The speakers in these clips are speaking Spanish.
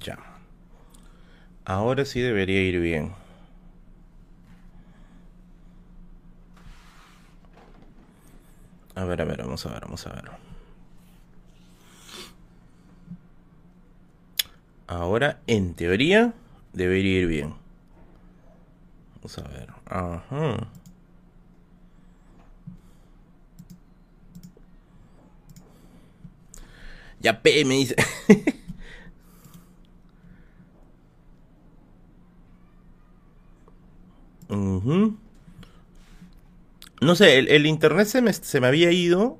Ya. Ahora sí debería ir bien. A ver, a ver, vamos a ver, vamos a ver. Ahora, en teoría, debería ir bien. Vamos a ver. Ajá. Ya P me dice. No sé, el, internet se me, se me había ido.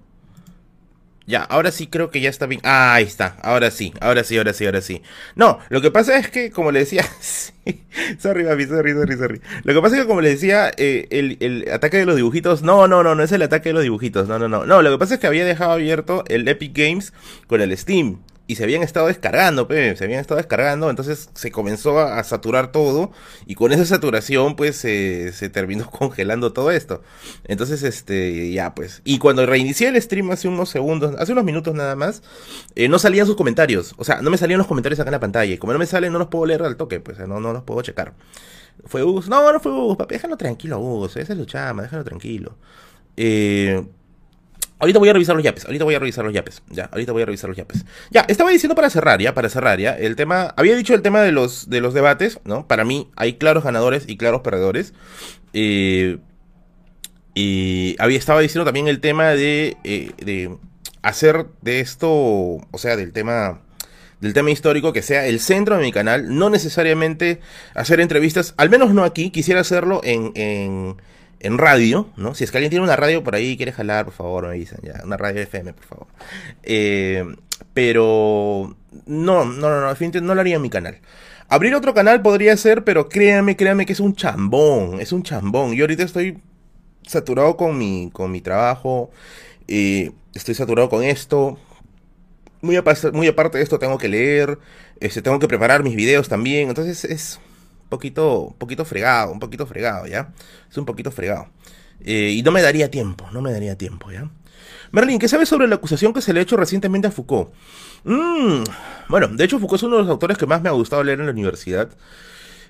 Ya, ahora sí creo que ya está bien. Ah, ahí está. Ahora sí, ahora sí, ahora sí, ahora sí. No, lo que pasa es que, como le decía. sorry, papi, sorry, sorry. Lo que pasa es que, como le decía, eh, el, el ataque de los dibujitos. No, no, no, no es el ataque de los dibujitos. No, no, no. No, lo que pasa es que había dejado abierto el Epic Games con el Steam y se habían estado descargando, pe, se habían estado descargando, entonces se comenzó a, saturar todo y con esa saturación pues se terminó congelando todo esto. Entonces este ya pues y cuando reinicié el stream hace unos segundos, hace unos minutos nada más, eh, no salían sus comentarios, o sea, no me salían los comentarios acá en la pantalla y como no me salen no los puedo leer al toque, pues no no los puedo checar. Fue Hugo, no, no fue Hugo, papi, déjalo tranquilo, Hugo, ese es el chama, déjalo tranquilo. Eh Ahorita voy a revisar los yapes, ahorita voy a revisar los yapes, ya, ahorita voy a revisar los yapes. Ya, estaba diciendo para cerrar, ya, para cerrar, ya, el tema, había dicho el tema de los, de los debates, ¿no? Para mí hay claros ganadores y claros perdedores. Eh, y había, estaba diciendo también el tema de, eh, de hacer de esto, o sea, del tema del tema histórico que sea el centro de mi canal, no necesariamente hacer entrevistas, al menos no aquí, quisiera hacerlo en, en en radio, ¿no? Si es que alguien tiene una radio por ahí y quiere jalar, por favor, me dicen ya. Una radio FM, por favor. Eh, pero no, no, no, no, definitivamente no lo haría en mi canal. Abrir otro canal podría ser, pero créanme, créanme que es un chambón, es un chambón. Yo ahorita estoy saturado con mi, con mi trabajo, eh, estoy saturado con esto. Muy muy aparte de esto, tengo que leer, este, tengo que preparar mis videos también. Entonces es poquito, poquito fregado, un poquito fregado, ¿ya? Es un poquito fregado. Eh, y no me daría tiempo, no me daría tiempo, ¿ya? Merlin, ¿qué sabes sobre la acusación que se le ha hecho recientemente a Foucault? Mm, bueno, de hecho Foucault es uno de los autores que más me ha gustado leer en la universidad.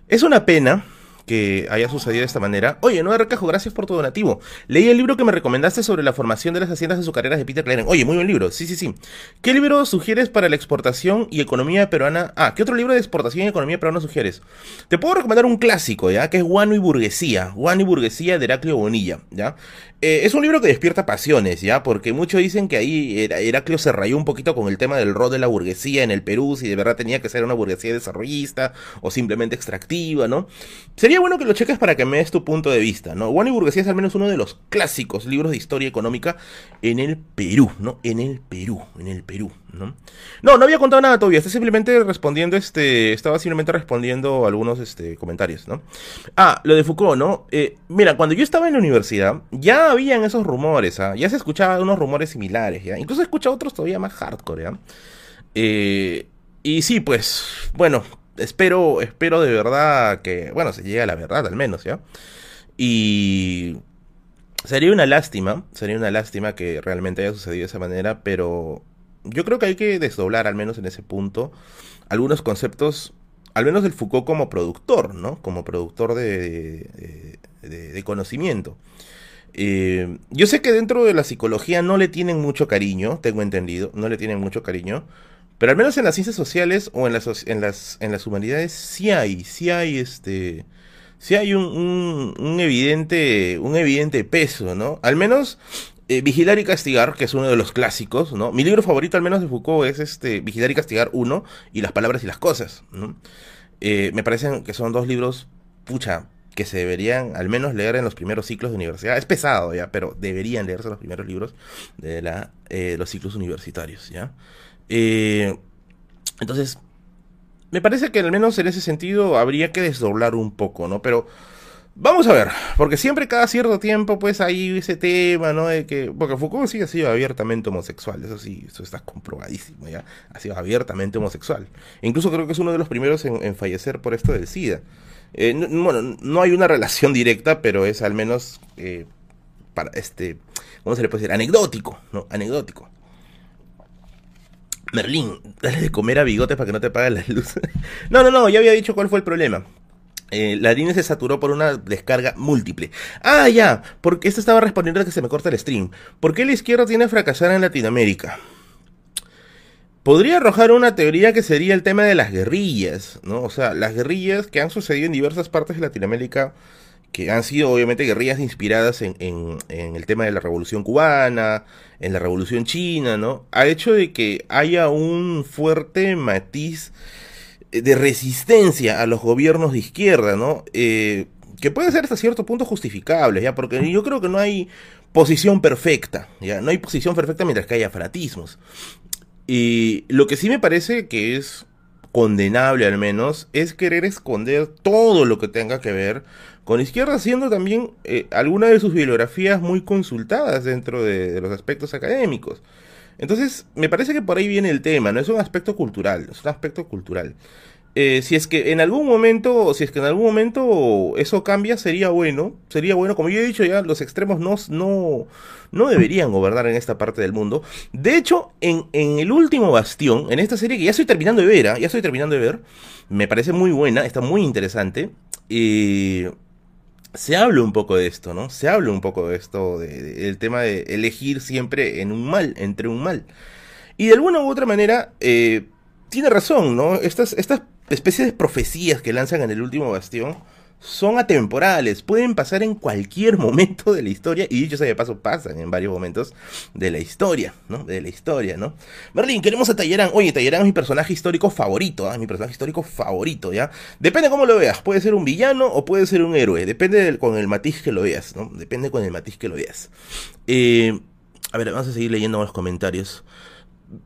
Es una pena que haya sucedido de esta manera. Oye, no Recajo, gracias por tu donativo. Leí el libro que me recomendaste sobre la formación de las haciendas de carreras de Peter Claren. Oye, muy buen libro. Sí, sí, sí. ¿Qué libro sugieres para la exportación y economía peruana? Ah, ¿qué otro libro de exportación y economía peruana sugieres? Te puedo recomendar un clásico, ¿ya? Que es Guano y Burguesía. Guano y Burguesía de Heraclio Bonilla, ¿ya? Eh, es un libro que despierta pasiones, ¿ya? Porque muchos dicen que ahí Heraclio se rayó un poquito con el tema del rol de la burguesía en el Perú, si de verdad tenía que ser una burguesía desarrollista o simplemente extractiva, ¿no? Sería bueno que lo cheques para que me des tu punto de vista, ¿no? Juan y Burguesía es al menos uno de los clásicos libros de historia económica en el Perú, ¿no? En el Perú, en el Perú, ¿no? No, no había contado nada todavía, está simplemente respondiendo, este, estaba simplemente respondiendo algunos, este, comentarios, ¿no? Ah, lo de Foucault, ¿no? Eh, mira, cuando yo estaba en la universidad, ya habían esos rumores, ¿ah? Ya se escuchaban unos rumores similares, ¿ya? Incluso he escuchado otros todavía más hardcore, ¿ya? Eh, y sí, pues, bueno, espero, espero de verdad que, bueno, se llegue a la verdad al menos. Y sería una lástima, sería una lástima que realmente haya sucedido de esa manera, pero yo creo que hay que desdoblar al menos en ese punto algunos conceptos, al menos del Foucault como productor, ¿no? Como productor de conocimiento. Eh, yo sé que dentro de la psicología no le tienen mucho cariño, tengo entendido, no le tienen mucho cariño, pero al menos en las ciencias sociales o en las, en las, en las humanidades sí hay, sí hay este, sí hay un, un, evidente, un evidente peso, ¿no? Al menos eh, Vigilar y Castigar, que es uno de los clásicos, ¿no? Mi libro favorito, al menos de Foucault, es este Vigilar y Castigar 1 y Las Palabras y las Cosas, ¿no? Eh, me parecen que son dos libros, pucha, que se deberían al menos leer en los primeros ciclos de universidad. Es pesado ya, pero deberían leerse los primeros libros de la, eh, los ciclos universitarios, ¿ya? Eh, entonces, me parece que al menos en ese sentido habría que desdoblar un poco, ¿no? Pero vamos a ver, porque siempre cada cierto tiempo pues hay ese tema, ¿no? De que, porque Foucault sí ha sido abiertamente homosexual, eso sí, eso está comprobadísimo, ¿ya? Ha sido abiertamente homosexual. E incluso creo que es uno de los primeros en, en fallecer por esto del SIDA. Eh, no, bueno, no hay una relación directa, pero es al menos eh, para este, ¿cómo se le puede decir? Anecdótico, ¿no? Anecdótico. Merlín, dale de comer a bigotes para que no te pague la luz. no, no, no, ya había dicho cuál fue el problema. Eh, la línea se saturó por una descarga múltiple. Ah, ya, porque esto estaba respondiendo a que se me corta el stream. ¿Por qué la izquierda tiene a fracasar en Latinoamérica? Podría arrojar una teoría que sería el tema de las guerrillas, ¿no? O sea, las guerrillas que han sucedido en diversas partes de Latinoamérica, que han sido obviamente guerrillas inspiradas en, el tema de la revolución cubana, en la revolución china, ¿no? Ha hecho de que haya un fuerte matiz de resistencia a los gobiernos de izquierda, ¿no? Eh, que puede ser hasta cierto punto justificable, ¿ya? Porque yo creo que no hay posición perfecta, ¿ya? No hay posición perfecta mientras que haya fanatismos. Y lo que sí me parece que es condenable al menos es querer esconder todo lo que tenga que ver con izquierda, siendo también eh, alguna de sus bibliografías muy consultadas dentro de los aspectos académicos. Entonces, me parece que por ahí viene el tema, no es un aspecto cultural, es un aspecto cultural. Eh, si es que en algún momento, si es que en algún momento eso cambia, sería bueno, sería bueno, como yo he dicho ya, los extremos no, no, no deberían gobernar en esta parte del mundo. De hecho, en, en el último bastión, en esta serie que ya estoy terminando de ver, ¿ah? ya estoy terminando de ver, me parece muy buena, está muy interesante. y se habla un poco de esto, ¿no? Se habla un poco de esto, del tema de elegir siempre en un mal, entre un mal. Y de alguna u otra manera, eh, tiene razón, ¿no? Estas, estas especies de profecías que lanzan en el último bastión son atemporales, pueden pasar en cualquier momento de la historia, y dicho sea de paso, pasan en varios momentos de la historia, ¿no? De la historia, ¿no? Merlin, queremos a Tallerán. Oye, Tallerán es mi personaje histórico favorito, ¿ah? Mi personaje histórico favorito, ¿ya? Depende cómo lo veas, puede ser un villano o puede ser un héroe, depende con el matiz que lo veas, ¿no? Depende con el matiz que lo veas. Eh, a ver, vamos a seguir leyendo los comentarios.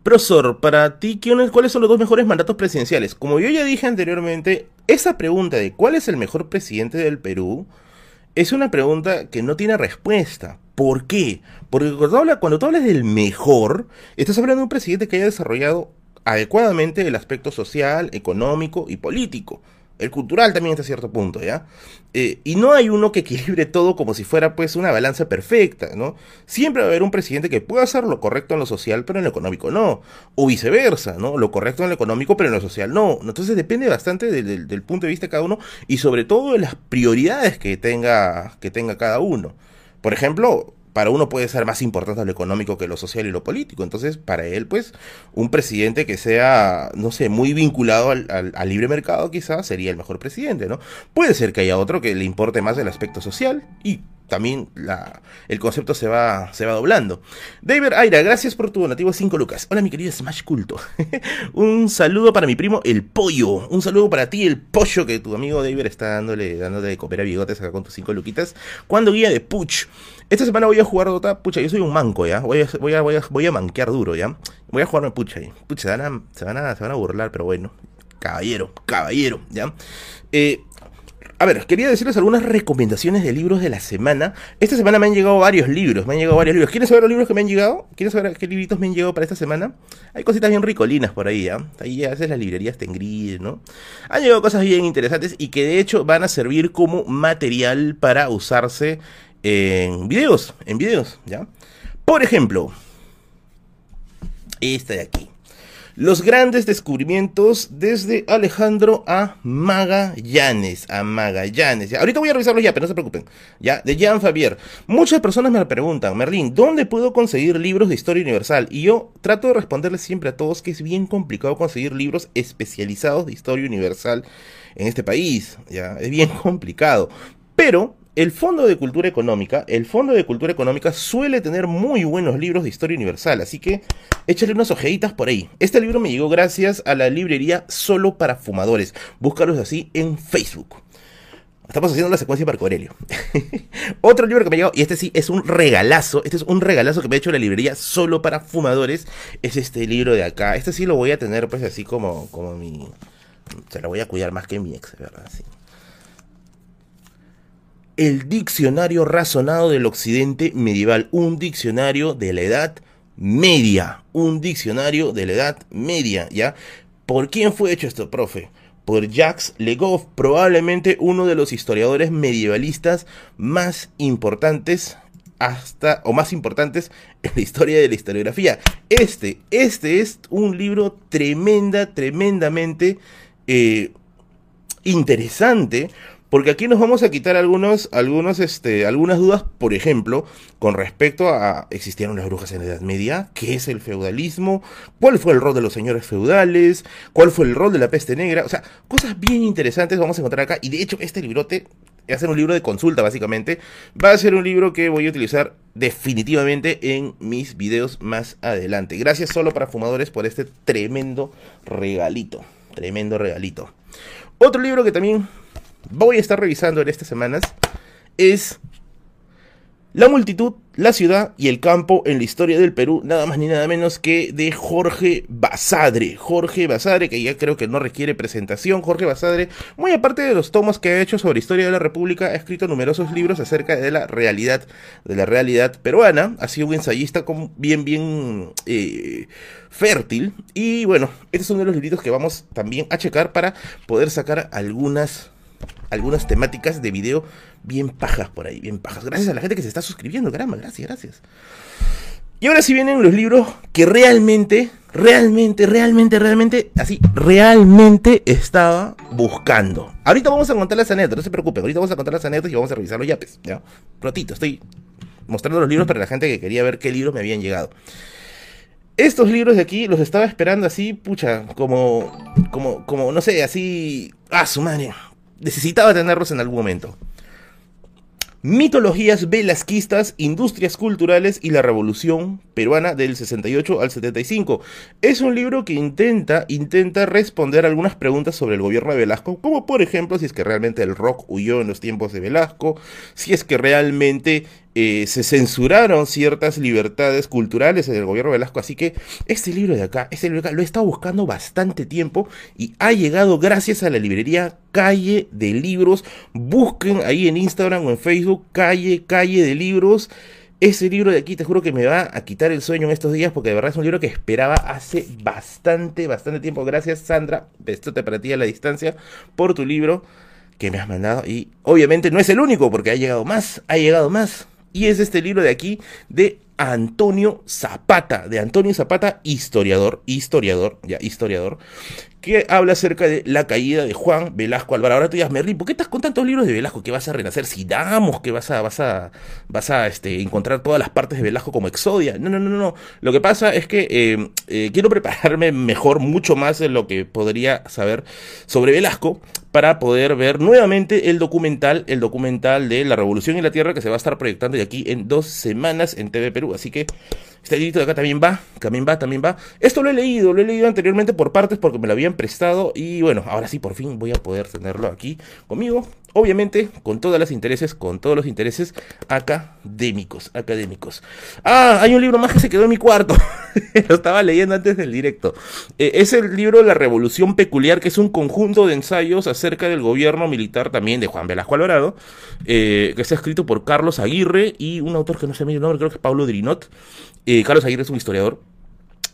Profesor, para ti, ¿cuáles son los dos mejores mandatos presidenciales? Como yo ya dije anteriormente, esa pregunta de cuál es el mejor presidente del Perú es una pregunta que no tiene respuesta. ¿Por qué? Porque cuando, tú hablas del mejor, estás hablando de un presidente que haya desarrollado adecuadamente el aspecto social, económico y político. El cultural también hasta cierto punto, ¿ya? Eh, y no hay uno que equilibre todo como si fuera pues una balanza perfecta, ¿no? Siempre va a haber un presidente que pueda hacer lo correcto en lo social, pero en lo económico no. O viceversa, ¿no? Lo correcto en lo económico, pero en lo social no. Entonces depende bastante del, punto de vista de cada uno y sobre todo de las prioridades que tenga, que tenga cada uno. Por ejemplo, para uno puede ser más importante lo económico que lo social y lo político. Entonces, para él, pues, un presidente que sea, no sé, muy vinculado al, libre mercado quizás sería el mejor presidente, ¿no? Puede ser que haya otro que le importe más el aspecto social y también la, el concepto se va, se va doblando. David Aira, gracias por tu donativo 5 lucas. Hola mi querido Smash Culto. un saludo para mi primo El Pollo. Un saludo para ti, El Pollo, que tu amigo David está dándole, dándole de comer bigotes acá con tus 5 luquitas. Cuando guía de Puch. Esta semana voy a jugar Dota, pucha, yo soy un manco, ¿ya? Voy a, voy a, voy a, voy manquear duro, ¿ya? Voy a jugarme pucha ahí. Pucha, se van, a, se, van a, se van a burlar, pero bueno. Caballero, caballero, ¿ya? Eh, a ver, quería decirles algunas recomendaciones de libros de la semana. Esta semana me han llegado varios libros, me han llegado varios libros. ¿Quieren saber los libros que me han llegado? ¿Quieren saber qué libritos me han llegado para esta semana? Hay cositas bien ricolinas por ahí, ¿ya? Ahí a veces las librerías te ¿no? Han llegado cosas bien interesantes y que de hecho van a servir como material para usarse en videos, en videos, ¿ya? Por ejemplo, esta de aquí. Los grandes descubrimientos desde Alejandro a Magallanes, a Magallanes. Ahorita voy a revisarlos ya, pero no se preocupen. Ya, de Jean Fabier. Muchas personas me preguntan, Merlín, ¿dónde puedo conseguir libros de historia universal? Y yo trato de responderles siempre a todos que es bien complicado conseguir libros especializados de historia universal en este país. Ya, es bien complicado. Pero el Fondo de Cultura Económica, el Fondo de Cultura Económica suele tener muy buenos libros de historia universal, así que échale unas ojeditas por ahí. Este libro me llegó gracias a la librería Solo para Fumadores. Búscalos así en Facebook. Estamos haciendo la secuencia para Corelio. Otro libro que me llegó, y este sí es un regalazo, este es un regalazo que me ha hecho la librería solo para fumadores, es este libro de acá. Este sí lo voy a tener pues así como, como mi... Se lo voy a cuidar más que mi ex, ¿verdad? Sí el diccionario razonado del occidente medieval, un diccionario de la edad media, un diccionario de la edad media, ¿ya? ¿Por quién fue hecho esto, profe? Por Jacques Legoff, probablemente uno de los historiadores medievalistas más importantes hasta o más importantes en la historia de la historiografía. Este, este es un libro tremenda, tremendamente eh, interesante porque aquí nos vamos a quitar algunos, algunos, este, algunas dudas, por ejemplo, con respecto a ¿existieron las brujas en la Edad Media? ¿Qué es el feudalismo? ¿Cuál fue el rol de los señores feudales? ¿Cuál fue el rol de la peste negra? O sea, cosas bien interesantes vamos a encontrar acá. Y de hecho, este librote va a ser un libro de consulta, básicamente. Va a ser un libro que voy a utilizar definitivamente en mis videos más adelante. Gracias solo para fumadores por este tremendo regalito. Tremendo regalito. Otro libro que también voy a estar revisando en estas semanas es La multitud, la ciudad y el campo en la historia del Perú, nada más ni nada menos que de Jorge Basadre. Jorge Basadre, que ya creo que no requiere presentación. Jorge Basadre, muy aparte de los tomos que ha hecho sobre historia de la República, ha escrito numerosos libros acerca de la realidad, de la realidad peruana. Ha sido un ensayista bien, bien eh, fértil. Y bueno, este es uno de los libritos que vamos también a checar para poder sacar algunas algunas temáticas de video bien pajas por ahí, bien pajas. Gracias a la gente que se está suscribiendo, caramba, gracias, gracias. Y ahora sí vienen los libros que realmente, realmente, realmente, realmente, así, realmente estaba buscando. Ahorita vamos a contar las anécdotas, no se preocupen, ahorita vamos a contar las anécdotas y vamos a revisar los yapes, ¿ya? Protito, estoy mostrando los libros para la gente que quería ver qué libros me habían llegado. Estos libros de aquí los estaba esperando así, pucha, como, como, como, no sé, así, ah, su madre, necesitaba tenerlos en algún momento. Mitologías velasquistas, industrias culturales y la revolución peruana del 68 al 75. Es un libro que intenta, intenta responder algunas preguntas sobre el gobierno de Velasco, como por ejemplo si es que realmente el rock huyó en los tiempos de Velasco, si es que realmente eh, se censuraron ciertas libertades culturales en el gobierno Velasco. Así que este libro de acá, este libro de acá, lo he estado buscando bastante tiempo y ha llegado gracias a la librería Calle de Libros. Busquen ahí en Instagram o en Facebook Calle, Calle de Libros. Ese libro de aquí te juro que me va a quitar el sueño en estos días porque de verdad es un libro que esperaba hace bastante, bastante tiempo. Gracias Sandra, besote para ti a la distancia por tu libro que me has mandado. Y obviamente no es el único porque ha llegado más, ha llegado más. Y es este libro de aquí de Antonio Zapata, de Antonio Zapata, historiador, historiador, ya, historiador, que habla acerca de la caída de Juan Velasco Alvarado. Ahora tú dices, Merlin, ¿por qué estás con tantos libros de Velasco? ¿Que vas a renacer si damos? ¿Que vas a, vas a, vas a este, encontrar todas las partes de Velasco como Exodia? No, no, no, no. Lo que pasa es que eh, eh, quiero prepararme mejor, mucho más de lo que podría saber sobre Velasco, para poder ver nuevamente el documental, el documental de la Revolución en la Tierra que se va a estar proyectando de aquí en dos semanas en TV Perú. Así que este librito de acá también va, también va, también va. Esto lo he leído, lo he leído anteriormente por partes porque me lo habían prestado y bueno, ahora sí por fin voy a poder tenerlo aquí conmigo. Obviamente con todos los intereses, con todos los intereses académicos, académicos. Ah, hay un libro más que se quedó en mi cuarto. lo estaba leyendo antes del directo. Eh, es el libro La Revolución Peculiar, que es un conjunto de ensayos acerca del gobierno militar también de Juan Velasco Alvarado, eh, que está escrito por Carlos Aguirre y un autor que no sé el nombre, creo que es Pablo Drinot. Eh, Carlos Aguirre es un historiador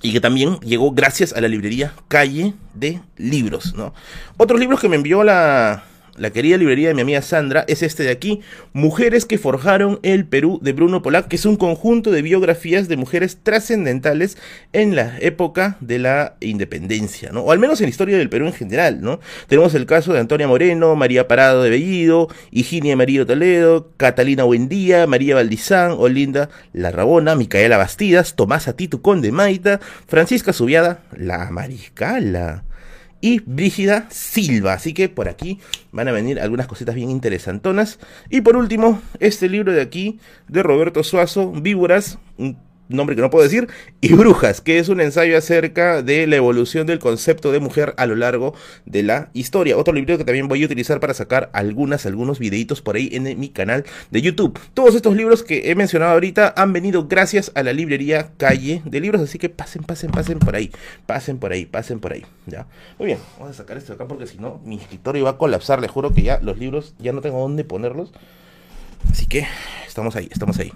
y que también llegó gracias a la librería Calle de Libros. ¿no? Otros libros que me envió la, la querida librería de mi amiga Sandra es este de aquí, Mujeres que forjaron el Perú de Bruno Polak, que es un conjunto de biografías de mujeres trascendentales en la época de la independencia, ¿no? O al menos en la historia del Perú en general, ¿no? Tenemos el caso de Antonia Moreno, María Parado de Bellido, Higinia María Toledo, Catalina Buendía, María Valdizán, Olinda La Rabona, Micaela Bastidas, Tomás Atitu Conde Maita, Francisca Subiada, La Mariscala y Brígida Silva. Así que por aquí van a venir algunas cositas bien interesantonas. Y por último, este libro de aquí de Roberto Suazo, Víboras, nombre que no puedo decir, y Brujas, que es un ensayo acerca de la evolución del concepto de mujer a lo largo de la historia. Otro libro que también voy a utilizar para sacar algunas, algunos videitos por ahí en mi canal de YouTube. Todos estos libros que he mencionado ahorita han venido gracias a la librería Calle de Libros, así que pasen, pasen, pasen por ahí, pasen por ahí, pasen por ahí, ¿ya? Muy bien, vamos a sacar esto de acá porque si no mi escritorio va a colapsar, les juro que ya los libros ya no tengo dónde ponerlos. Así que estamos ahí, estamos ahí.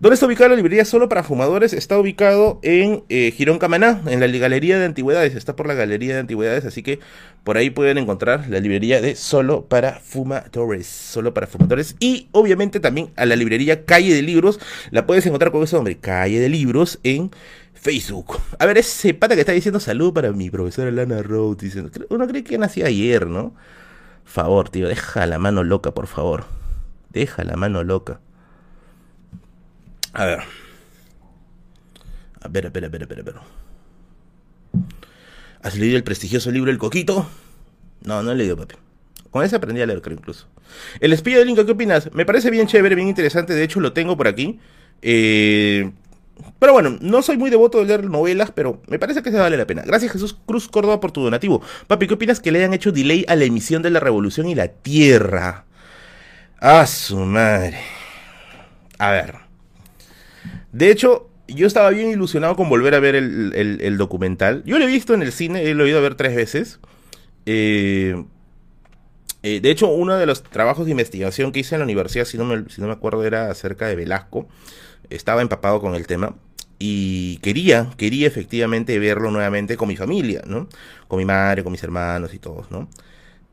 ¿Dónde está ubicada la librería solo para fumadores? Está ubicado en eh, Girón Camaná, en la Galería de Antigüedades. Está por la Galería de Antigüedades, así que por ahí pueden encontrar la librería de solo para fumadores. Solo para fumadores. Y obviamente también a la librería Calle de Libros. La puedes encontrar con ese nombre, Calle de Libros, en Facebook. A ver, ese pata que está diciendo salud para mi profesora Lana Rhodes. Uno cree que nació ayer, ¿no? Favor, tío, deja la mano loca, por favor. Deja la mano loca. A ver. A ver, a ver, a ver, a ver, a ver. ¿Has leído el prestigioso libro El Coquito? No, no he leído, papi. Con ese aprendí a leer, creo, incluso. El espía de Lincoln, ¿qué opinas? Me parece bien chévere, bien interesante. De hecho, lo tengo por aquí. Eh, pero bueno, no soy muy devoto de leer novelas, pero me parece que se vale la pena. Gracias Jesús Cruz Córdoba por tu donativo. Papi, ¿qué opinas que le hayan hecho delay a la emisión de la Revolución y la Tierra? Ah, su madre. A ver. De hecho, yo estaba bien ilusionado con volver a ver el, documental. Yo lo he visto en el cine, lo he ido a ver tres veces. Eh, eh, de hecho, uno de los trabajos de investigación que hice en la universidad, si no, me, acuerdo, era acerca de Velasco. Estaba empapado con el tema y quería, quería efectivamente verlo nuevamente con mi familia, ¿no? Con mi madre, con mis hermanos y todos, ¿no?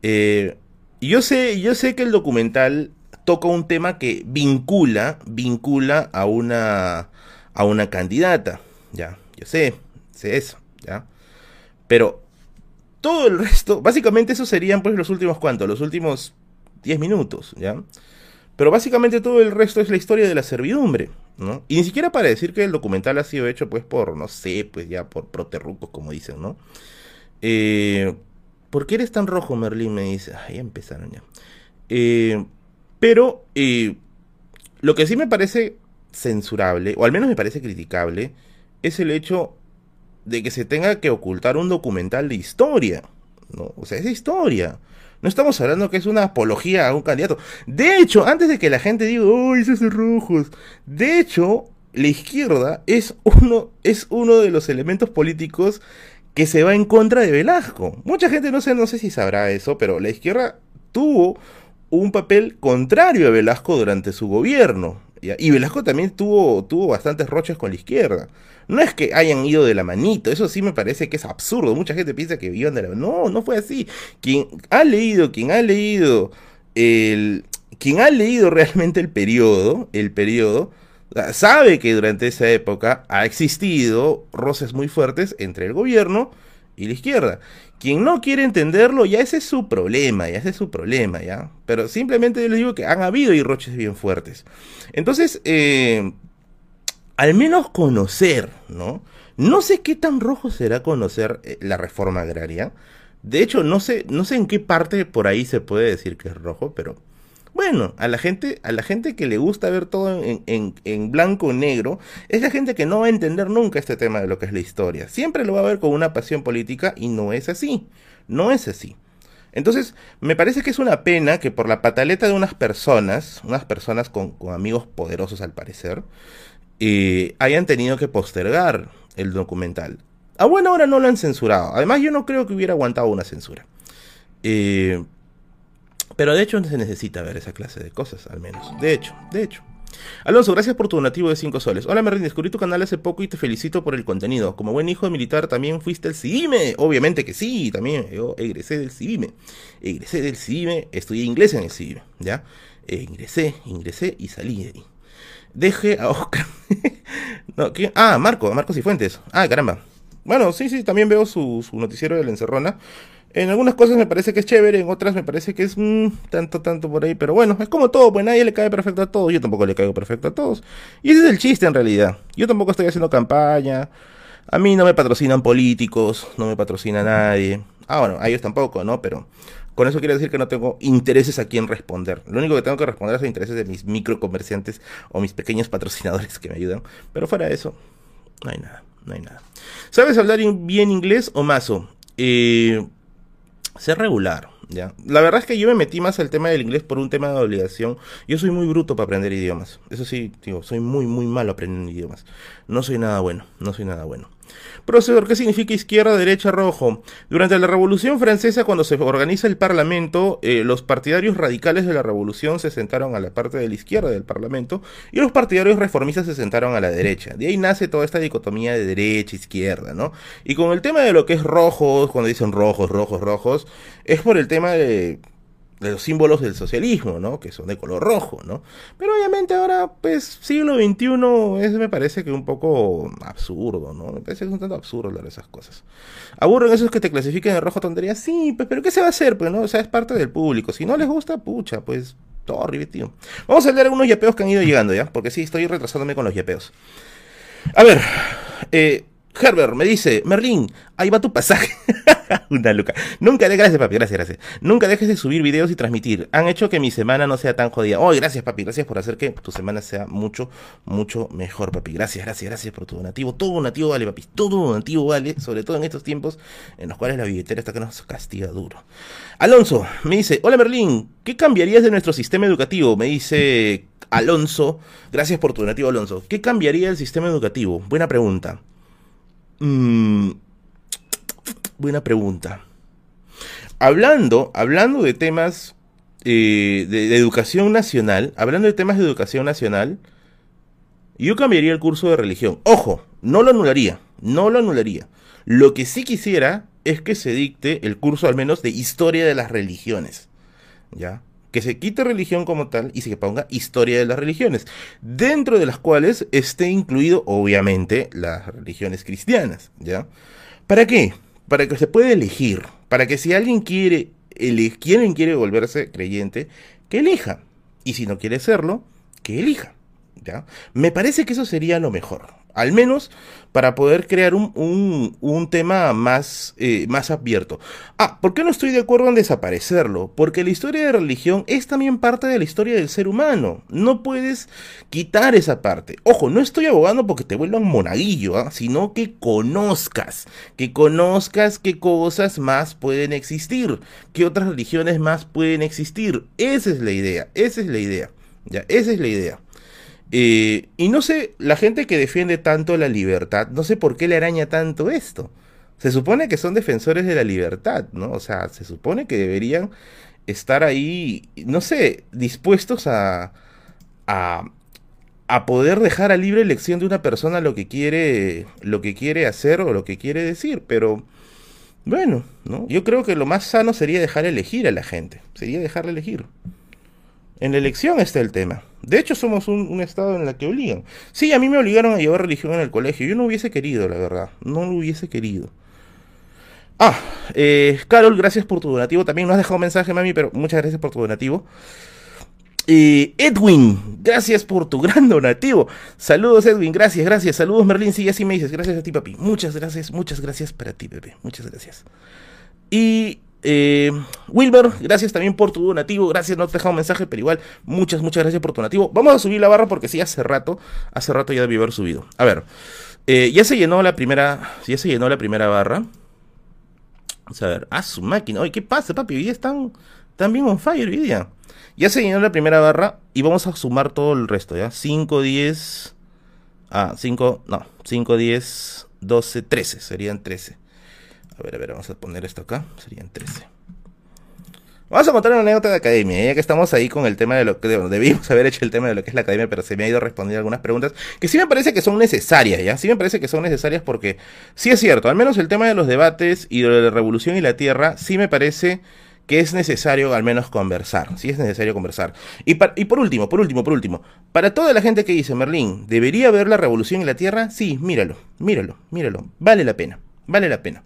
Eh, yo sé, yo sé que el documental toca un tema que vincula, vincula a una, a una candidata, ya, yo sé, sé eso, ya. Pero todo el resto, básicamente eso serían pues los últimos cuantos, los últimos 10 minutos, ya. Pero básicamente todo el resto es la historia de la servidumbre, ¿no? Y ni siquiera para decir que el documental ha sido hecho pues por, no sé, pues ya por proterrucos como dicen, ¿no? Eh, ¿Por qué eres tan rojo, Merlín? Me dice. Ahí empezaron ya. Eh, pero eh, lo que sí me parece censurable, o al menos me parece criticable, es el hecho de que se tenga que ocultar un documental de historia. ¿no? O sea, es historia. No estamos hablando que es una apología a un candidato. De hecho, antes de que la gente diga, ¡oh, esos rojos! De hecho, la izquierda es uno, es uno de los elementos políticos que se va en contra de Velasco. Mucha gente no sé, no sé si sabrá eso, pero la izquierda tuvo un papel contrario a Velasco durante su gobierno. Y Velasco también tuvo, tuvo bastantes roches con la izquierda. No es que hayan ido de la manito, eso sí me parece que es absurdo. Mucha gente piensa que iban de la No, no fue así. Quien ha leído, quien ha leído el. Quien ha leído realmente el periodo, el periodo, sabe que durante esa época ha existido roces muy fuertes entre el gobierno y la izquierda. Quien no quiere entenderlo, ya ese es su problema, ya ese es su problema, ¿ya? Pero simplemente yo les digo que han habido roches bien fuertes. Entonces, eh, al menos conocer, ¿no? No sé qué tan rojo será conocer eh, la reforma agraria. De hecho, no sé, no sé en qué parte por ahí se puede decir que es rojo, pero bueno, a la gente, a la gente que le gusta ver todo en, blanco o negro, es la gente que no va a entender nunca este tema de lo que es la historia. Siempre lo va a ver con una pasión política y no es así. No es así. Entonces, me parece que es una pena que por la pataleta de unas personas, unas personas con, con amigos poderosos al parecer, eh, hayan tenido que postergar el documental. A buena hora no lo han censurado. Además, yo no creo que hubiera aguantado una censura. Eh, pero de hecho se necesita ver esa clase de cosas, al menos. De hecho, de hecho. Alonso, gracias por tu donativo de 5 soles. Hola Merlin, descubrí tu canal hace poco y te felicito por el contenido. Como buen hijo de militar también fuiste el CIVIME. Obviamente que sí, también. Yo egresé del CIVIME. Egresé del CIVIME, estudié inglés en el CIVIME, ¿ya? Eh, ingresé, ingresé y salí de ahí. Deje a Oscar. no. Ah, Marco, Marco Cifuentes. Ah, caramba. Bueno, sí, sí, también veo su, su noticiero de la encerrona. En algunas cosas me parece que es chévere, en otras me parece que es mm, tanto, tanto por ahí. Pero bueno, es como todo, pues nadie le cae perfecto a todos. Yo tampoco le caigo perfecto a todos. Y ese es el chiste en realidad. Yo tampoco estoy haciendo campaña. A mí no me patrocinan políticos, no me patrocina nadie. Ah, bueno, a ellos tampoco, ¿no? Pero con eso quiero decir que no tengo intereses a quien responder. Lo único que tengo que responder es a intereses de mis microcomerciantes o mis pequeños patrocinadores que me ayudan. Pero fuera de eso, no hay nada, no hay nada. ¿Sabes hablar bien inglés o mazo? Eh, ser regular, ¿ya? La verdad es que yo me metí más al tema del inglés por un tema de obligación. Yo soy muy bruto para aprender idiomas. Eso sí, digo, soy muy, muy malo aprendiendo idiomas. No soy nada bueno, no soy nada bueno. Profesor, ¿qué significa izquierda, derecha, rojo? Durante la Revolución Francesa, cuando se organiza el Parlamento, eh, los partidarios radicales de la Revolución se sentaron a la parte de la izquierda del Parlamento y los partidarios reformistas se sentaron a la derecha. De ahí nace toda esta dicotomía de derecha, izquierda, ¿no? Y con el tema de lo que es rojos, cuando dicen rojos, rojos, rojos, es por el tema de de los símbolos del socialismo, ¿no? Que son de color rojo, ¿no? Pero obviamente ahora, pues, siglo XXI es, me parece que un poco absurdo, ¿no? Me parece que es un tanto absurdo hablar de esas cosas. ¿Aburren esos que te clasifiquen de rojo tontería? Sí, pues, pero ¿qué se va a hacer? Pues, ¿no? O sea, es parte del público. Si no les gusta, pucha, pues, todo horrible, tío. Vamos a leer algunos yapeos que han ido llegando, ¿ya? Porque sí, estoy retrasándome con los yapeos. A ver, eh... Herbert me dice, Merlín, ahí va tu pasaje. Una luca. Nunca dejes, gracias papi, gracias, gracias. Nunca dejes de subir videos y transmitir. Han hecho que mi semana no sea tan jodida. Oh, gracias papi, gracias por hacer que tu semana sea mucho, mucho mejor papi. Gracias, gracias, gracias por tu donativo. Todo donativo vale papi, todo donativo vale, sobre todo en estos tiempos en los cuales la billetera está que nos castiga duro. Alonso me dice, hola Merlín, ¿qué cambiarías de nuestro sistema educativo? Me dice Alonso, gracias por tu donativo Alonso. ¿Qué cambiaría el sistema educativo? Buena pregunta. Mm, buena pregunta. Hablando, hablando de temas eh, de, educación nacional, hablando de temas de educación nacional, yo cambiaría el curso de religión. Ojo, no lo anularía, no lo anularía. Lo que sí quisiera es que se dicte el curso al menos de historia de las religiones. ¿Ya? Que se quite religión como tal y se ponga historia de las religiones, dentro de las cuales esté incluido obviamente las religiones cristianas, ¿ya? ¿Para qué? Para que se pueda elegir, para que si alguien quiere, quien quiere volverse creyente, que elija, y si no quiere serlo, que elija, Me parece que eso sería lo mejor. Al menos para poder crear un, un, tema más, eh, más abierto. Ah, ¿por qué no estoy de acuerdo en desaparecerlo? Porque la historia de religión es también parte de la historia del ser humano. No puedes quitar esa parte. Ojo, no estoy abogando porque te vuelvan monaguillo, ¿ah? sino que conozcas, que conozcas qué cosas más pueden existir, qué otras religiones más pueden existir. Esa es la idea, esa es la idea. Ya, esa es la idea. Eh, y no sé, la gente que defiende tanto la libertad, no sé por qué le araña tanto esto. Se supone que son defensores de la libertad, ¿no? O sea, se supone que deberían estar ahí, no sé, dispuestos a, a, poder dejar a libre elección de una persona lo que quiere, lo que quiere hacer o lo que quiere decir, pero bueno, ¿no? Yo creo que lo más sano sería dejar elegir a la gente, sería dejarle elegir. En la elección está el tema. De hecho, somos un, estado en el que obligan. Sí, a mí me obligaron a llevar religión en el colegio. Yo no hubiese querido, la verdad. No lo hubiese querido. Ah, eh, Carol, gracias por tu donativo. También no has dejado mensaje, mami, pero muchas gracias por tu donativo. Eh, Edwin, gracias por tu gran donativo. Saludos, Edwin, gracias, gracias. Saludos, Merlin, sí, así me dices. Gracias a ti, papi. Muchas gracias, muchas gracias para ti, bebé. Muchas gracias. Y eh, Wilber, gracias también por tu donativo. Gracias, no te he dejado un mensaje, pero igual, muchas, muchas gracias por tu donativo. Vamos a subir la barra porque sí, hace rato, hace rato ya debí haber subido. A ver, eh, ya se llenó la primera, ya se llenó la primera barra. Vamos a ver, a su máquina. Oye, ¿qué pasa, papi? Hoy día están, están bien on fire hoy día. Ya se llenó la primera barra y vamos a sumar todo el resto, ¿ya? 5, 10. Ah, 5, no, 5, 10, 12, 13, serían 13. A ver, a ver, vamos a poner esto acá. Serían 13. Vamos a contar una anécdota de academia, ya que estamos ahí con el tema de lo que debimos haber hecho el tema de lo que es la academia, pero se me ha ido a responder algunas preguntas que sí me parece que son necesarias, ¿ya? Sí me parece que son necesarias porque sí es cierto, al menos el tema de los debates y de la revolución y la tierra, sí me parece que es necesario al menos conversar, sí es necesario conversar. Y, por último, por último, por último, para toda la gente que dice, Merlín, ¿debería ver la revolución y la tierra? Sí, míralo, míralo, míralo, vale la pena, vale la pena.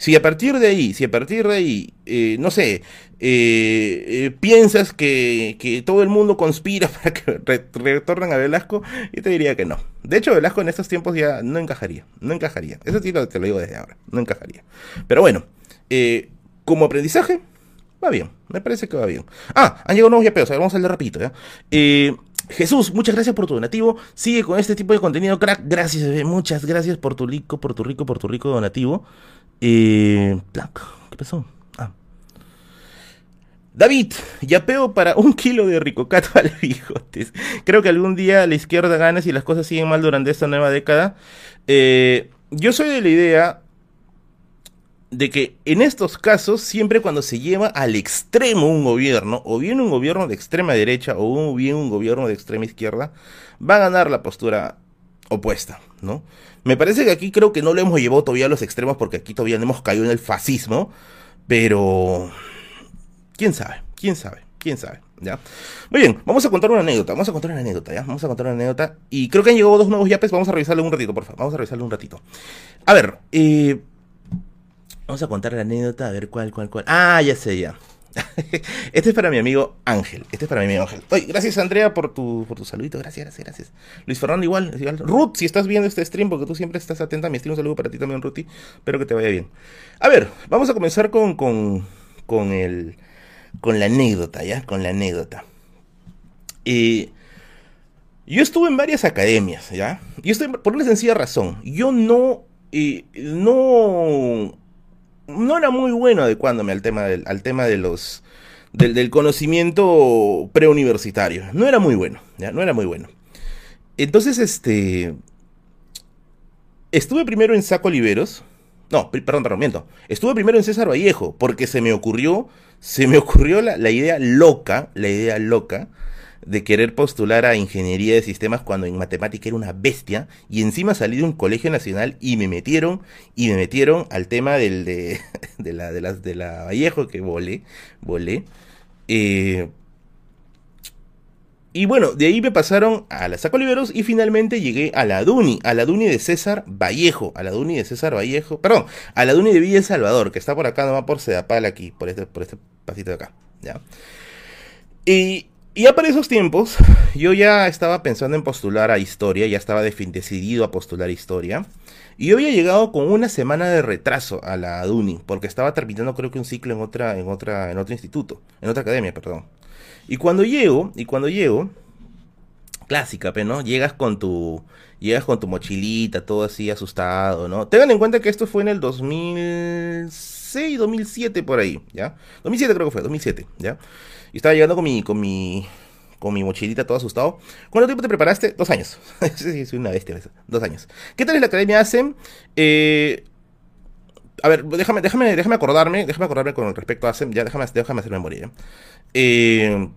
Si a partir de ahí, si a partir de ahí, eh, no sé, eh, eh, piensas que, todo el mundo conspira para que retornen a Velasco, yo te diría que no. De hecho, Velasco en estos tiempos ya no encajaría, no encajaría. Eso sí te lo digo desde ahora, no encajaría. Pero bueno, como aprendizaje, va bien, me parece que va bien. Ah, han llegado nuevos yapeos, a ver, vamos a leer rapidito, ¿ya? Jesús, muchas gracias por tu donativo. Sigue con este tipo de contenido, crack. Gracias. Muchas gracias por tu rico, por tu rico, por tu rico donativo. Eh, ¿Qué pasó? Ah. David, yapeo para un kilo de ricocato al bigotes. Creo que algún día la izquierda gana si las cosas siguen mal durante esta nueva década. Eh, yo soy de la idea de que en estos casos, siempre cuando se lleva al extremo un gobierno, o bien un gobierno de extrema derecha, o bien un gobierno de extrema izquierda, va a ganar la postura opuesta, ¿no? Me parece que aquí creo que no lo hemos llevado todavía a los extremos, porque aquí todavía no hemos caído en el fascismo, pero... ¿Quién sabe? ¿Quién sabe? ¿Quién sabe? ¿Ya? Muy bien, vamos a contar una anécdota, vamos a contar una anécdota, ¿ya? Vamos a contar una anécdota. Y creo que han llegado dos nuevos yapes, vamos a revisarlo un ratito, por favor. Vamos a revisarlo un ratito. A ver, eh, Vamos a contar la anécdota, a ver cuál, cuál, cuál. Ah, ya sé, ya. este es para mi amigo Ángel. Este es para mi amigo Ángel. Oye, gracias Andrea por tu, por tu saludito. Gracias, gracias, gracias. Luis Fernando igual, igual. Ruth, si estás viendo este stream, porque tú siempre estás atenta a mi stream, un saludo para ti también, Ruti. Espero que te vaya bien. A ver, vamos a comenzar con, con, con el, con la anécdota, ¿ya? Con la anécdota. Eh, yo estuve en varias academias, ¿ya? Y estoy por una sencilla razón. Yo no, eh, no no era muy bueno adecuándome al tema del, al tema de los del, conocimiento preuniversitario. No era muy bueno, ¿ya? No era muy bueno. Entonces, este. Estuve primero en Saco Oliveros. No, perdón, perdón, miento. Estuve primero en César Vallejo, porque se me ocurrió. Se me ocurrió la, la idea loca, la idea loca de querer postular a ingeniería de sistemas cuando en matemática era una bestia y encima salí de un colegio nacional y me metieron y me metieron al tema del de, de la de las de la Vallejo que volé volé eh, y bueno, de ahí me pasaron a la Saco Liberos y finalmente llegué a la Duni, a la Duni de César Vallejo, a la Duni de César Vallejo, perdón, a la Duni de Villa Salvador, que está por acá nomás por Sedapal aquí, por este, por este pasito de acá, ¿ya? Y y ya para esos tiempos, yo ya estaba pensando en postular a historia, ya estaba decidido a postular a historia. Y yo había llegado con una semana de retraso a la DUNI, porque estaba terminando creo que un ciclo en otra, en otra, en otro instituto, en otra academia, perdón. Y cuando llego, y cuando llego, clásica, ¿no? Llegas con tu, llegas con tu mochilita, todo así asustado, ¿no? Tengan en cuenta que esto fue en el 2006, 2007 por ahí, ¿ya? 2007 creo que fue, 2007, ¿ya? Y estaba llegando con mi, con mi, con mi mochilita todo asustado. ¿Cuánto tiempo te preparaste? Dos años. sí, soy una bestia. Dos años. ¿Qué tal es la Academia ASEM? Eh, a ver, déjame, déjame, déjame acordarme, déjame acordarme con respecto a ASEM. Ya, déjame, déjame hacer memoria. Eh,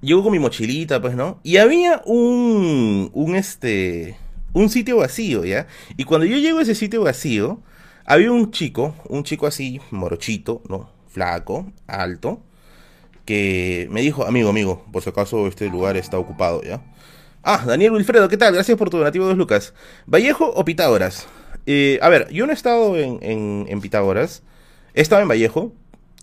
llego con mi mochilita, pues, ¿no? Y había un, un, este, un sitio vacío, ¿ya? Y cuando yo llego a ese sitio vacío, había un chico, un chico así, morochito, ¿no? Flaco, alto que me dijo, amigo, amigo, por si acaso este lugar está ocupado, ¿ya? Ah, Daniel Wilfredo, ¿qué tal? Gracias por tu donativo de Lucas. ¿Vallejo o Pitágoras? Eh, a ver, yo no he estado en, en, Pitágoras, he estado en Vallejo,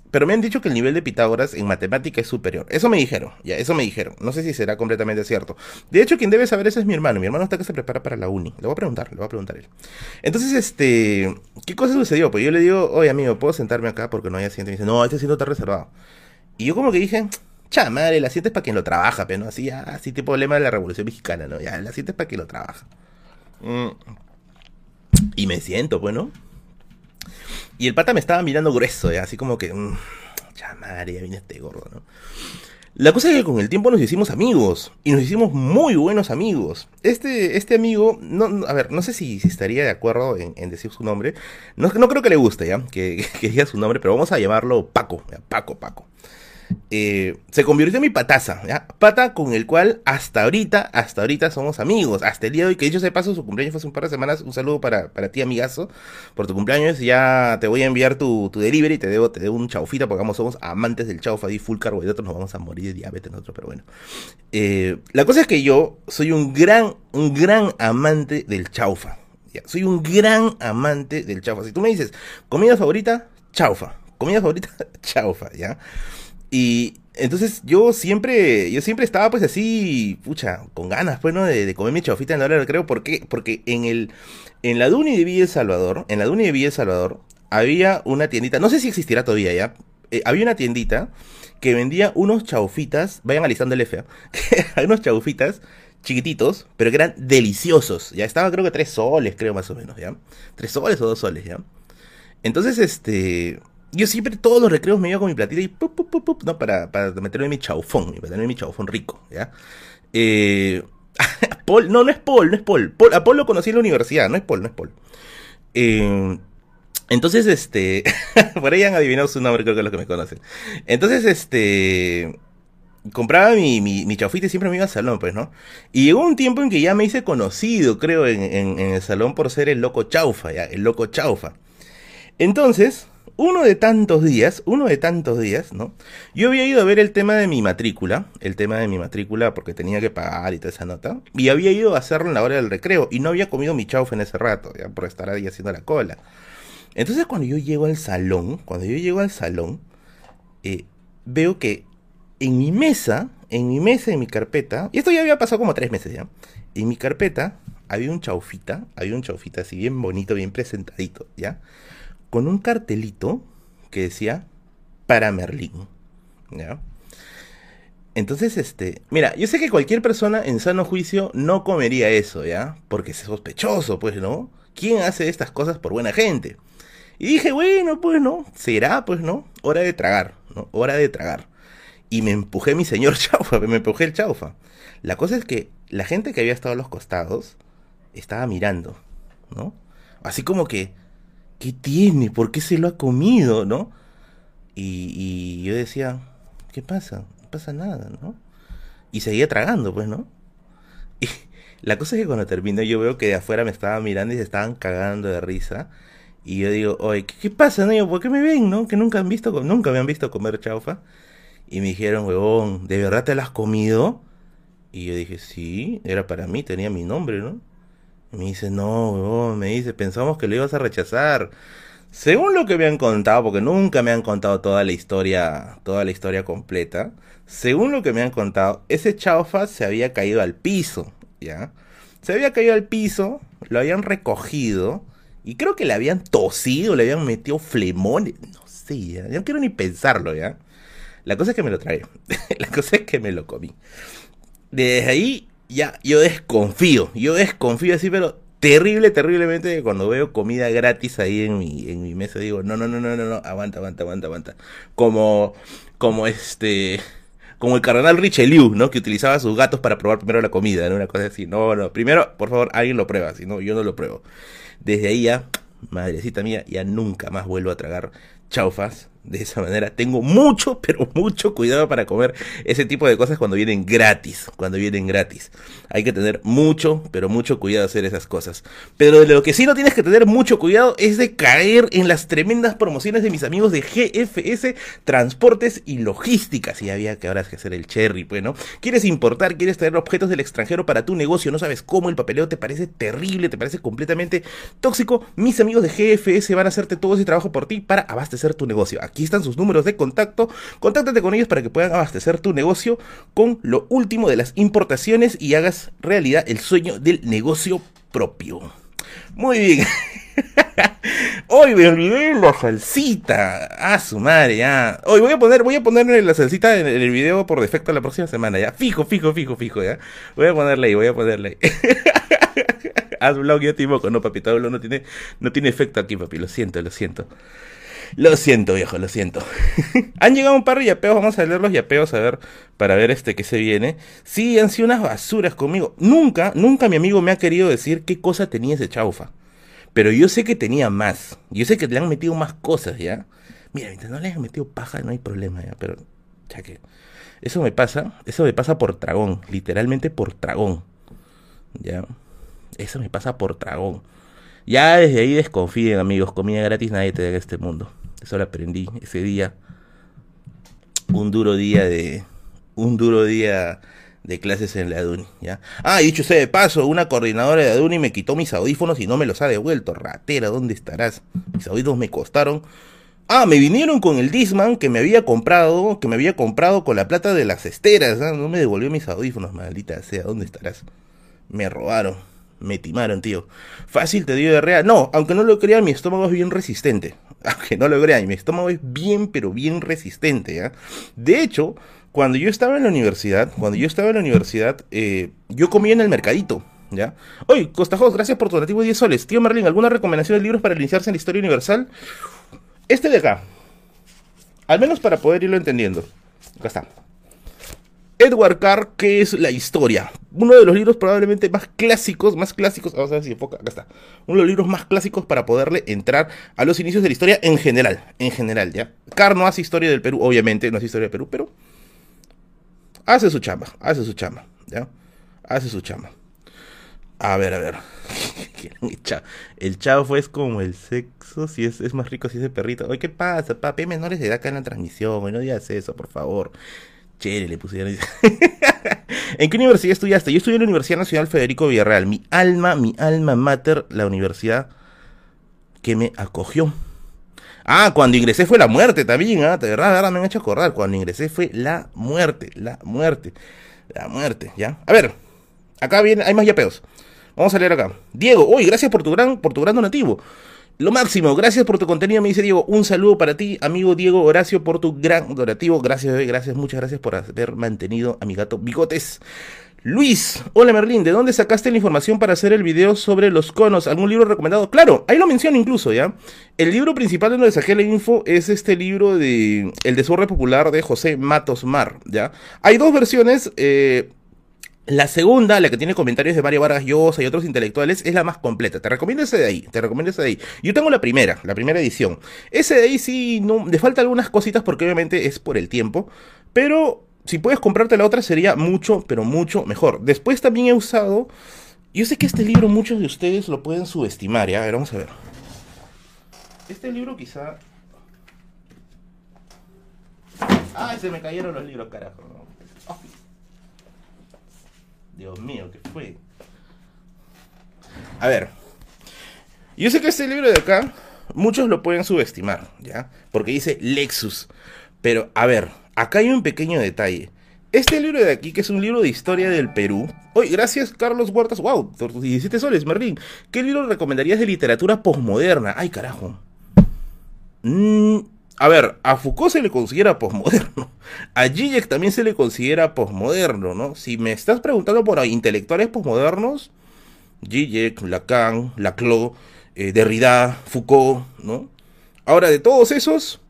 pero me han dicho que el nivel de Pitágoras en matemática es superior. Eso me dijeron, ya, eso me dijeron. No sé si será completamente cierto. De hecho, quien debe saber eso es mi hermano. Mi hermano está que se prepara para la uni. Le voy a preguntar, le voy a preguntar él. Entonces, este, ¿qué cosa sucedió? Pues yo le digo, oye amigo, ¿puedo sentarme acá porque no hay asiento? Y me dice, no, este asiento está reservado. Y yo como que dije, cha madre, el asiento es para quien lo trabaja, pero así, así tipo lema de la Revolución Mexicana, ¿no? Ya, el asiento es para quien lo trabaja. Mm. Y me siento, bueno. Pues, y el pata me estaba mirando grueso, así como que, mmm, cha madre, ya viene este gordo, ¿no? La cosa es que con el tiempo nos hicimos amigos. Y nos hicimos muy buenos amigos. Este, este amigo, no, a ver, no sé si, estaría de acuerdo en, decir su nombre. No, no, creo que le guste, ¿ya? Que, diga su nombre, pero vamos a llamarlo Paco. Paco, Paco. Eh, se convirtió en mi pataza, ¿ya? Pata con el cual hasta ahorita, hasta ahorita somos amigos. Hasta el día de hoy, que dicho se paso, su cumpleaños fue hace un par de semanas. Un saludo para, para ti, amigazo, por tu cumpleaños. Ya te voy a enviar tu, tu delivery, te debo, te debo un chaufita, porque vamos, somos amantes del chaufa, y full carbohidratos, nos vamos a morir de diabetes nosotros, pero bueno. Eh, la cosa es que yo soy un gran, un gran amante del chaufa. ¿ya? Soy un gran amante del chaufa. Si tú me dices, comida favorita, chaufa. Comida favorita, chaufa, ¿ya? Y entonces yo siempre, yo siempre estaba pues así, pucha, con ganas, pues, ¿no? De, comer mi chaufita en la hora del. ¿Por qué? Porque en el, en la Duni de Villa El Salvador, en la Duni de Villa El Salvador, había una tiendita, no sé si existirá todavía ya, eh, había una tiendita que vendía unos chaufitas, vayan alistando el F, hay unos chaufitas chiquititos, pero que eran deliciosos, ya estaba creo que tres soles, creo más o menos, ya, tres soles o dos soles, ya. Entonces, este, yo siempre todos los recreos me iba con mi platita y pup, pup, pup, ¿no? Para, para meterme mi chaufón, para tener mi chaufón rico, ¿ya? Eh, Paul, no, no es Paul, no es Paul. Paul a Paul lo conocí en la universidad, no es Paul, no es Paul. Eh, entonces, este, por ahí han adivinado su nombre, creo que los que me conocen. Entonces, este, compraba mi, mi, mi chaufita y siempre me iba al salón, pues, ¿no? Y llegó un tiempo en que ya me hice conocido, creo, en, en, en el salón por ser el loco chaufa, ya, el loco chaufa. Entonces, uno de tantos días, uno de tantos días, ¿no? Yo había ido a ver el tema de mi matrícula, el tema de mi matrícula porque tenía que pagar y toda esa nota, y había ido a hacerlo en la hora del recreo y no había comido mi chaufa en ese rato, ya por estar ahí haciendo la cola. Entonces cuando yo llego al salón, cuando yo llego al salón, eh, veo que en mi mesa, en mi mesa, en mi carpeta, y esto ya había pasado como tres meses ya, en mi carpeta había un chaufita, había un chaufita así bien bonito, bien presentadito, ¿ya? Con un cartelito que decía para Merlín, ¿ya? Entonces, este, mira, yo sé que cualquier persona en sano juicio no comería eso, ¿ya? Porque es sospechoso, pues, ¿no? ¿Quién hace estas cosas por buena gente? Y dije, bueno, pues no, será, pues no, hora de tragar, ¿no? Hora de tragar. Y me empujé mi señor chaufa, me empujé el chaufa. La cosa es que la gente que había estado a los costados estaba mirando, ¿no? Así como que, ¿qué tiene? ¿Por qué se lo ha comido, no? Y, yo decía, ¿qué pasa? No pasa nada, ¿no? Y seguía tragando, pues, ¿no? Y la cosa es que cuando terminó yo veo que de afuera me estaban mirando y se estaban cagando de risa. Y yo digo, oye, ¿qué, qué pasa, no? ¿Por qué me ven, no? Que nunca han visto, nunca me han visto comer chaufa. Y me dijeron, huevón, ¿de verdad te la has comido? Y yo dije, sí, era para mí, tenía mi nombre, ¿no? Me dice, no, me dice, pensamos que lo ibas a rechazar. Según lo que me han contado, porque nunca me han contado toda la historia, toda la historia completa, según lo que me han contado, ese chaufa se había caído al piso, ¿ya? Se había caído al piso, lo habían recogido, y creo que le habían tosido, le habían metido flemones. No sé, ya. no quiero ni pensarlo, ¿ya? La cosa es que me lo traje. la cosa es que me lo comí. Desde ahí, ya, yo desconfío. Yo desconfío así, pero terrible, terriblemente cuando veo comida gratis ahí en mi, en mi mesa. Digo, no, no, no, no, no, no, aguanta, aguanta, aguanta, aguanta. Como, como este como el cardenal Richelieu, ¿no? Que utilizaba sus gatos para probar primero la comida, ¿no? Una cosa así. No, no, primero, por favor, alguien lo prueba, si no, yo no lo pruebo. Desde ahí ya, madrecita mía, ya nunca más vuelvo a tragar chaufas de esa manera. Tengo mucho, pero mucho cuidado para comer ese tipo de cosas cuando vienen gratis. Cuando vienen gratis. Hay que tener mucho, pero mucho cuidado hacer esas cosas. Pero de lo que sí no tienes que tener mucho cuidado es de caer en las tremendas promociones de mis amigos de GFS Transportes y Logísticas. Y había que ahora que hacer el cherry, pues, ¿no? Quieres importar, quieres traer objetos del extranjero para tu negocio, no sabes cómo el papeleo te parece terrible, te parece completamente tóxico. Mis amigos de GFS van a hacerte todo ese trabajo por ti para abastecer tu negocio Aquí están sus números de contacto. Contáctate con ellos para que puedan abastecer tu negocio con lo último de las importaciones y hagas realidad el sueño del negocio propio. Muy bien. Hoy me olvidé la salsita. A su madre, ya. Hoy voy a poner, voy a ponerle la salsita en el video por defecto la próxima semana, ya. Fijo, fijo, fijo, fijo, ya. Voy a ponerle ahí, voy a ponerle ahí. Haz blog yo te no, papito. no tiene, no tiene efecto aquí, papi. Lo siento, lo siento. Lo siento, viejo, lo siento. han llegado un par de yapeos, vamos a leer los yapeos a ver, para ver este que se viene. Sí, han sido unas basuras conmigo. Nunca, nunca mi amigo me ha querido decir qué cosa tenía ese chaufa. Pero yo sé que tenía más. Yo sé que le han metido más cosas, ¿ya? Mira, mientras no le han metido paja, no hay problema, ¿ya? Pero, ya que. Eso me pasa, eso me pasa por tragón, literalmente por tragón. ¿Ya? Eso me pasa por tragón. Ya desde ahí desconfíen, amigos. Comida gratis nadie te da en este mundo. Eso lo aprendí ese día. Un duro día de. Un duro día de clases en la ADUNI. Ah, y dicho sea de paso, una coordinadora de ADUNI me quitó mis audífonos y no me los ha devuelto. Ratera, ¿dónde estarás? Mis audífonos me costaron. Ah, me vinieron con el Disman que me había comprado, que me había comprado con la plata de las esteras. ¿ah? No me devolvió mis audífonos, maldita sea, ¿dónde estarás? Me robaron. Me timaron, tío. Fácil te dio diarrea. No, aunque no lo crean, mi estómago es bien resistente. Aunque no lo crean, mi estómago es bien, pero bien resistente, ¿ya? De hecho, cuando yo estaba en la universidad, cuando yo estaba en la universidad, eh, yo comía en el mercadito, ¿ya? Oye, Costajos, gracias por tu donativo de 10 soles. Tío Merlin, ¿alguna recomendación de libros para iniciarse en la historia universal? Este de acá. Al menos para poder irlo entendiendo. Acá está. Edward Carr, ¿qué es la historia? uno de los libros probablemente más clásicos, más clásicos, vamos a ver si enfoca, acá está, uno de los libros más clásicos para poderle entrar a los inicios de la historia en general, en general, ¿ya? Carr no hace historia del Perú, obviamente, no hace historia del Perú, pero hace su chamba, hace su chamba, ¿ya? Hace su chamba. A ver, a ver. El chavo es como el sexo, si es, es más rico si es el perrito. Oye, ¿qué pasa, papi? Menores de edad acá en la transmisión, no digas eso, por favor. Chere, le pusieron. ¿En qué universidad estudiaste? Yo estudié en la Universidad Nacional Federico Villarreal. Mi alma, mi alma mater, la universidad que me acogió. Ah, cuando ingresé fue la muerte también, ¿ah? De verdad, verdad me han hecho acordar. Cuando ingresé fue la muerte, la muerte, la muerte, ¿ya? A ver, acá viene, hay más yapeos. Vamos a leer acá. Diego, hoy gracias por tu gran, por tu gran donativo. Lo máximo, gracias por tu contenido, me dice Diego. Un saludo para ti, amigo Diego Horacio, por tu gran donativo. Gracias, gracias, muchas gracias por haber mantenido a mi gato Bigotes. Luis, hola Merlín, ¿de dónde sacaste la información para hacer el video sobre los conos? ¿Algún libro recomendado? Claro, ahí lo menciono incluso, ¿ya? El libro principal de donde saqué la info es este libro de El desorden popular de José Matos Mar, ¿ya? Hay dos versiones, eh, la segunda, la que tiene comentarios de Mario Vargas Llosa y otros intelectuales, es la más completa. Te recomiendo ese de ahí, te recomiendo ese de ahí. Yo tengo la primera, la primera edición. Ese de ahí sí, no, le falta algunas cositas porque obviamente es por el tiempo, pero si puedes comprarte la otra sería mucho, pero mucho mejor. Después también he usado, yo sé que este libro muchos de ustedes lo pueden subestimar, ¿ya? A ver, vamos a ver. Este libro quizá... Ay, se me cayeron los libros, carajo. Dios mío, ¿qué fue? A ver, yo sé que este libro de acá, muchos lo pueden subestimar, ¿ya? Porque dice Lexus. Pero, a ver, acá hay un pequeño detalle. Este libro de aquí, que es un libro de historia del Perú. Hoy, gracias Carlos Huertas. Wow, 17 soles, Merlín. ¿Qué libro recomendarías de literatura posmoderna? Ay, carajo. Mmm a ver, a Foucault se le considera posmoderno. A Zizek también se le considera posmoderno, ¿no? Si me estás preguntando por intelectuales posmodernos, Zizek, Lacan, Laclau, eh, Derrida, Foucault, ¿no? Ahora, de todos esos,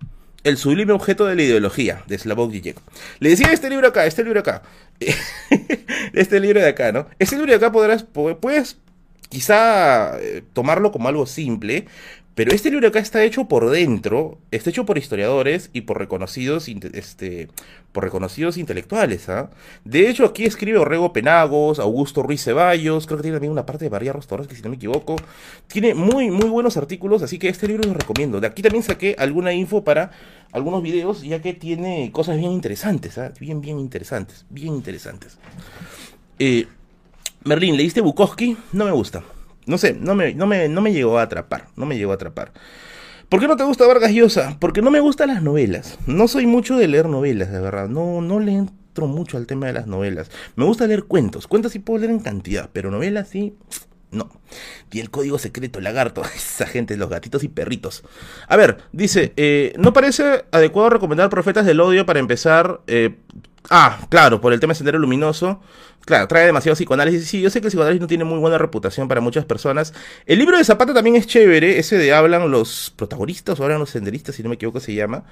el sublime objeto de la ideología de Slavoj Zizek. Le decía este libro acá, este libro acá. este libro de acá, ¿no? Este libro de acá podrás, puedes quizá eh, tomarlo como algo simple, pero este libro acá está hecho por dentro, está hecho por historiadores y por reconocidos, este, por reconocidos intelectuales. ¿ah? De hecho, aquí escribe Orrego Penagos, Augusto Ruiz Ceballos, creo que tiene también una parte de María que si no me equivoco. Tiene muy, muy buenos artículos, así que este libro lo recomiendo. De aquí también saqué alguna info para algunos videos, ya que tiene cosas bien interesantes, ¿ah? bien, bien interesantes, bien interesantes. Eh, Merlín, ¿leíste Bukowski? No me gusta. No sé, no me, no, me, no me llegó a atrapar, no me llegó a atrapar. ¿Por qué no te gusta Vargas Llosa? Porque no me gustan las novelas. No soy mucho de leer novelas, de verdad. No, no le entro mucho al tema de las novelas. Me gusta leer cuentos. Cuentos sí puedo leer en cantidad, pero novelas sí... No. Y el código secreto, lagarto. Esa gente, los gatitos y perritos. A ver, dice, eh, ¿no parece adecuado recomendar Profetas del Odio para empezar? Eh, ah, claro, por el tema Sendero Luminoso. Claro, trae demasiado psicoanálisis. Sí, yo sé que el psicoanálisis no tiene muy buena reputación para muchas personas. El libro de Zapata también es chévere. Ese de hablan los protagonistas o hablan los senderistas, si no me equivoco se llama.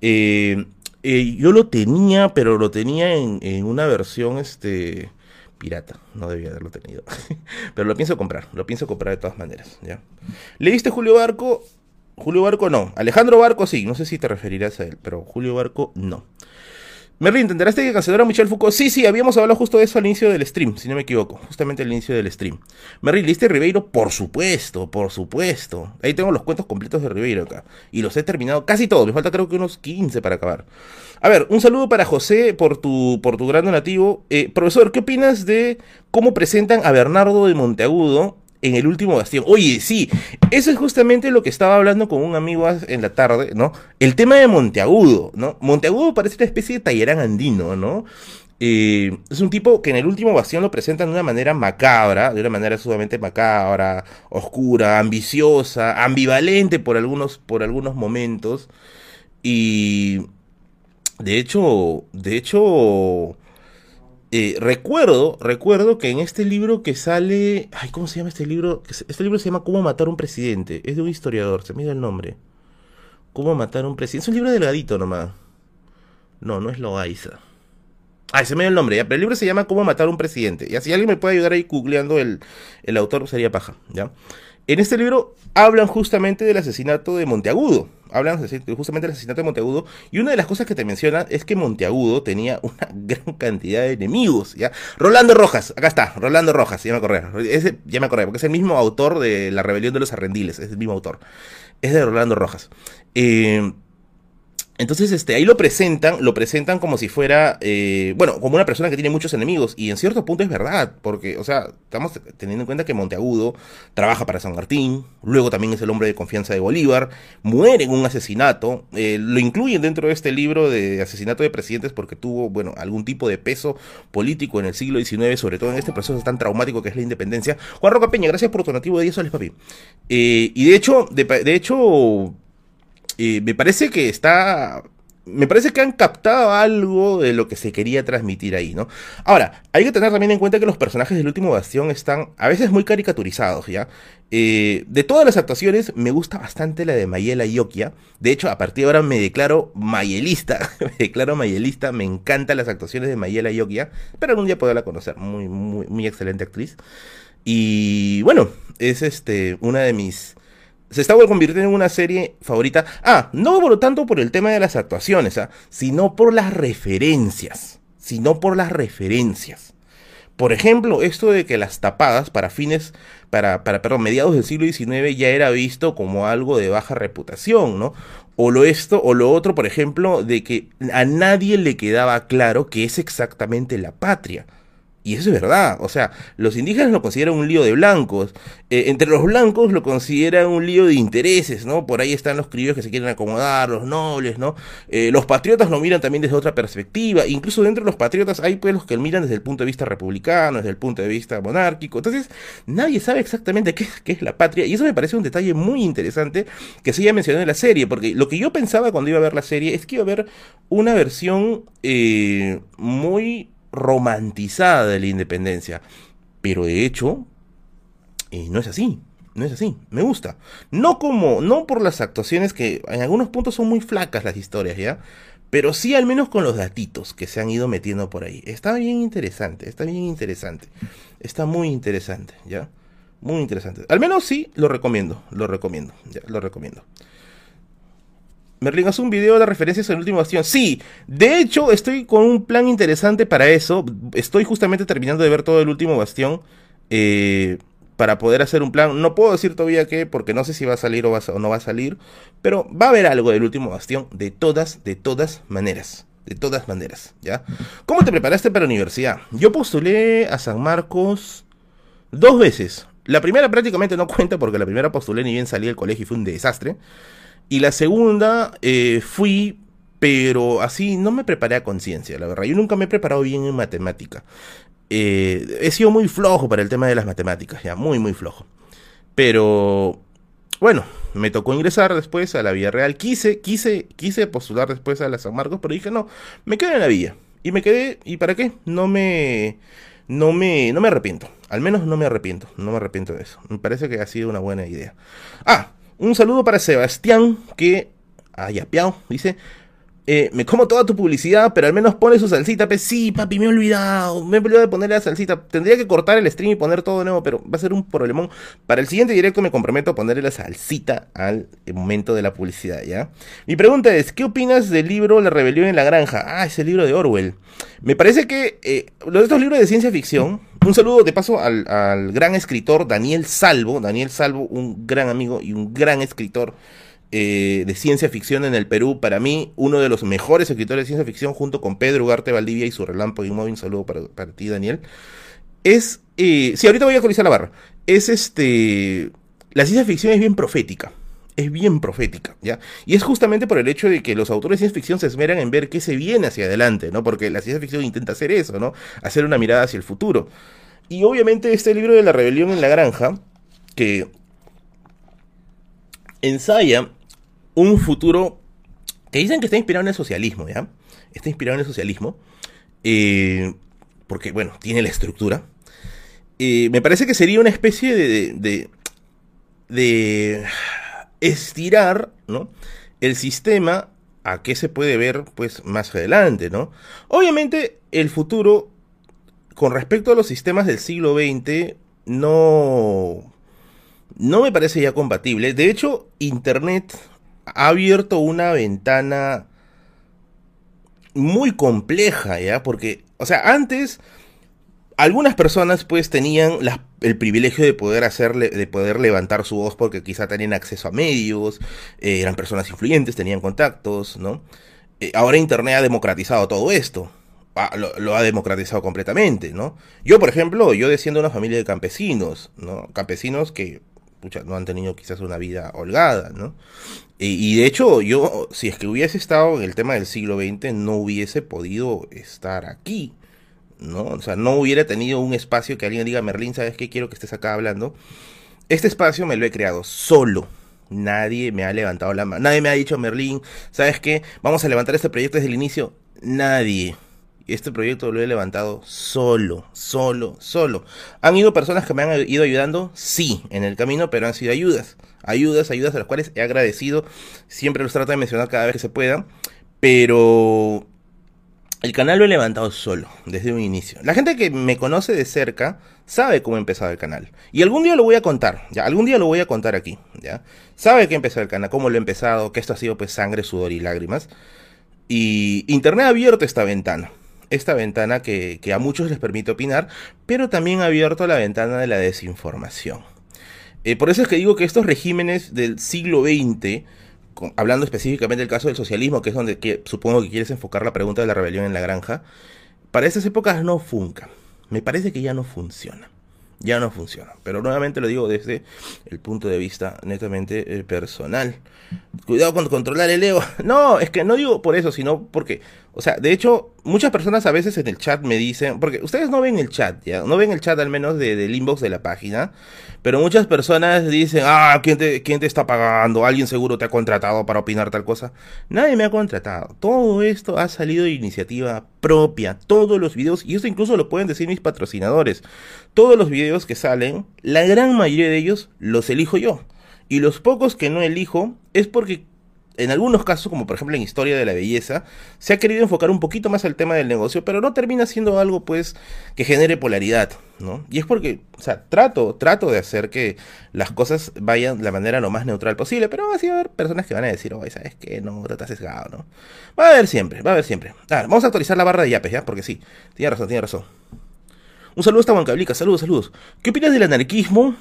Eh, eh, yo lo tenía, pero lo tenía en, una versión este pirata. No debía haberlo tenido. pero lo pienso comprar. Lo pienso comprar de todas maneras. ¿ya? ¿Leíste Julio Barco? Julio Barco no. Alejandro Barco sí. No sé si te referirás a él, pero Julio Barco no. Merlin, ¿te enteraste que cancelaron a Michel Foucault? Sí, sí, habíamos hablado justo de eso al inicio del stream, si no me equivoco. Justamente al inicio del stream. Merlin, ¿liste Ribeiro? Por supuesto, por supuesto. Ahí tengo los cuentos completos de Ribeiro acá. Y los he terminado casi todos. Me falta creo que unos 15 para acabar. A ver, un saludo para José por tu, por tu gran donativo. Eh, profesor, ¿qué opinas de cómo presentan a Bernardo de Monteagudo en el último bastión. Oye, sí, eso es justamente lo que estaba hablando con un amigo en la tarde, ¿no? El tema de Monteagudo, ¿no? Monteagudo parece una especie de tallerán andino, ¿no? Eh, es un tipo que en el último bastión lo presentan de una manera macabra, de una manera sumamente macabra, oscura, ambiciosa, ambivalente por algunos, por algunos momentos. Y de hecho, de hecho, eh, recuerdo, recuerdo que en este libro que sale. Ay, ¿cómo se llama este libro? Este libro se llama Cómo matar un presidente. Es de un historiador, se me dio el nombre. Cómo matar un presidente. Es un libro delgadito nomás. No, no es Loaiza. Ay, se me dio el nombre, pero el libro se llama Cómo matar un presidente. Y así alguien me puede ayudar ahí googleando el, el autor, sería paja, ¿ya? En este libro hablan justamente del asesinato de Monteagudo. Hablan justamente del asesinato de Monteagudo. Y una de las cosas que te menciona es que Monteagudo tenía una gran cantidad de enemigos. ¿ya? Rolando Rojas, acá está, Rolando Rojas, ya me acordé. Ese, ya me acordé, porque es el mismo autor de La rebelión de los arrendiles. Es el mismo autor. Es de Rolando Rojas. Eh, entonces, este, ahí lo presentan, lo presentan como si fuera, eh, bueno, como una persona que tiene muchos enemigos. Y en cierto punto es verdad, porque, o sea, estamos teniendo en cuenta que Monteagudo trabaja para San Martín, luego también es el hombre de confianza de Bolívar, muere en un asesinato, eh, lo incluyen dentro de este libro de asesinato de presidentes porque tuvo, bueno, algún tipo de peso político en el siglo XIX, sobre todo en este proceso tan traumático que es la independencia. Juan Roca Peña, gracias por tu nativo de 10 soles, papi. Eh, y de hecho, de, de hecho me parece que está me parece que han captado algo de lo que se quería transmitir ahí, ¿no? Ahora, hay que tener también en cuenta que los personajes del último bastión están a veces muy caricaturizados, ¿ya? Eh, de todas las actuaciones, me gusta bastante la de Mayela Yokia. De hecho, a partir de ahora me declaro mayelista. me declaro mayelista. Me encantan las actuaciones de Mayela Yokia. Pero algún día poderla conocer. Muy, muy, muy excelente actriz. Y bueno, es este una de mis se está convirtiendo en una serie favorita. Ah, no por lo tanto por el tema de las actuaciones, ¿ah? sino por las referencias. Sino por las referencias. Por ejemplo, esto de que las tapadas para fines, para, para perdón, mediados del siglo XIX ya era visto como algo de baja reputación, ¿no? O lo esto, o lo otro, por ejemplo, de que a nadie le quedaba claro que es exactamente la patria. Y eso es verdad, o sea, los indígenas lo consideran un lío de blancos, eh, entre los blancos lo consideran un lío de intereses, ¿no? Por ahí están los criollos que se quieren acomodar, los nobles, ¿no? Eh, los patriotas lo miran también desde otra perspectiva, incluso dentro de los patriotas hay pues los que lo miran desde el punto de vista republicano, desde el punto de vista monárquico, entonces nadie sabe exactamente qué, es la patria, y eso me parece un detalle muy interesante que se haya mencionado en la serie, porque lo que yo pensaba cuando iba a ver la serie es que iba a haber una versión eh, muy romantizada de la independencia. Pero de hecho, eh, no es así. No es así. Me gusta. No como, no por las actuaciones que en algunos puntos son muy flacas las historias, ¿ya? Pero sí al menos con los datitos que se han ido metiendo por ahí. Está bien interesante, está bien interesante. Está muy interesante, ¿ya? Muy interesante. Al menos sí, lo recomiendo, lo recomiendo, ya, lo recomiendo. Merlin, haz un video de referencias en el último bastión. Sí, de hecho, estoy con un plan interesante para eso. Estoy justamente terminando de ver todo el último bastión. Eh, para poder hacer un plan. No puedo decir todavía qué, porque no sé si va a salir o, o, no va a salir. Pero va a haber algo del último bastión. De todas, de todas maneras. De todas maneras, ¿ya? ¿Cómo te preparaste para la universidad? Yo postulé a San Marcos dos veces. La primera prácticamente no cuenta porque la primera postulé ni bien salí del colegio y fue un desastre. Y la segunda, eh, fui, pero así no me preparé a conciencia, la verdad. Yo nunca me he preparado bien en matemática. Eh, he sido muy flojo para el tema de las matemáticas, ya, muy, muy flojo. Pero, bueno, me tocó ingresar después a la Villa Real. Quise, quise, quise postular después a la San Marcos, pero dije, no, me quedé en la Villa. Y me quedé, ¿y para qué? No me, no me, no me arrepiento. Al menos no me arrepiento, no me arrepiento de eso. Me parece que ha sido una buena idea. Ah, un saludo para Sebastián, que ayapeado, dice. Eh, me como toda tu publicidad, pero al menos pone su salsita. Pues sí, papi, me he olvidado. Me he olvidado de poner la salsita. Tendría que cortar el stream y poner todo de nuevo, pero va a ser un problemón. Para el siguiente directo me comprometo a ponerle la salsita al momento de la publicidad, ¿ya? Mi pregunta es, ¿qué opinas del libro La rebelión en la granja? Ah, ese libro de Orwell. Me parece que eh, de estos libros de ciencia ficción un saludo de paso al, gran escritor Daniel Salvo. Daniel Salvo, un gran amigo y un gran escritor eh, de ciencia ficción en el Perú. Para mí, uno de los mejores escritores de ciencia ficción, junto con Pedro Ugarte Valdivia y su relámpago y móvil. Un saludo para, ti, Daniel. Es. Eh, sí, ahorita voy a actualizar la barra. Es este. La ciencia ficción es bien profética es bien profética, ¿ya? Y es justamente por el hecho de que los autores de ciencia ficción se esmeran en ver qué se viene hacia adelante, ¿no? Porque la ciencia ficción intenta hacer eso, ¿no? Hacer una mirada hacia el futuro. Y obviamente este libro de la rebelión en la granja, que ensaya un futuro que dicen que está inspirado en el socialismo, ¿ya? Está inspirado en el socialismo, eh, porque, bueno, tiene la estructura. Eh, me parece que sería una especie de, de, de estirar ¿no? el sistema a qué se puede ver pues más adelante, ¿no? Obviamente el futuro con respecto a los sistemas del siglo XX no no me parece ya compatible. De hecho, internet ha abierto una ventana muy compleja, ¿ya? Porque, o sea, antes algunas personas pues tenían el privilegio de poder hacerle, de poder levantar su voz porque quizá tenían acceso a medios, eh, eran personas influyentes, tenían contactos, ¿no? Eh, ahora Internet ha democratizado todo esto. lo, ha democratizado completamente, ¿no? Yo, por ejemplo, yo desciendo de una familia de campesinos, ¿no? Campesinos que no han tenido quizás una vida holgada, ¿no? Y, y, de hecho, yo, si es que hubiese estado en el tema del siglo XX, no hubiese podido estar aquí, ¿no? O sea, no hubiera tenido un espacio que alguien diga, Merlín, ¿sabes qué? Quiero que estés acá hablando. Este espacio me lo he creado solo. Nadie me ha levantado la mano. Nadie me ha dicho, Merlín, ¿sabes qué? Vamos a levantar este proyecto desde el inicio. Nadie. Este proyecto lo he levantado solo, solo, solo. ¿Han ido personas que me han ido ayudando? Sí, en el camino, pero han sido ayudas. Ayudas, ayudas a las cuales he agradecido. Siempre los trato de mencionar cada vez que se pueda. Pero el canal lo he levantado solo, desde un inicio. La gente que me conoce de cerca sabe cómo he empezado el canal. Y algún día lo voy a contar, ¿ya? Algún día lo voy a contar aquí, ¿ya? Sabe que he empezado el canal, cómo lo he empezado, que esto ha sido pues sangre, sudor y lágrimas. Y Internet ha abierto esta ventana. Esta ventana que, a muchos les permite opinar, pero también ha abierto la ventana de la desinformación. Eh, por eso es que digo que estos regímenes del siglo XX hablando específicamente del caso del socialismo, que es donde supongo que quieres enfocar la pregunta de la rebelión en la granja, para esas épocas no funca. Me parece que ya no funciona. Ya no funciona. Pero nuevamente lo digo desde el punto de vista netamente eh, personal. Cuidado con controlar el ego. No, es que no digo por eso, sino porque, o sea, de hecho, muchas personas a veces en el chat me dicen, porque ustedes no ven el chat, ¿ya? No ven el chat al menos de, del inbox de la página, pero muchas personas dicen, ah, ¿quién te, ¿quién te está pagando? Alguien seguro te ha contratado para opinar tal cosa. Nadie me ha contratado. Todo esto ha salido de iniciativa propia. Todos los videos, y esto incluso lo pueden decir mis patrocinadores, todos los videos que salen, la gran mayoría de ellos los elijo yo. Y los pocos que no elijo es porque en algunos casos, como por ejemplo en Historia de la Belleza, se ha querido enfocar un poquito más al tema del negocio, pero no termina siendo algo pues que genere polaridad, ¿no? Y es porque, o sea, trato, trato de hacer que las cosas vayan de la manera lo más neutral posible, pero así va a haber personas que van a decir, oye, ¿sabes qué? No, estás sesgado, ¿no? Va a haber siempre, va a haber siempre. A ver, vamos a actualizar la barra de yapes, ¿ya? Porque sí, tiene razón, tiene razón. Un saludo hasta Huancablica, saludos, saludos. ¿Qué opinas del anarquismo?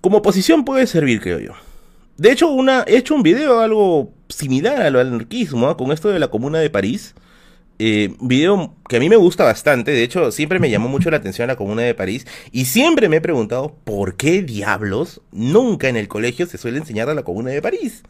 Como oposición puede servir, creo yo. De hecho, una, he hecho un video algo similar al anarquismo, ¿ah? con esto de la Comuna de París. Eh, video que a mí me gusta bastante, de hecho siempre me llamó mucho la atención la Comuna de París y siempre me he preguntado por qué diablos nunca en el colegio se suele enseñar a la Comuna de París.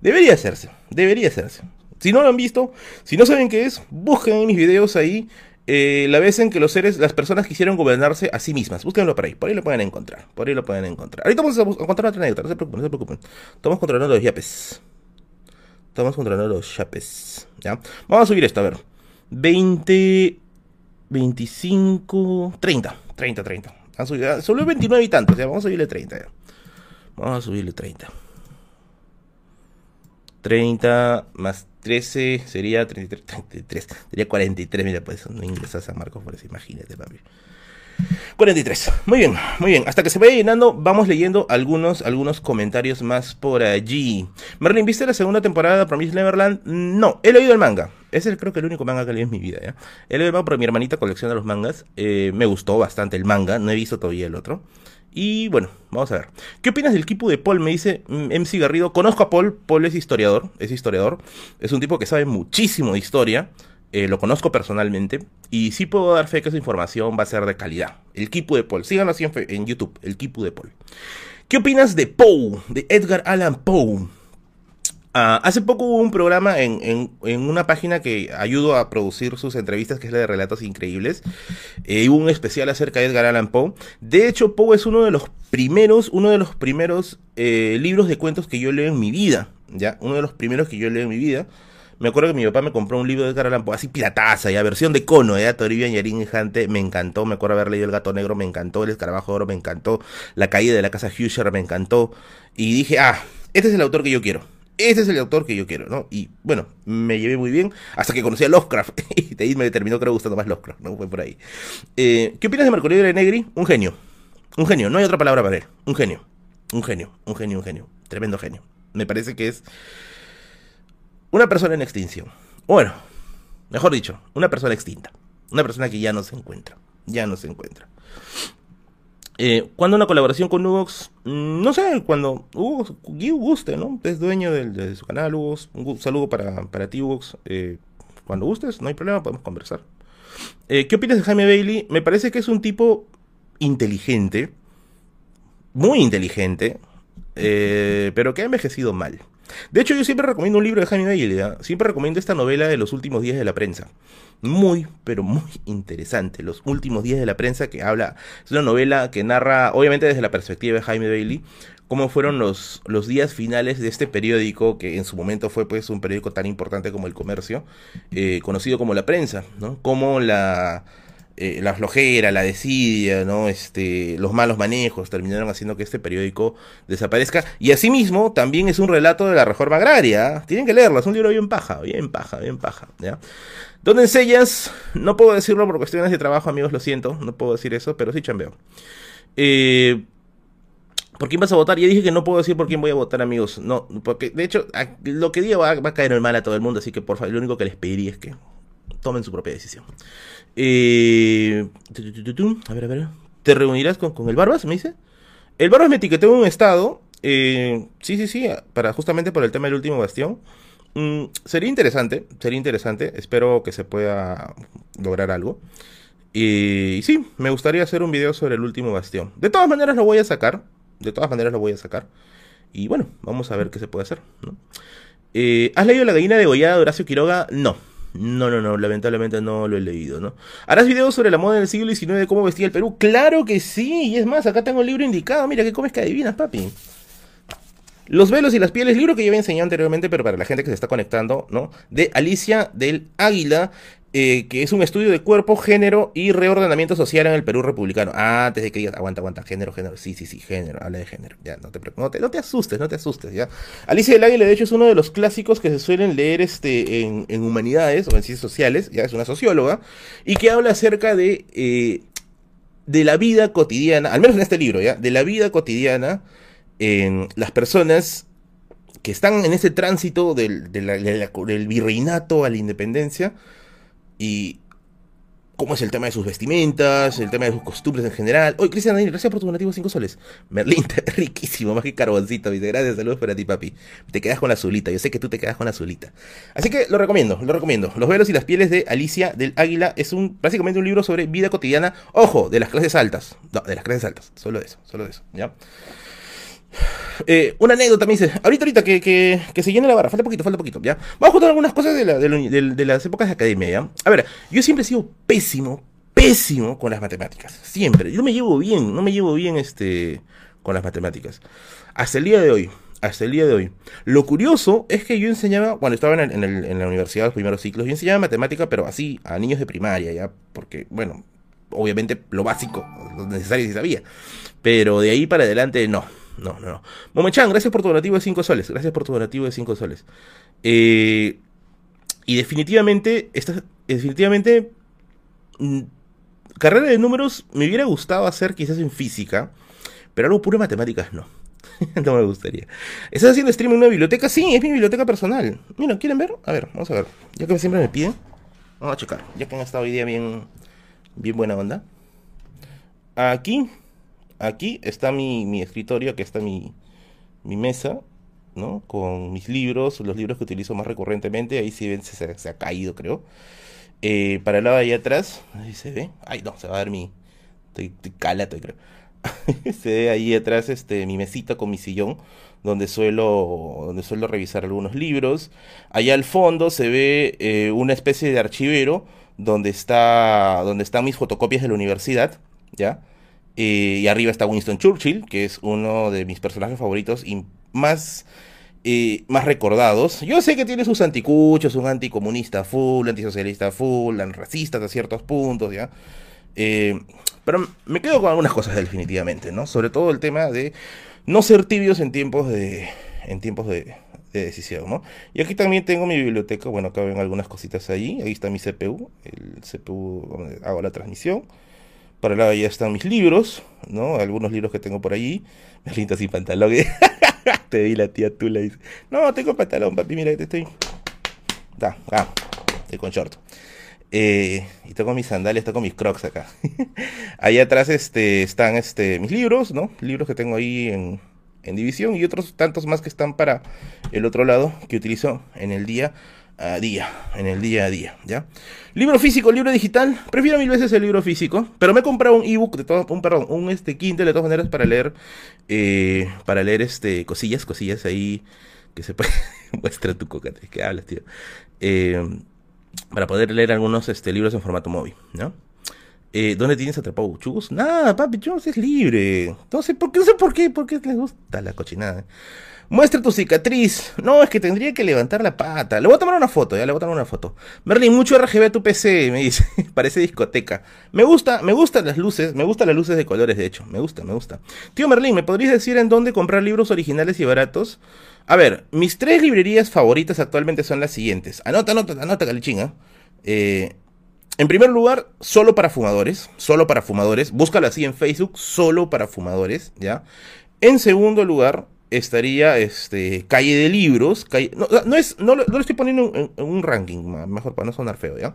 Debería hacerse, debería hacerse. Si no lo han visto, si no saben qué es, busquen en mis videos ahí eh, la vez en que los seres, las personas quisieron gobernarse a sí mismas. Búsquenlo por ahí, por ahí lo pueden encontrar. Por ahí lo pueden encontrar. Ahorita vamos a encontrar otra anécdota, no se preocupen, no se preocupen. Estamos controlando los yapes. Estamos controlando los yapes. ¿Ya? Vamos a subir esto, a ver. 20, 25, 30. 30, 30. subió 29 y tantos, ya. Vamos a subirle 30 ya. Vamos a subirle 30. 30 más 13 sería 33, 33 sería 43, mira, pues no ingresas a Marcos por eso, imagínate, papi. 43. Muy bien, muy bien. Hasta que se vaya llenando, vamos leyendo algunos, algunos comentarios más por allí. Merlin, ¿viste la segunda temporada de Promise Neverland? No, he leído el manga. Es el, creo que el único manga que leí en mi vida, ¿ya? He leído el manga porque mi hermanita colecciona los mangas. Eh, me gustó bastante el manga, no he visto todavía el otro. Y bueno, vamos a ver. ¿Qué opinas del equipo de Paul? Me dice MC Garrido. Conozco a Paul. Paul es historiador. Es historiador. Es un tipo que sabe muchísimo de historia. Eh, lo conozco personalmente. Y sí puedo dar fe que esa información va a ser de calidad. El equipo de Paul. Síganlo así en, en YouTube. El equipo de Paul. ¿Qué opinas de Poe? De Edgar Allan Poe. Ah, hace poco hubo un programa en, una página que ayudo a producir sus entrevistas, que es la de Relatos Increíbles. Eh, hubo un especial acerca de Edgar Allan Poe. De hecho, Poe es uno de los primeros, uno de los primeros eh, libros de cuentos que yo leo en mi vida. ¿ya? Uno de los primeros que yo leo en mi vida. Me acuerdo que mi papá me compró un libro de Edgar Allan Poe, así pirataza, ya versión de cono, ya Toribia Yarín Jante, me encantó. Me acuerdo haber leído El Gato Negro, me encantó. El Escarabajo de Oro, me encantó. La caída de la casa Husher, me encantó. Y dije, ah, este es el autor que yo quiero ese es el autor que yo quiero, ¿no? Y bueno, me llevé muy bien hasta que conocí a Lovecraft y de ahí me terminó creo gustando más Lovecraft, ¿no? Fue por ahí. Eh, ¿Qué opinas de Marco Aurelio Negri? Un genio. Un genio, no hay otra palabra para él. Un genio. Un genio, un genio, un genio. Tremendo genio. Me parece que es una persona en extinción. Bueno, mejor dicho, una persona extinta. Una persona que ya no se encuentra. Ya no se encuentra. Eh, ¿Cuándo una colaboración con Uvox? Mm, no sé, cuando Hugo guste, ¿no? Es dueño de, su canal, Hugo. Un saludo para, para ti, Uvox. Eh, cuando gustes, no hay problema, podemos conversar. Eh, ¿Qué opinas de Jaime Bailey? Me parece que es un tipo inteligente, muy inteligente, eh, pero que ha envejecido mal. De hecho, yo siempre recomiendo un libro de Jaime Bailey. ¿ah? Siempre recomiendo esta novela de los últimos días de la prensa. Muy, pero muy interesante. Los últimos días de la prensa que habla. Es una novela que narra, obviamente desde la perspectiva de Jaime Bailey, cómo fueron los, los días finales de este periódico, que en su momento fue pues un periódico tan importante como el comercio, eh, conocido como la prensa, ¿no? Cómo la eh, la flojera, la desidia, ¿no? Este, los malos manejos terminaron haciendo que este periódico desaparezca. Y asimismo, también es un relato de la reforma agraria. Tienen que leerlo, es un libro bien paja, bien paja, bien paja. ¿ya? ¿Dónde enseñas? No puedo decirlo por cuestiones de trabajo, amigos, lo siento, no puedo decir eso, pero sí chambeo. Eh, ¿Por quién vas a votar? Ya dije que no puedo decir por quién voy a votar, amigos. No, porque de hecho, lo que diga va, a caer en mal a todo el mundo, así que por favor, lo único que les pediría es que tomen su propia decisión. Eh, a ver, a ver. ¿Te reunirás con, el Barbas? Me dice. El Barbas me etiquetó en un estado. Eh, sí, sí, sí. Para, justamente por el tema del último bastión. Mm, sería interesante. Sería interesante. Espero que se pueda lograr algo. Y sí, me gustaría hacer un video sobre el último bastión. De todas maneras lo voy a sacar. De todas maneras lo voy a sacar. Y bueno, vamos a ver qué se puede hacer. Eh, ¿Has leído La gallina de Goya de Horacio Quiroga? No. No, no, no, lamentablemente no lo he leído, ¿no? ¿Harás videos sobre la moda del siglo XIX de cómo vestía el Perú? Claro que sí, y es más, acá tengo el libro indicado, mira que comes que adivinas, papi. Los velos y las pieles, libro que ya había enseñado anteriormente, pero para la gente que se está conectando, ¿no? De Alicia del Águila, eh, que es un estudio de cuerpo, género y reordenamiento social en el Perú republicano. Ah, antes de que digas, aguanta, aguanta, género, género. Sí, sí, sí, género, habla de género. Ya, no te, no te, asustes, no te asustes, ya. Alicia del Águila, de hecho, es uno de los clásicos que se suelen leer este, en, humanidades o en ciencias sociales, ya es una socióloga, y que habla acerca de, eh, de la vida cotidiana, al menos en este libro, ya, de la vida cotidiana en las personas que están en ese tránsito del virreinato a la independencia y cómo es el tema de sus vestimentas, el tema de sus costumbres en general. Oye, Cristian Daniel, gracias por tu donativo 5 soles. Merlín, riquísimo, más que carboncito. Dice, gracias, saludos para ti, papi. Te quedas con la azulita, yo sé que tú te quedas con la azulita. Así que lo recomiendo, lo recomiendo. Los velos y las pieles de Alicia del Águila es un básicamente un libro sobre vida cotidiana. Ojo, de las clases altas. No, de las clases altas. Solo eso, solo eso, ¿ya? Eh, una anécdota me dice, ahorita, ahorita, que, que, se llene la barra, falta poquito, falta poquito, ¿ya? Vamos a contar algunas cosas de, de, las épocas de academia, ¿ya? A ver, yo siempre he sido pésimo, pésimo con las matemáticas, siempre. Yo me llevo bien, no me llevo bien este, con las matemáticas. Hasta el día de hoy, hasta el día de hoy. Lo curioso es que yo enseñaba, cuando estaba en, en la universidad, los primeros ciclos, yo enseñaba matemática, pero así, a niños de primaria, ¿ya? Porque, bueno, obviamente lo básico, lo necesario sí sabía. Pero de ahí para adelante, no no, no, no. Momechan, gracias por tu donativo de 5 soles. Gracias por tu donativo de 5 soles. Eh, y definitivamente, esta, definitivamente, mm, carrera de números me hubiera gustado hacer quizás en física, pero algo puro matemáticas no. no me gustaría. ¿Estás haciendo stream en una biblioteca? Sí, es mi biblioteca personal. Mira, ¿quieren ver? A ver, vamos a ver. Ya que siempre me piden, vamos a checar. Ya que han estado hoy día bien, bien buena onda. Aquí aquí está mi, escritorio, aquí está mi, mesa, ¿no? Con mis libros, los libros que utilizo más recurrentemente, ahí sí ven, se, se ha caído, creo. Eh, para el lado de ahí atrás, ahí se ve, ay no, se va a ver mi, estoy, estoy creo. se ve ahí atrás este, mi mesita con mi sillón, donde suelo, donde suelo revisar algunos libros. Allá al fondo se ve eh, una especie de archivero, donde, está, donde están mis fotocopias de la universidad, ¿ya? Eh, y arriba está Winston Churchill, que es uno de mis personajes favoritos y más, eh, más recordados. Yo sé que tiene sus anticuchos, un anticomunista full, antisocialista full, racista a ciertos puntos, ¿ya? Eh, pero me quedo con algunas cosas definitivamente, ¿no? Sobre todo el tema de no ser tibios en tiempos de, en tiempos de, de decisión, ¿no? Y aquí también tengo mi biblioteca, bueno, acá ven algunas cositas ahí, ahí está mi CPU, el CPU donde hago la transmisión. Para el lado ya están mis libros, ¿no? Algunos libros que tengo por ahí. Me linda sin pantalón. te di la tía Tula dice, no, tengo pantalón, papi, mira, te estoy... Da, ah, estoy con short. Eh, y tengo mis sandalias, tengo mis crocs acá. ahí atrás este, están este, mis libros, ¿no? Libros que tengo ahí en, en división y otros tantos más que están para el otro lado que utilizo en el día a día, en el día a día, ¿ya? Libro físico, libro digital, prefiero mil veces el libro físico, pero me he comprado un ebook de todo, un perdón, un este Kindle de todas maneras para leer, eh, para leer este cosillas, cosillas ahí que se puede muestra tu coca, que hablas, tío, eh, para poder leer algunos este libros en formato móvil, ¿no? Eh, ¿Dónde tienes atrapado chus? Nada, papi, chus es libre. Sé por qué, no sé por qué, por qué les gusta la cochinada. Muestra tu cicatriz. No, es que tendría que levantar la pata. Le voy a tomar una foto, ya le voy a tomar una foto. Merlin, mucho RGB a tu PC, me dice. Parece discoteca. Me gusta, me gustan las luces, me gustan las luces de colores, de hecho. Me gusta, me gusta. Tío Merlin, ¿me podrías decir en dónde comprar libros originales y baratos? A ver, mis tres librerías favoritas actualmente son las siguientes. Anota, anota, anota, calichín, Eh, en primer lugar, solo para fumadores, solo para fumadores, búscalo así en Facebook, solo para fumadores, ¿ya? En segundo lugar, estaría este, Calle de Libros, no, es, no, lo estoy poniendo en, un ranking, mejor para no sonar feo, ¿ya?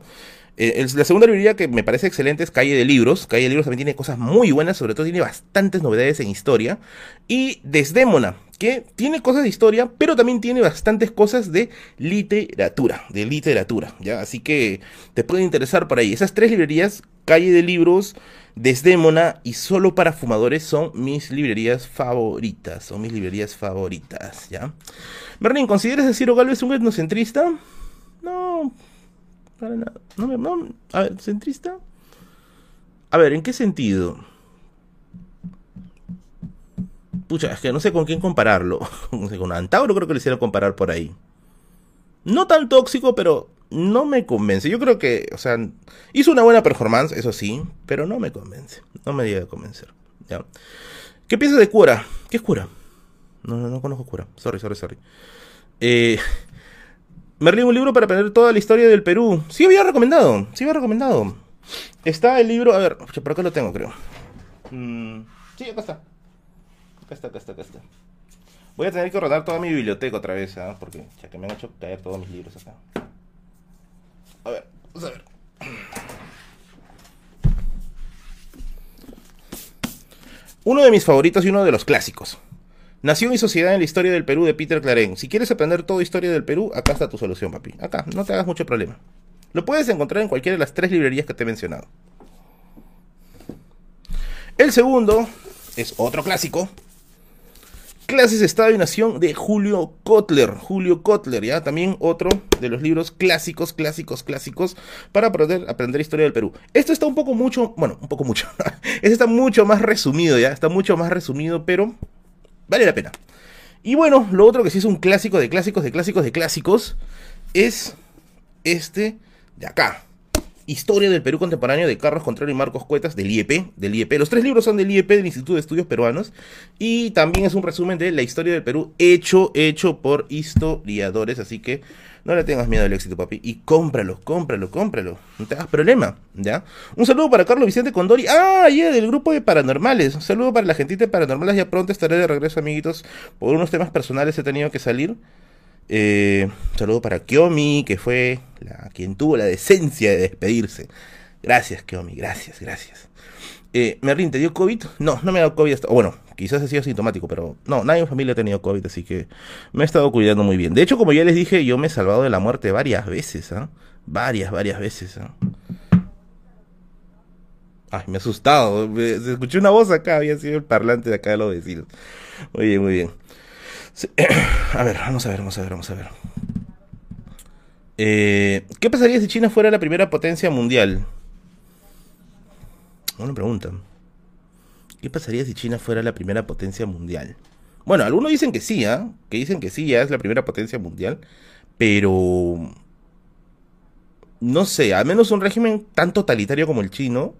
Eh, la segunda librería que me parece excelente es Calle de Libros. Calle de Libros también tiene cosas muy buenas, sobre todo tiene bastantes novedades en historia. Y Desdémona, que tiene cosas de historia, pero también tiene bastantes cosas de literatura, de literatura, ¿ya? Así que te puede interesar por ahí. Esas tres librerías, Calle de Libros, Desdémona y Solo para Fumadores son mis librerías favoritas, son mis librerías favoritas, ¿ya? Berlín, ¿consideras a Ciro Galvez un etnocentrista? No, para nada. A ver, ¿centrista? A ver, ¿en qué sentido? Pucha, es que no sé con quién compararlo. No sé, con Antauro creo que le hicieron comparar por ahí. No tan tóxico, pero no me convence. Yo creo que, o sea, hizo una buena performance, eso sí, pero no me convence. No me llega a convencer. ¿ya? ¿Qué piensas de cura? ¿Qué es cura? No, no, no conozco cura. Sorry, sorry, sorry. Eh, Merlín, un libro para aprender toda la historia del Perú. Sí había recomendado, sí había recomendado. Está el libro, a ver, por acá lo tengo, creo. Mm, sí, acá está. Acá está, acá está, acá está. Voy a tener que rodar toda mi biblioteca otra vez, ¿ah? Porque ya que me han hecho caer todos mis libros acá. A ver, vamos a ver. Uno de mis favoritos y uno de los clásicos. Nación y sociedad en la historia del Perú de Peter Claren. Si quieres aprender toda historia del Perú, acá está tu solución, papi. Acá, no te hagas mucho problema. Lo puedes encontrar en cualquiera de las tres librerías que te he mencionado. El segundo es otro clásico, Clases, Estado y Nación de Julio Kotler. Julio Kotler, ya también otro de los libros clásicos, clásicos, clásicos para aprender, aprender historia del Perú. Esto está un poco mucho, bueno, un poco mucho. este está mucho más resumido, ya, está mucho más resumido, pero vale la pena. Y bueno, lo otro que sí es un clásico de clásicos, de clásicos, de clásicos, es este de acá. Historia del Perú Contemporáneo de Carlos Contreras y Marcos Cuetas del IEP, del IEP. Los tres libros son del IEP, del Instituto de Estudios Peruanos, y también es un resumen de la historia del Perú hecho, hecho por historiadores, así que no le tengas miedo al éxito, papi, y cómpralo, cómpralo, cómpralo, no te hagas problema, ¿ya? Un saludo para Carlos Vicente Condori, ah, ya, del grupo de paranormales, un saludo para la gente de paranormales, ya pronto estaré de regreso, amiguitos, por unos temas personales he tenido que salir, eh, saludo para Kiomi, que fue la, quien tuvo la decencia de despedirse. Gracias, Kiomi, gracias, gracias. Eh, Merlin, ¿te dio COVID? No, no me ha dado COVID hasta... Bueno, quizás ha sido sintomático, pero no, nadie en mi familia ha tenido COVID, así que me he estado cuidando muy bien. De hecho, como ya les dije, yo me he salvado de la muerte varias veces, ¿ah? Varias, varias veces, ¿ah? Ay, me he asustado. escuché una voz acá, había sido el parlante de acá de los vecinos. Muy bien, muy bien. A ver, vamos a ver, vamos a ver, vamos a ver. Eh, ¿Qué pasaría si China fuera la primera potencia mundial? Una pregunta. ¿Qué pasaría si China fuera la primera potencia mundial? Bueno, algunos dicen que sí, ¿ah? Que dicen que sí, ya es la primera potencia mundial. Pero... No sé, al menos un régimen tan totalitario como el chino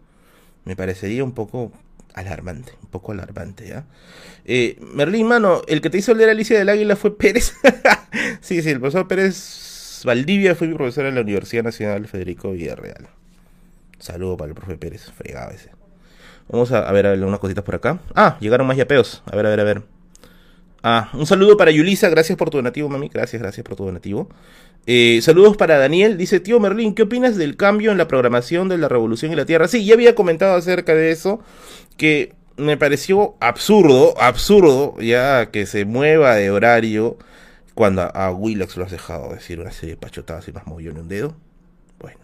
me parecería un poco alarmante, un poco alarmante, ¿ya? Eh, Merlín, mano, el que te hizo leer Alicia del Águila fue Pérez. sí, sí, el profesor Pérez Valdivia fue mi profesor en la Universidad Nacional Federico Villarreal. Saludo para el profe Pérez, fregado ese. Vamos a, ver, a ver unas cositas por acá. Ah, llegaron más yapeos. A ver, a ver, a ver. Ah, un saludo para Yulisa, gracias por tu donativo, mami. Gracias, gracias por tu donativo. Eh, saludos para Daniel, dice tío Merlín, ¿qué opinas del cambio en la programación de la Revolución y la Tierra? Sí, ya había comentado acerca de eso, que me pareció absurdo, absurdo, ya que se mueva de horario cuando a, Willax lo has dejado decir una serie de pachotadas y más movió ni un dedo. Bueno.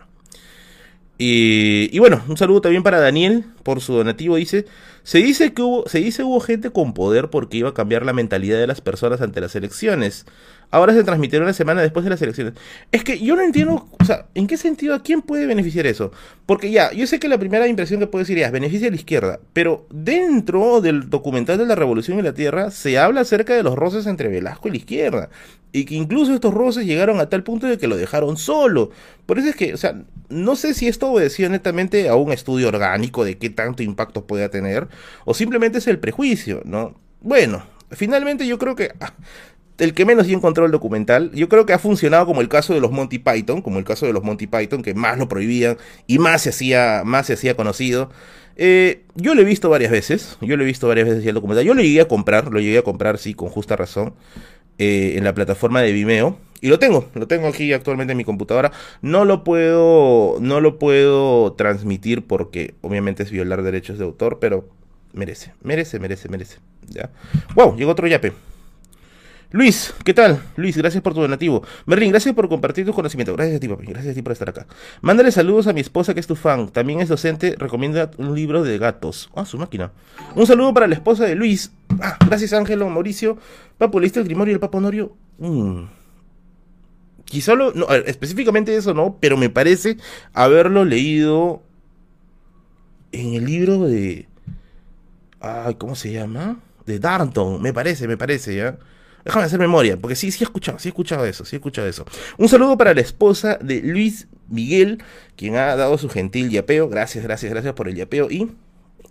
Y, y bueno, un saludo también para Daniel por su donativo, dice, se dice que hubo, se dice hubo gente con poder porque iba a cambiar la mentalidad de las personas ante las elecciones. Ahora se transmitieron una semana después de las elecciones. Es que yo no entiendo, o sea, ¿en qué sentido a quién puede beneficiar eso? Porque ya, yo sé que la primera impresión que puedo decir es beneficia a la izquierda, pero dentro del documental de la Revolución en la Tierra se habla acerca de los roces entre Velasco y la izquierda. Y que incluso estos roces llegaron a tal punto de que lo dejaron solo. Por eso es que, o sea, no sé si esto obedecía netamente a un estudio orgánico de qué tanto impacto pueda tener, o simplemente es el prejuicio, ¿no? Bueno, finalmente yo creo que ah, el que menos sí encontró el documental, yo creo que ha funcionado como el caso de los Monty Python, como el caso de los Monty Python, que más lo prohibían y más se hacía, más se hacía conocido. Eh, yo lo he visto varias veces, yo lo he visto varias veces el documental, yo lo llegué a comprar, lo llegué a comprar, sí, con justa razón, eh, en la plataforma de Vimeo. Y lo tengo, lo tengo aquí actualmente en mi computadora. No lo puedo, no lo puedo transmitir porque obviamente es violar derechos de autor, pero merece, merece, merece, merece. ¿ya? Wow, llegó otro yape. Luis, ¿qué tal? Luis, gracias por tu donativo. Merlin, gracias por compartir tus conocimientos. Gracias a ti, papi. Gracias a ti por estar acá. Mándale saludos a mi esposa que es tu fan. También es docente. Recomienda un libro de gatos. Ah, su máquina. Un saludo para la esposa de Luis. Ah, gracias, Ángelo, Mauricio. Papo, ¿leíste el Grimorio y el Papo Honorio? Mm. Quizá lo. No, específicamente eso no, pero me parece haberlo leído en el libro de. Ay, ¿cómo se llama? De Darnton, me parece, me parece, ¿ya? Déjame hacer memoria, porque sí, sí he escuchado, sí he escuchado eso, sí he escuchado eso. Un saludo para la esposa de Luis Miguel, quien ha dado su gentil yapeo. Gracias, gracias, gracias por el yapeo. Y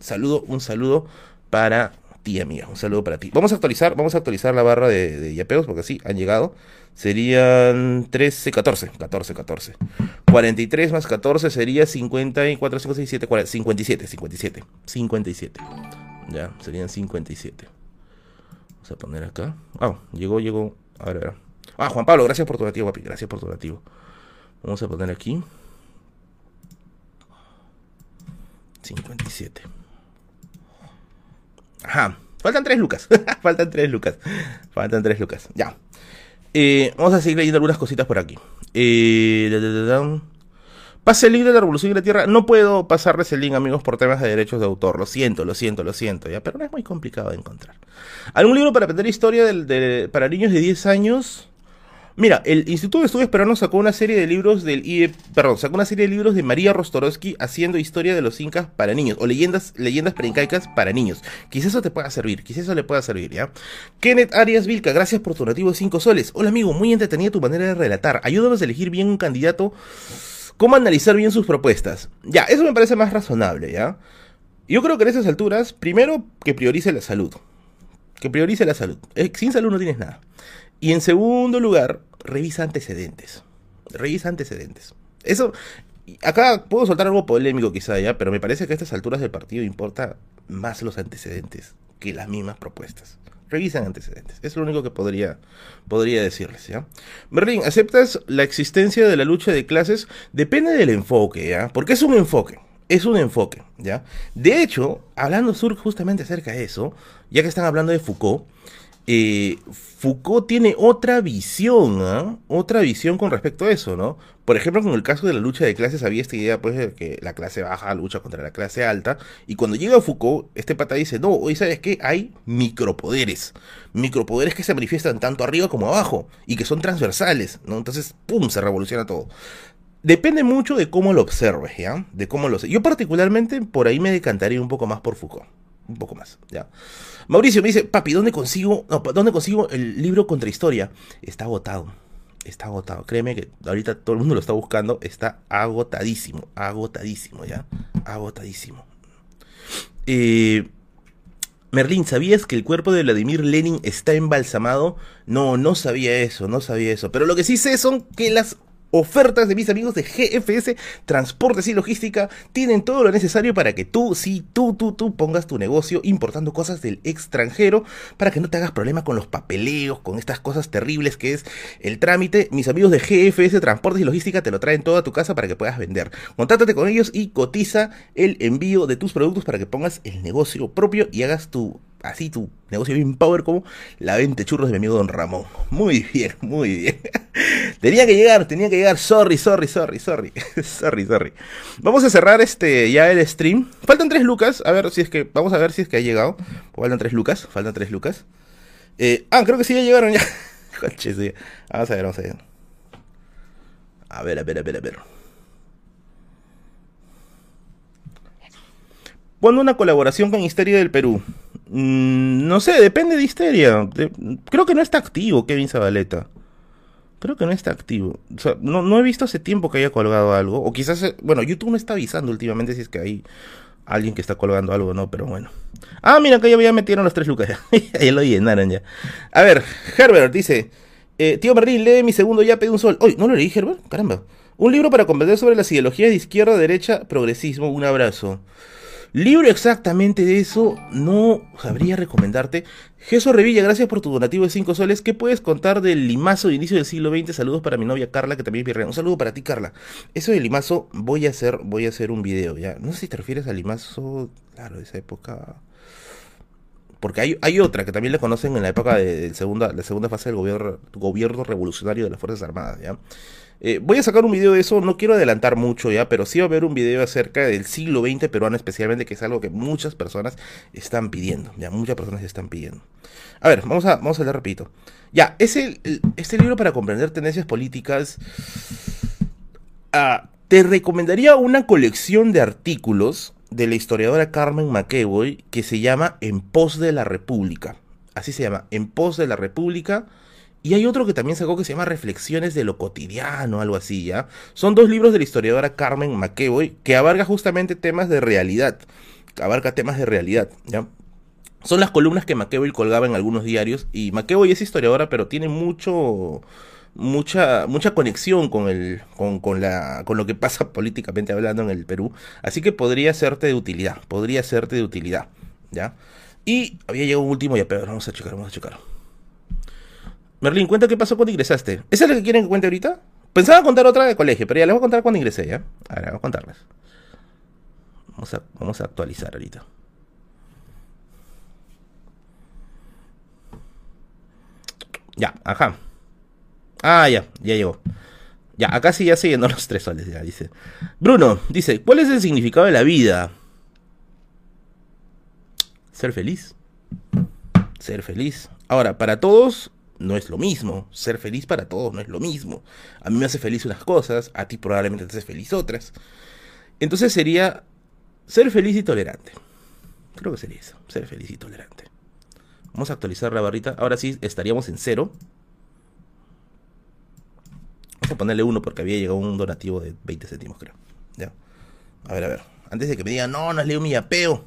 saludo, un saludo para ti, amiga. Un saludo para ti. Vamos a actualizar, vamos a actualizar la barra de, yapeos, porque sí, han llegado. Serían 13, 14, 14, 14. 43 más 14 sería 54, 5, 6, 7, 40, 57, 57, 57. Ya, serían 57. Vamos a poner acá. Ah, llegó, llegó. A ver, a ver. Ah, Juan Pablo, gracias por tu donativo, papi. Gracias por tu donativo. Vamos a poner aquí. 57. Ajá. Faltan 3 lucas. Faltan 3 lucas. Faltan 3 lucas. Ya. Eh, vamos a seguir leyendo algunas cositas por aquí. Eh, Pase el link de la Revolución y la Tierra. No puedo pasarles el link, amigos, por temas de derechos de autor. Lo siento, lo siento, lo siento, ya. Pero no es muy complicado de encontrar. ¿Algún libro para aprender historia para niños de 10 años? Mira, el Instituto de Estudios Peruanos sacó una serie de libros del IE, perdón, sacó una serie de libros de María Rostorowski haciendo historia de los incas para niños o leyendas leyendas preincaicas para niños. Quizás eso te pueda servir, quizás eso le pueda servir, ¿ya? Kenneth Arias Vilca, gracias por tu nativo de 5 soles. Hola amigo, muy entretenida tu manera de relatar. Ayúdanos a elegir bien un candidato cómo analizar bien sus propuestas. Ya, eso me parece más razonable, ¿ya? Yo creo que en esas alturas, primero que priorice la salud. Que priorice la salud. Eh, sin salud no tienes nada. Y en segundo lugar, revisa antecedentes. Revisa antecedentes. Eso, acá puedo soltar algo polémico quizá ya, pero me parece que a estas alturas del partido importa más los antecedentes que las mismas propuestas. Revisan antecedentes. Es lo único que podría, podría decirles, ¿ya? Berlín, ¿aceptas la existencia de la lucha de clases? Depende del enfoque, ¿ya? Porque es un enfoque. Es un enfoque, ¿ya? De hecho, hablando sur justamente acerca de eso, ya que están hablando de Foucault, eh, Foucault tiene otra visión, ¿ah? otra visión con respecto a eso, ¿no? Por ejemplo, con el caso de la lucha de clases había esta idea, pues, de que la clase baja lucha contra la clase alta, y cuando llega Foucault, este pata dice, no, hoy sabes qué, hay micropoderes, micropoderes que se manifiestan tanto arriba como abajo, y que son transversales, ¿no? Entonces, ¡pum!, se revoluciona todo. Depende mucho de cómo lo observes, ¿ya? De cómo lo... Yo particularmente por ahí me decantaría un poco más por Foucault un poco más, ¿ya? Mauricio me dice, papi, ¿dónde consigo, ¿dónde consigo el libro contra historia? Está agotado, está agotado. Créeme que ahorita todo el mundo lo está buscando, está agotadísimo, agotadísimo, ¿ya? Agotadísimo. Eh, Merlín, ¿sabías que el cuerpo de Vladimir Lenin está embalsamado? No, no sabía eso, no sabía eso. Pero lo que sí sé son que las ofertas de mis amigos de GFS Transportes y Logística tienen todo lo necesario para que tú, sí, tú, tú, tú pongas tu negocio importando cosas del extranjero para que no te hagas problema con los papeleos, con estas cosas terribles que es el trámite. Mis amigos de GFS Transportes y Logística te lo traen todo a tu casa para que puedas vender. Contáctate con ellos y cotiza el envío de tus productos para que pongas el negocio propio y hagas tu así tu negocio bien power como la venta churros de mi amigo Don Ramón. Muy bien, muy bien. tenía que llegar, tenía que llegar. Sorry, sorry, sorry, sorry. sorry, sorry. Vamos a cerrar este ya el stream. Faltan tres lucas. A ver si es que. Vamos a ver si es que ha llegado. Faltan tres lucas. Faltan tres lucas. Eh, ah, creo que sí ya llegaron ya. Vamos a ver, vamos a ver. A ver, a ver, a ver, a ver. ¿Cuándo una colaboración con Histeria del Perú? Mm, no sé, depende de Histeria. creo que no está activo Kevin Zabaleta. Creo que no está activo. no, he visto hace tiempo que haya colgado algo. O quizás, eh, bueno, YouTube no está avisando últimamente si es que hay alguien que está colgando algo, ¿no? Pero bueno. Ah, mira, que ya metieron los tres lucas. ya lo llenaron ya. A ver, Herbert dice: eh, Tío Merlín, lee mi segundo ya pedí un sol. Uy, ¿no lo leí, Herbert? Caramba. Un libro para comprender sobre las ideologías de izquierda, derecha, progresismo. Un abrazo. Libro exactamente de eso no sabría recomendarte. Jesús Revilla, gracias por tu donativo de 5 soles. ¿Qué puedes contar del limazo de inicio del siglo XX? Saludos para mi novia Carla, que también es mi Un saludo para ti, Carla. Eso del limazo, voy a hacer, voy a hacer un video, ¿ya? No sé si te refieres al limazo, claro, de esa época. Porque hay, hay otra que también la conocen en la época de, segunda, la segunda fase del gobierno, gobierno revolucionario de las Fuerzas Armadas, ¿ya? Eh, voy a sacar un video de eso, no quiero adelantar mucho ya, pero sí va a haber un video acerca del siglo XX peruano especialmente, que es algo que muchas personas están pidiendo, ya, muchas personas están pidiendo. A ver, vamos a, vamos a leer, repito. Ya, es este libro para comprender tendencias políticas... Ah, te recomendaría una colección de artículos de la historiadora Carmen McEvoy que se llama En pos de la República. Así se llama, En pos de la República y hay otro que también sacó que se llama Reflexiones de lo cotidiano, algo así, ¿ya? Son dos libros de la historiadora Carmen McEvoy que abarca justamente temas de realidad. Abarca temas de realidad, ¿ya? Son las columnas que McEvoy colgaba en algunos diarios. Y McEvoy es historiadora, pero tiene mucho. Mucha, mucha conexión con, el, con, con, la, con lo que pasa políticamente hablando en el Perú. Así que podría serte de utilidad. Podría serte de utilidad. ¿Ya? Y había llegado un último ya, pero vamos a checar, vamos a checar. Merlin, cuenta qué pasó cuando ingresaste. ¿Esa es la que quieren que cuente ahorita? Pensaba contar otra de colegio, pero ya les voy a contar cuando ingresé, ¿ya? A ver, vamos a contarles. Vamos a, vamos a actualizar ahorita. Ya, ajá. Ah, ya, ya llegó. Ya, acá sí ya siguiendo los tres soles, ya dice. Bruno, dice, ¿cuál es el significado de la vida? Ser feliz. Ser feliz. Ahora, para todos no es lo mismo. Ser feliz para todos no es lo mismo. A mí me hace feliz unas cosas, a ti probablemente te hace feliz otras. Entonces sería ser feliz y tolerante. Creo que sería eso, ser feliz y tolerante. Vamos a actualizar la barrita. Ahora sí estaríamos en cero. Vamos a ponerle uno porque había llegado un donativo de 20 céntimos, creo. Ya. A ver, a ver. Antes de que me digan, no, no has leído mi apeo.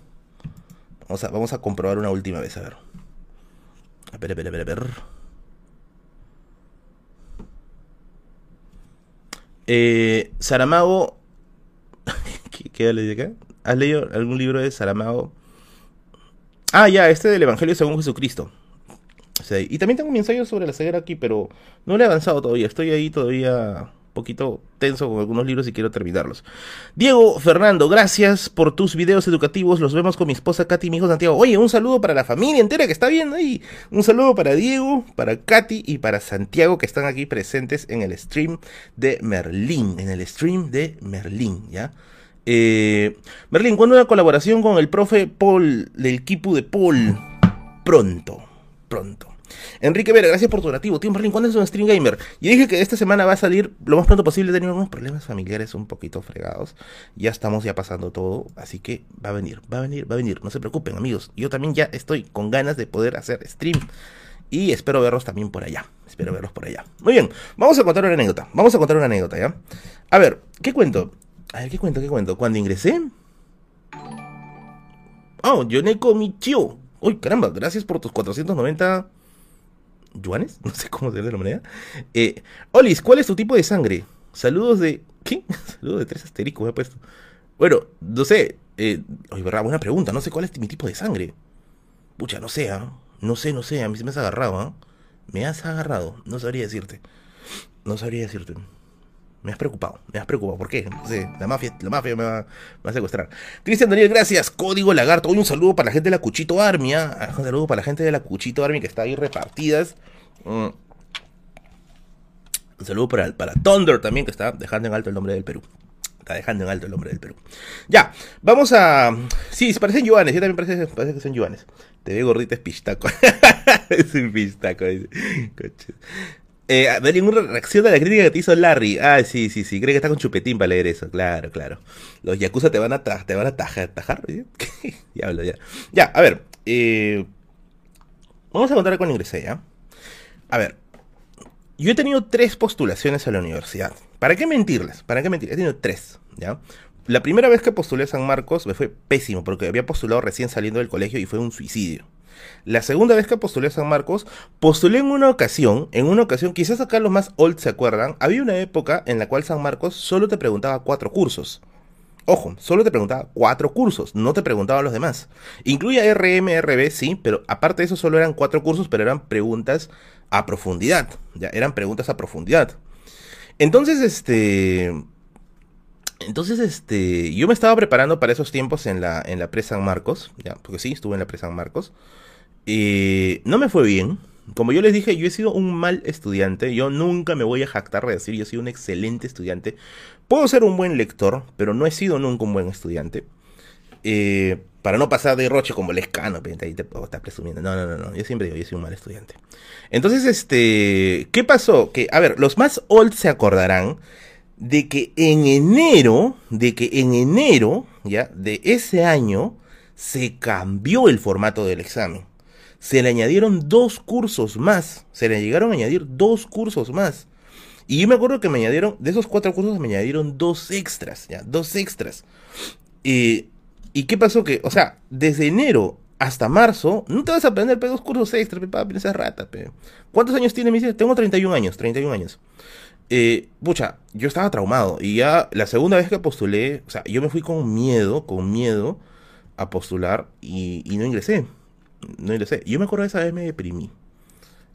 Vamos a, vamos a comprobar una última vez, a ver. A ver, a ver, a ver, a ver. Eh, Saramago. ¿Qué, ¿Qué le acá? ¿Has leído algún libro de Saramago? Ah, ya, este del Evangelio según Jesucristo. y también tengo mi ensayo sobre la ceguera aquí, pero no le he avanzado todavía. Estoy ahí todavía poquito tenso con algunos libros y quiero terminarlos. Diego Fernando, gracias por tus videos educativos. Los vemos con mi esposa Katy y mi hijo Santiago. Oye, un saludo para la familia entera que está viendo ahí. Un saludo para Diego, para Katy y para Santiago que están aquí presentes en el stream de Merlín. En el stream de Merlín, ¿ya? Eh, Merlín, ¿cuándo una colaboración con el profe Paul del equipo de Paul? Pronto, pronto. Enrique Vera, gracias por tu donativo. Tío Merlin, ¿cuándo es un stream gamer? Y dije que esta semana va a salir lo más pronto posible. He tenido algunos problemas familiares un poquito fregados. Ya estamos ya pasando todo. Así que va a venir, va a venir, va a venir. No se preocupen, amigos. Yo también ya estoy con ganas de poder hacer stream. Y espero verlos también por allá. Espero verlos por allá. Muy bien, vamos a contar una anécdota. Vamos a contar una anécdota, ¿ya? A ver, ¿qué cuento? A ver, ¿qué cuento? ¿Qué cuento? Cuando ingresé. Oh, Yoneko Michio. Uy, caramba, gracias por tus 490 yuanes. No sé cómo se llama la moneda. Eh, Olis, ¿cuál es tu tipo de sangre? Saludos de. ¿Qué? Saludos de tres asteriscos, he puesto. Bueno, no sé. Eh, oye, verdad, buena pregunta. No sé cuál es mi tipo de sangre. Pucha, no sé, ¿ah? No sé, no sé. A mí se me has agarrado, ¿ah? Me has agarrado. No sabría decirte. No sabría decirte. Me has preocupado, me has preocupado. ¿Por qué? No la mafia, la mafia me va, a secuestrar. Cristian Daniel, gracias. Código Lagarto. Hoy un saludo para la gente de la Cuchito Army. ¿ah? Un saludo para la gente de la Cuchito Army que está ahí repartidas. Mm. Un saludo para, para Thunder también, que está dejando en alto el nombre del Perú. Está dejando en alto el nombre del Perú. Ya, vamos a. Sí, parecen yuanes. Yo también parece, parece que son yuanes. Te ve gordita, es pistaco. es un pistaco. Eh, ¿No hay ninguna reacción a la crítica que te hizo Larry? Ah, sí, sí, sí. Cree que está con chupetín para leer eso. Claro, claro. Los Yakuza te van a, te van a tajar. ¿Tajar? Diablo, ya. Ya, a ver. Eh, vamos a contar con ingresé, ¿ya? A ver. Yo he tenido tres postulaciones a la universidad. ¿Para qué mentirles? ¿Para qué mentir? He tenido tres, ¿ya? La primera vez que postulé a San Marcos me fue pésimo porque había postulado recién saliendo del colegio y fue un suicidio. La segunda vez que postulé a San Marcos, postulé en una ocasión, en una ocasión, quizás acá los más old se acuerdan, había una época en la cual San Marcos solo te preguntaba cuatro cursos. Ojo, solo te preguntaba cuatro cursos, no te preguntaba los demás. Incluía RMRB, sí, pero aparte de eso solo eran cuatro cursos, pero eran preguntas a profundidad. Ya, eran preguntas a profundidad. Entonces, este. Entonces, este. Yo me estaba preparando para esos tiempos en la, en la Pre San Marcos. Ya, porque sí, estuve en la Pre San Marcos. Y no me fue bien. Como yo les dije, yo he sido un mal estudiante. Yo nunca me voy a jactar de decir, yo he sido un excelente estudiante. Puedo ser un buen lector, pero no he sido nunca un buen estudiante. Eh, para no pasar de roche como lescano, ahí te puedo estar presumiendo. No, no, no, no. Yo siempre digo, yo soy un mal estudiante. Entonces, este. ¿Qué pasó? Que, a ver, los más old se acordarán de que en enero, de que en enero, ya, de ese año, se cambió el formato del examen se le añadieron dos cursos más. Se le llegaron a añadir dos cursos más. Y yo me acuerdo que me añadieron, de esos cuatro cursos me añadieron dos extras, ya, dos extras. ¿Y qué pasó? Que, o sea, desde enero hasta marzo, no te vas a aprender dos cursos extras, para pensar rata, pe. ¿Cuántos años tiene mi Tengo 31 años, 31 años. Eh, pucha, yo estaba traumado. Y ya la segunda vez que postulé, o sea, yo me fui con miedo, con miedo a postular y no ingresé no lo sé. Yo me acuerdo de esa vez me deprimí.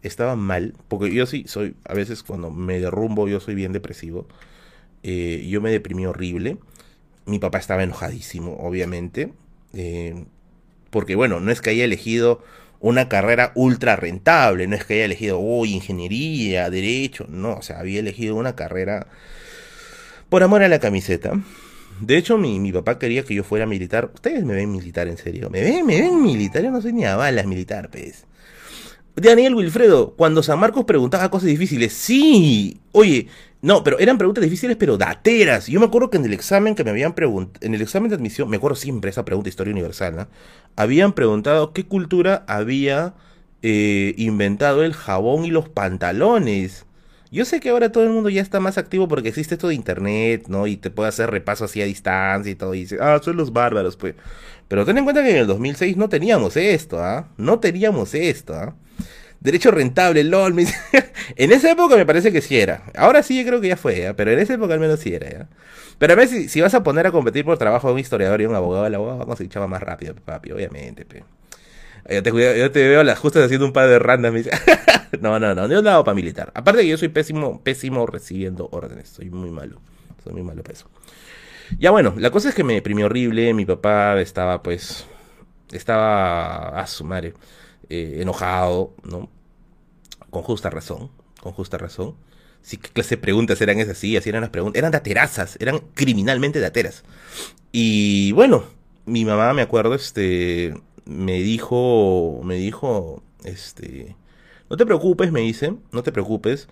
Estaba mal, porque yo sí soy, a veces cuando me derrumbo, yo soy bien depresivo. Eh, yo me deprimí horrible. Mi papá estaba enojadísimo, obviamente. Eh, porque bueno, no es que haya elegido una carrera ultra rentable, no es que haya elegido, oh, ingeniería, derecho, no, o sea, había elegido una carrera por amor a la camiseta. De hecho, mi, papá quería que yo fuera militar. Ustedes me ven militar, en serio. ¿Me ven? ¿Me ven militar? Yo no soy ni a balas militar, pues. Daniel Wilfredo, cuando San Marcos preguntaba cosas difíciles, sí. Oye, no, pero eran preguntas difíciles, pero dateras. Yo me acuerdo que en el examen que me habían preguntado, en el examen de admisión, me acuerdo siempre esa pregunta, historia universal, ¿no? Habían preguntado qué cultura había eh, inventado el jabón y los pantalones. Yo sé que ahora todo el mundo ya está más activo porque existe esto de internet, ¿no? Y te puede hacer repaso así a distancia y todo. Y dice, ah, son los bárbaros, pues. Pero ten en cuenta que en el 2006 no teníamos esto, ¿ah? No teníamos esto, ¿ah? Derecho rentable, LOL. en esa época me parece que sí era. Ahora sí yo creo que ya fue, ¿ah? Pero en esa época al menos sí era. Pero a ver si, si vas a poner a competir por trabajo de un historiador y un abogado, el abogado va a conseguir chava más rápido, papi, obviamente, pe. Yo te, yo te veo las justas haciendo un par de random. no, no, no, no dado para militar. Aparte que yo soy pésimo, pésimo recibiendo órdenes. Soy muy malo. Soy muy malo para eso. Ya bueno, la cosa es que me deprimí horrible. Mi papá estaba, pues, estaba a su madre, eh, enojado, ¿no? Con justa razón, con justa razón. Sí, qué clase de preguntas eran esas, sí, así eran las preguntas. Eran daterazas, eran criminalmente dateras. Y bueno, mi mamá, me acuerdo, este, me dijo, me dijo, este, no te preocupes, me dice, no te preocupes,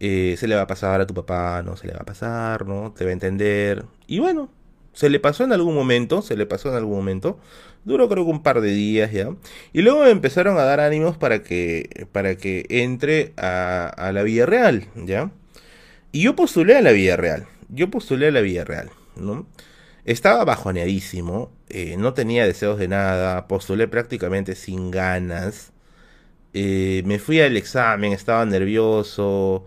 eh, se le va a pasar a tu papá, no se le va a pasar, ¿no? Te va a entender. Y bueno, se le pasó en algún momento, se le pasó en algún momento. Duró creo que un par de días ya. Y luego me empezaron a dar ánimos para que, para que entre a, la vida real, ¿ya? Y yo postulé a la vida real. Yo postulé a la vida real, ¿no? Estaba bajoneadísimo eh, no tenía deseos de nada, postulé prácticamente sin ganas. Eh, me fui al examen, estaba nervioso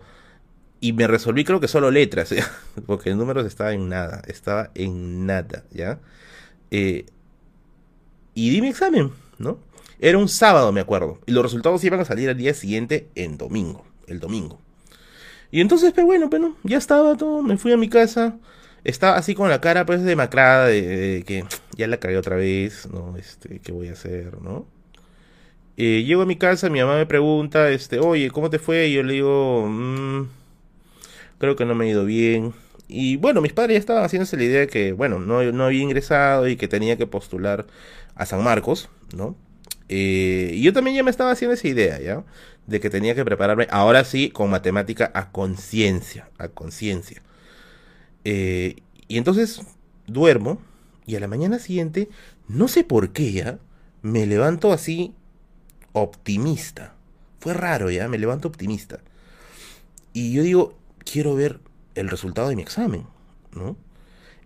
y me resolví creo que solo letras, porque el números estaba en nada, estaba en nada, ¿ya? Eh, y di mi examen, ¿no? Era un sábado, me acuerdo, y los resultados iban a salir al día siguiente en domingo, el domingo. Y entonces, pues bueno, bueno, ya estaba todo, me fui a mi casa, estaba así con la cara pues demacrada de, de que ya la cagué otra vez, ¿no? Este, ¿qué voy a hacer, no? Eh, llego a mi casa, mi mamá me pregunta, este, oye, ¿cómo te fue? Y yo le digo, mmm, creo que no me ha ido bien. Y bueno, mis padres ya estaban haciéndose la idea de que, bueno, no, no había ingresado y que tenía que postular a San Marcos, ¿no? Eh, y yo también ya me estaba haciendo esa idea, ¿ya? De que tenía que prepararme, ahora sí, con matemática a conciencia, a conciencia. Eh, y entonces duermo y a la mañana siguiente, no sé por qué ya, me levanto así optimista. Fue raro ya, me levanto optimista. Y yo digo, quiero ver el resultado de mi examen, ¿no?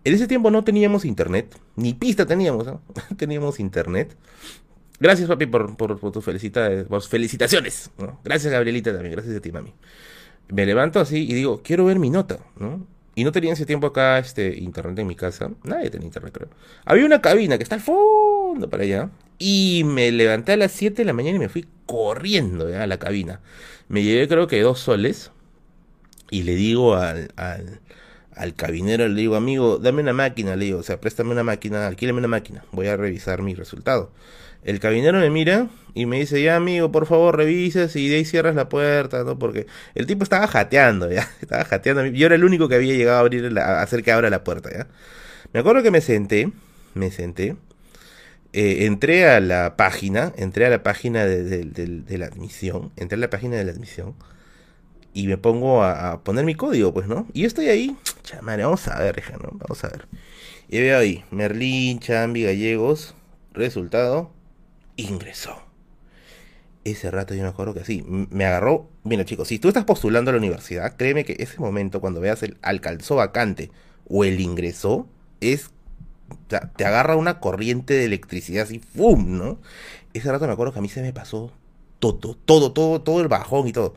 En ese tiempo no teníamos internet, ni pista teníamos, ¿no? teníamos internet. Gracias, papi, por, por, tus felicitaciones. Gracias, Gabrielita, también. Gracias a ti, mami. Me levanto así y digo, quiero ver mi nota, ¿no? Y no tenía ese tiempo acá este internet en mi casa. Nadie tenía internet, creo. Había una cabina que está al fondo para allá. Y me levanté a las 7 de la mañana y me fui corriendo a la cabina. Me llevé creo que dos soles. Y le digo al, al, al cabinero, le digo, amigo, dame una máquina, le digo, o sea, préstame una máquina, alquílame una máquina, voy a revisar mi resultado. El cabinero me mira y me dice, ya amigo, por favor, revises y de ahí cierras la puerta, ¿no? Porque el tipo estaba jateando, ya, estaba jateando. Yo era el único que había llegado a abrir, a hacer que abra la puerta, ya. Me acuerdo que me senté, me senté, eh, entré a la página, entré a la página de, de, la admisión, entré a la página de la admisión y me pongo a, a poner mi código, pues, ¿no? Y yo estoy ahí, chamare, vamos a ver, ¿no? Vamos a ver. Y veo ahí, Merlín, Chambi, Gallegos, resultado, ingresó. Ese rato yo me acuerdo que así, me agarró, mira chicos, si tú estás postulando a la universidad, créeme que ese momento cuando veas el alcanzó vacante o el ingresó, es, te agarra una corriente de electricidad así, ¡fum! ¿no? Ese rato me acuerdo que a mí se me pasó todo, todo, todo, todo el bajón y todo.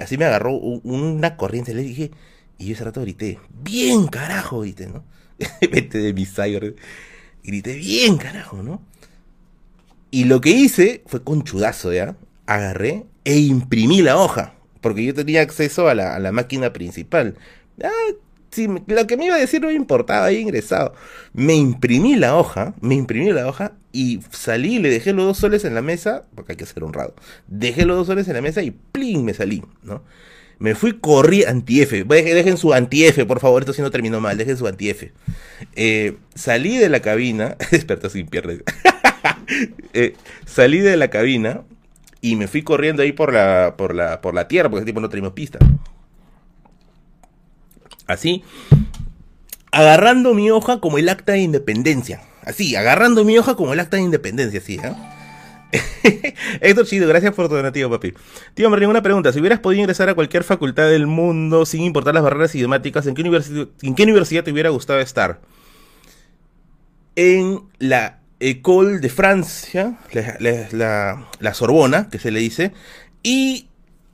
Así me agarró una corriente, le dije, y yo ese rato grité, bien carajo, grité, ¿no? Vete de mi cyber. Grité, bien carajo, ¿no? Y lo que hice fue conchudazo, ¿ya? Agarré e imprimí la hoja. Porque yo tenía acceso a la, a la máquina principal. Ah, sí, lo que me iba a decir no me importaba, ahí ingresado. Me imprimí la hoja, me imprimí la hoja y salí, le dejé los dos soles en la mesa, porque hay que ser honrado. Dejé los dos soles en la mesa y ¡plin! me salí, ¿no? Me fui corrí anti-F. Dejen su anti-F, por favor. Esto sí no terminó mal. Dejen su anti-F. Eh, salí de la cabina. Experto sin piernas. eh, salí de la cabina y me fui corriendo ahí por la, por la, por la tierra, porque ese tipo no teníamos pista. Así, agarrando mi hoja como el acta de independencia. Así, agarrando mi hoja como el acta de independencia, así, ¿eh? Chido, gracias por tu donativo, papi. Tío Merlin, una pregunta. Si hubieras podido ingresar a cualquier facultad del mundo sin importar las barreras idiomáticas, ¿en qué, universidad, ¿en qué universidad te hubiera gustado estar? En la École de Francia, la, la, Sorbona, que se le dice, y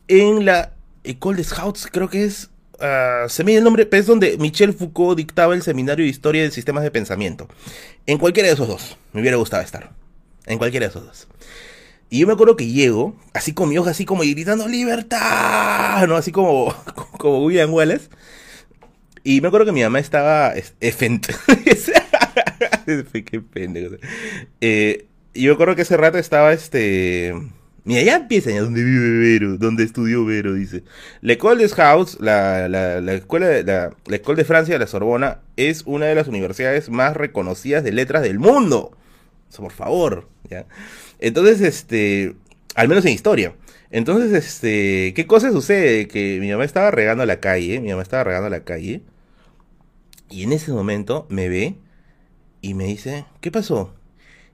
en la École de Scouts, creo que es, uh, se me dio el nombre, pero es donde Michel Foucault dictaba el seminario de historia de sistemas de pensamiento. En cualquiera de esos dos, me hubiera gustado estar. En cualquiera de esos dos. Y yo me acuerdo que llego, así con mi hoja, así como gritando ¡Libertad! ¿No? Así como, como William Wallace. Y me acuerdo que mi mamá estaba... Efent Qué pendejo. Eh, y yo acuerdo que ese rato estaba este. Mira, ya empieza ya donde vive Vero, donde estudió Vero, dice. L'École des Scouts, la, la, la, escuela de, la, la École de Francia, la Sorbona, es una de las universidades más reconocidas de letras del mundo. Eso, por favor, ¿ya? Entonces, este, al menos en historia. Entonces, este, ¿qué cosa sucede? Que mi mamá estaba regando la calle, mi mamá estaba regando la calle, y en ese momento me ve y me dice, ¿qué pasó?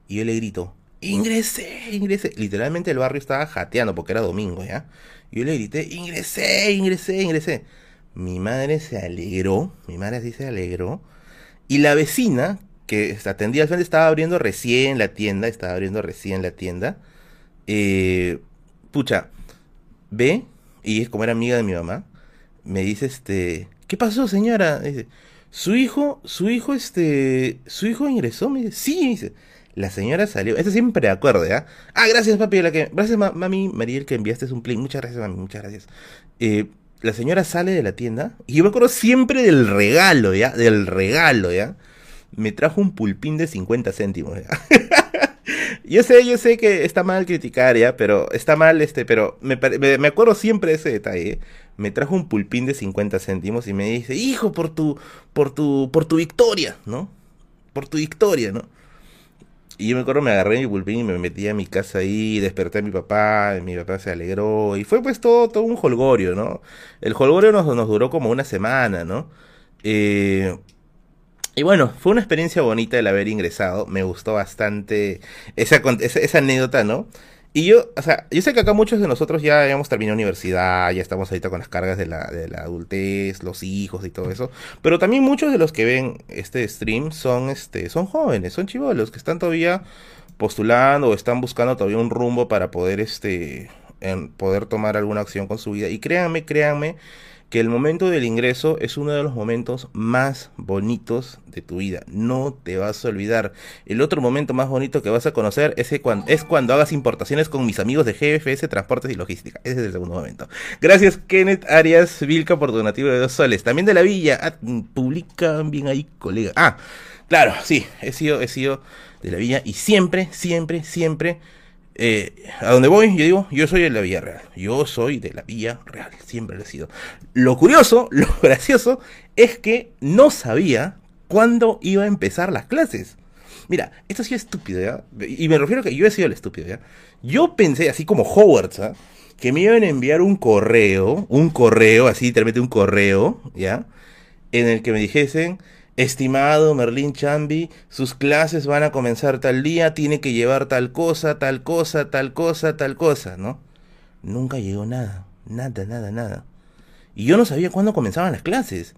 Y yo le grito, ingresé, ingresé. Literalmente el barrio estaba jateando porque era domingo, ¿ya? Yo le grité, ingresé, ingresé, ingresé. Mi madre se alegró, mi madre así se alegró. Y la vecina, que atendía al frente, estaba abriendo recién la tienda, estaba abriendo recién la tienda. Eh, pucha, ve, y es como era amiga de mi mamá, me dice, este, ¿qué pasó, señora? Dice, su hijo, su hijo, este, su hijo ingresó, me dice, sí, dice, la señora salió, eso siempre de acuerdo, ¿ya? Ah, gracias, papi, la que, gracias, mami, Mariel, que enviaste un plin, muchas gracias, mami, muchas gracias. Eh, la señora sale de la tienda y yo me acuerdo siempre del regalo, ¿ya? Del regalo, ¿ya? Me trajo un pulpín de 50 céntimos, ¿ya? yo sé, yo sé que está mal criticar, ¿ya? Pero está mal, este, pero me, me, acuerdo siempre de ese detalle. ¿eh? Me trajo un pulpín de 50 céntimos y me dice, hijo, por tu, por tu, por tu victoria, ¿no? Por tu victoria, ¿no? Y yo me acuerdo, me agarré mi pulpín y me metí a mi casa ahí, desperté a mi papá, mi papá se alegró, y fue pues todo, todo un holgorio, ¿no? El holgorio nos, nos duró como una semana, ¿no? Eh, y bueno, fue una experiencia bonita el haber ingresado, me gustó bastante esa, esa, esa anécdota, ¿no? Y yo, o sea, yo sé que acá muchos de nosotros ya hemos terminado universidad, ya estamos ahorita con las cargas de la, de la adultez, los hijos y todo eso. Pero también muchos de los que ven este stream son, este, son jóvenes, son chivolos, que están todavía postulando o están buscando todavía un rumbo para poder, este, en poder tomar alguna acción con su vida. Y créanme, créanme, que el momento del ingreso es uno de los momentos más bonitos de tu vida. No te vas a olvidar. El otro momento más bonito que vas a conocer es, cuando, es cuando hagas importaciones con mis amigos de GFS Transportes y Logística. Ese es el segundo momento. Gracias Kenneth Arias Vilca por donativo de dos soles. También de la villa. Ah, publican bien ahí, colega. Ah, claro, sí. He sido, he sido de la villa y siempre, siempre, siempre eh, a donde voy, yo digo, yo soy de la Villa Real. Yo soy de la Villa Real. Siempre lo he sido. Lo curioso, lo gracioso, es que no sabía cuándo iba a empezar las clases. Mira, esto sí es estúpido, ¿ya? Y me refiero a que yo he sido el estúpido, ¿ya? Yo pensé, así como Hogwarts, ¿ah? Que me iban a enviar un correo, un correo, así, literalmente un correo, ¿ya? En el que me dijesen, Estimado Merlín Chambi, sus clases van a comenzar tal día, tiene que llevar tal cosa, tal cosa, tal cosa, tal cosa, ¿no? Nunca llegó nada, nada, nada, nada. Y yo no sabía cuándo comenzaban las clases.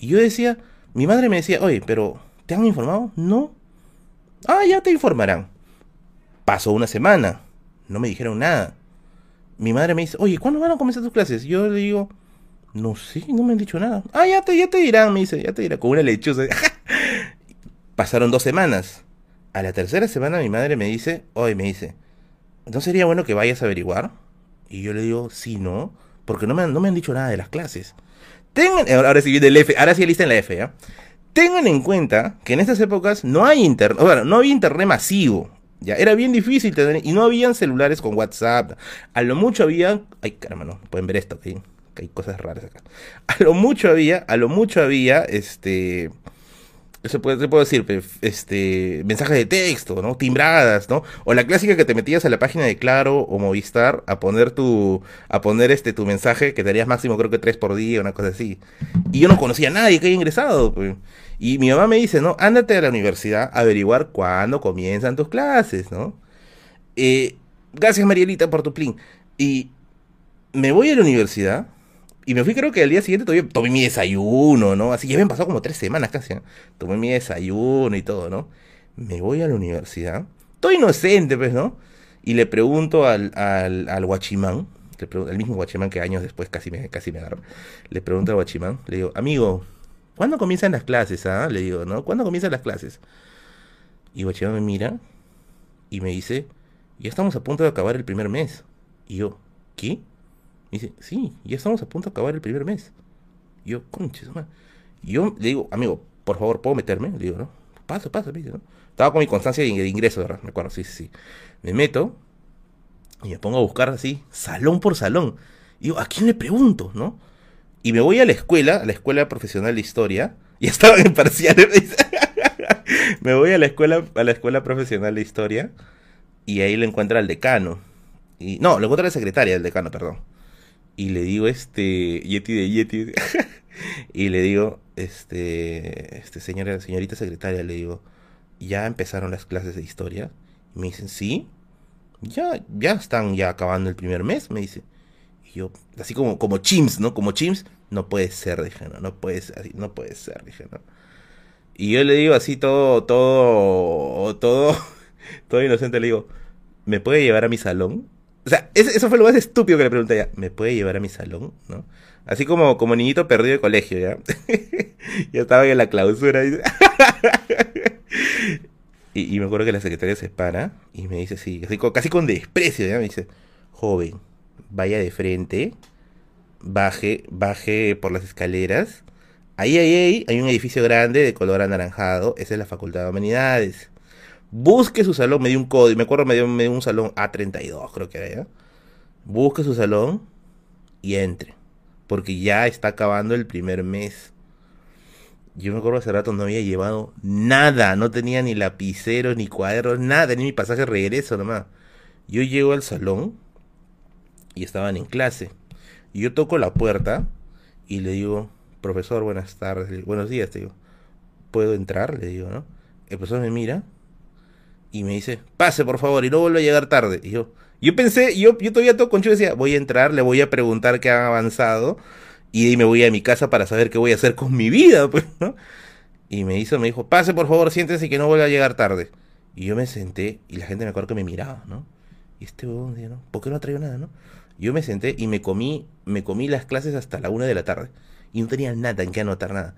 Y yo decía, mi madre me decía, oye, pero ¿te han informado? No. Ah, ya te informarán. Pasó una semana, no me dijeron nada. Mi madre me dice, oye, ¿cuándo van a comenzar tus clases? Yo le digo, no sé, no me han dicho nada. Ah, ya te, ya te dirán, me dice, ya te dirán, con una lechuza. Pasaron dos semanas. A la tercera semana mi madre me dice, hoy me dice, ¿no sería bueno que vayas a averiguar? Y yo le digo, sí, no, porque no me han, no me han dicho nada de las clases. Tengan, ahora sí viene el F, ahora sí lista en la F, ¿ya? Tengan en cuenta que en estas épocas no hay internet, bueno, no había internet masivo. Ya, era bien difícil tener, y no habían celulares con WhatsApp. A lo mucho había, ay caramba, no, pueden ver esto, ¿sí? Hay cosas raras acá. A lo mucho había, a lo mucho había, este, se se puede decir, este, mensajes de texto, ¿no? Timbradas, ¿no? O la clásica que te metías a la página de Claro o Movistar a poner tu, a poner este, tu mensaje que te harías máximo creo que tres por día, una cosa así. Y yo no conocía a nadie que haya ingresado. Y mi mamá me dice, ¿no? Ándate a la universidad a averiguar cuándo comienzan tus clases, ¿no? Eh, gracias Marielita por tu plin. Y me voy a la universidad y me fui, creo que al día siguiente todavía tomé mi desayuno, ¿no? Así ya han pasado como tres semanas casi. ¿no? Tomé mi desayuno y todo, ¿no? Me voy a la universidad. Todo inocente, pues, ¿no? Y le pregunto al, al, al guachimán, el mismo guachimán que años después casi me, casi me. Le pregunto al guachimán, le digo, amigo, ¿cuándo comienzan las clases, ah? Le digo, ¿no? ¿Cuándo comienzan las clases? Y guachimán me mira y me dice, ya estamos a punto de acabar el primer mes. Y yo, ¿qué? Dice, sí, ya estamos a punto de acabar el primer mes. Y yo, conches, yo le digo, amigo, por favor, ¿puedo meterme? Le digo, ¿no? Pasa, pasa, me ¿no? Estaba con mi constancia de ingreso, ¿verdad? Me acuerdo, sí, sí, sí. Me meto y me pongo a buscar así, salón por salón. Y digo, ¿a quién le pregunto, no? Y me voy a la escuela, a la escuela profesional de historia, y estaba en parciales. me voy a la escuela, a la escuela profesional de historia, y ahí le encuentro al decano. Y, no, le encuentro a la secretaria del decano, perdón y le digo este Yeti de Yeti y le digo este este señora señorita secretaria le digo ya empezaron las clases de historia y me dicen sí ya ya están ya acabando el primer mes me dice. Y yo así como como chims no como chims no puede ser dije no no puede ser no puede ser dije no Y yo le digo así todo, todo, todo, todo inocente, le digo, ¿me puede llevar a mi salón? O sea, eso fue lo más estúpido que le pregunté ya. ¿Me puede llevar a mi salón? ¿No? Así como, como niñito perdido de colegio, ¿ya? ya estaba en la clausura. y, me acuerdo que la secretaria se para y me dice así, así casi con desprecio, ¿ya? Me dice, joven, vaya de frente, baje, baje por las escaleras. Ahí, ahí, ahí, hay un edificio grande de color anaranjado. Esa es la Facultad de Humanidades. Busque su salón, me dio un código, me acuerdo, me dio, me dio un salón A32, creo que era, ¿ya? Busque su salón y entre porque ya está acabando el primer mes. Yo me acuerdo hace rato no había llevado nada, no tenía ni lapicero, ni cuadernos, nada, ni mi pasaje de regreso nomás. Yo llego al salón y estaban en clase. Yo toco la puerta y le digo, profesor, buenas tardes, buenos días, te digo, ¿puedo entrar? Le digo, ¿no? El profesor me mira y me dice, pase por favor y no vuelva a llegar tarde. Y yo, yo pensé, yo, yo todavía todo concho decía, voy a entrar, le voy a preguntar qué han avanzado y me voy a mi casa para saber qué voy a hacer con mi vida, pues. Y me hizo, me dijo, pase por favor, siéntese que no vuelva a llegar tarde. Y yo me senté y la gente me acuerdo que me miraba, ¿no? Y este huevón, ¿no? ¿Por qué no traído nada, no? Yo me senté y me comí, me comí las clases hasta la una de la tarde. Y no tenía nada en qué anotar nada.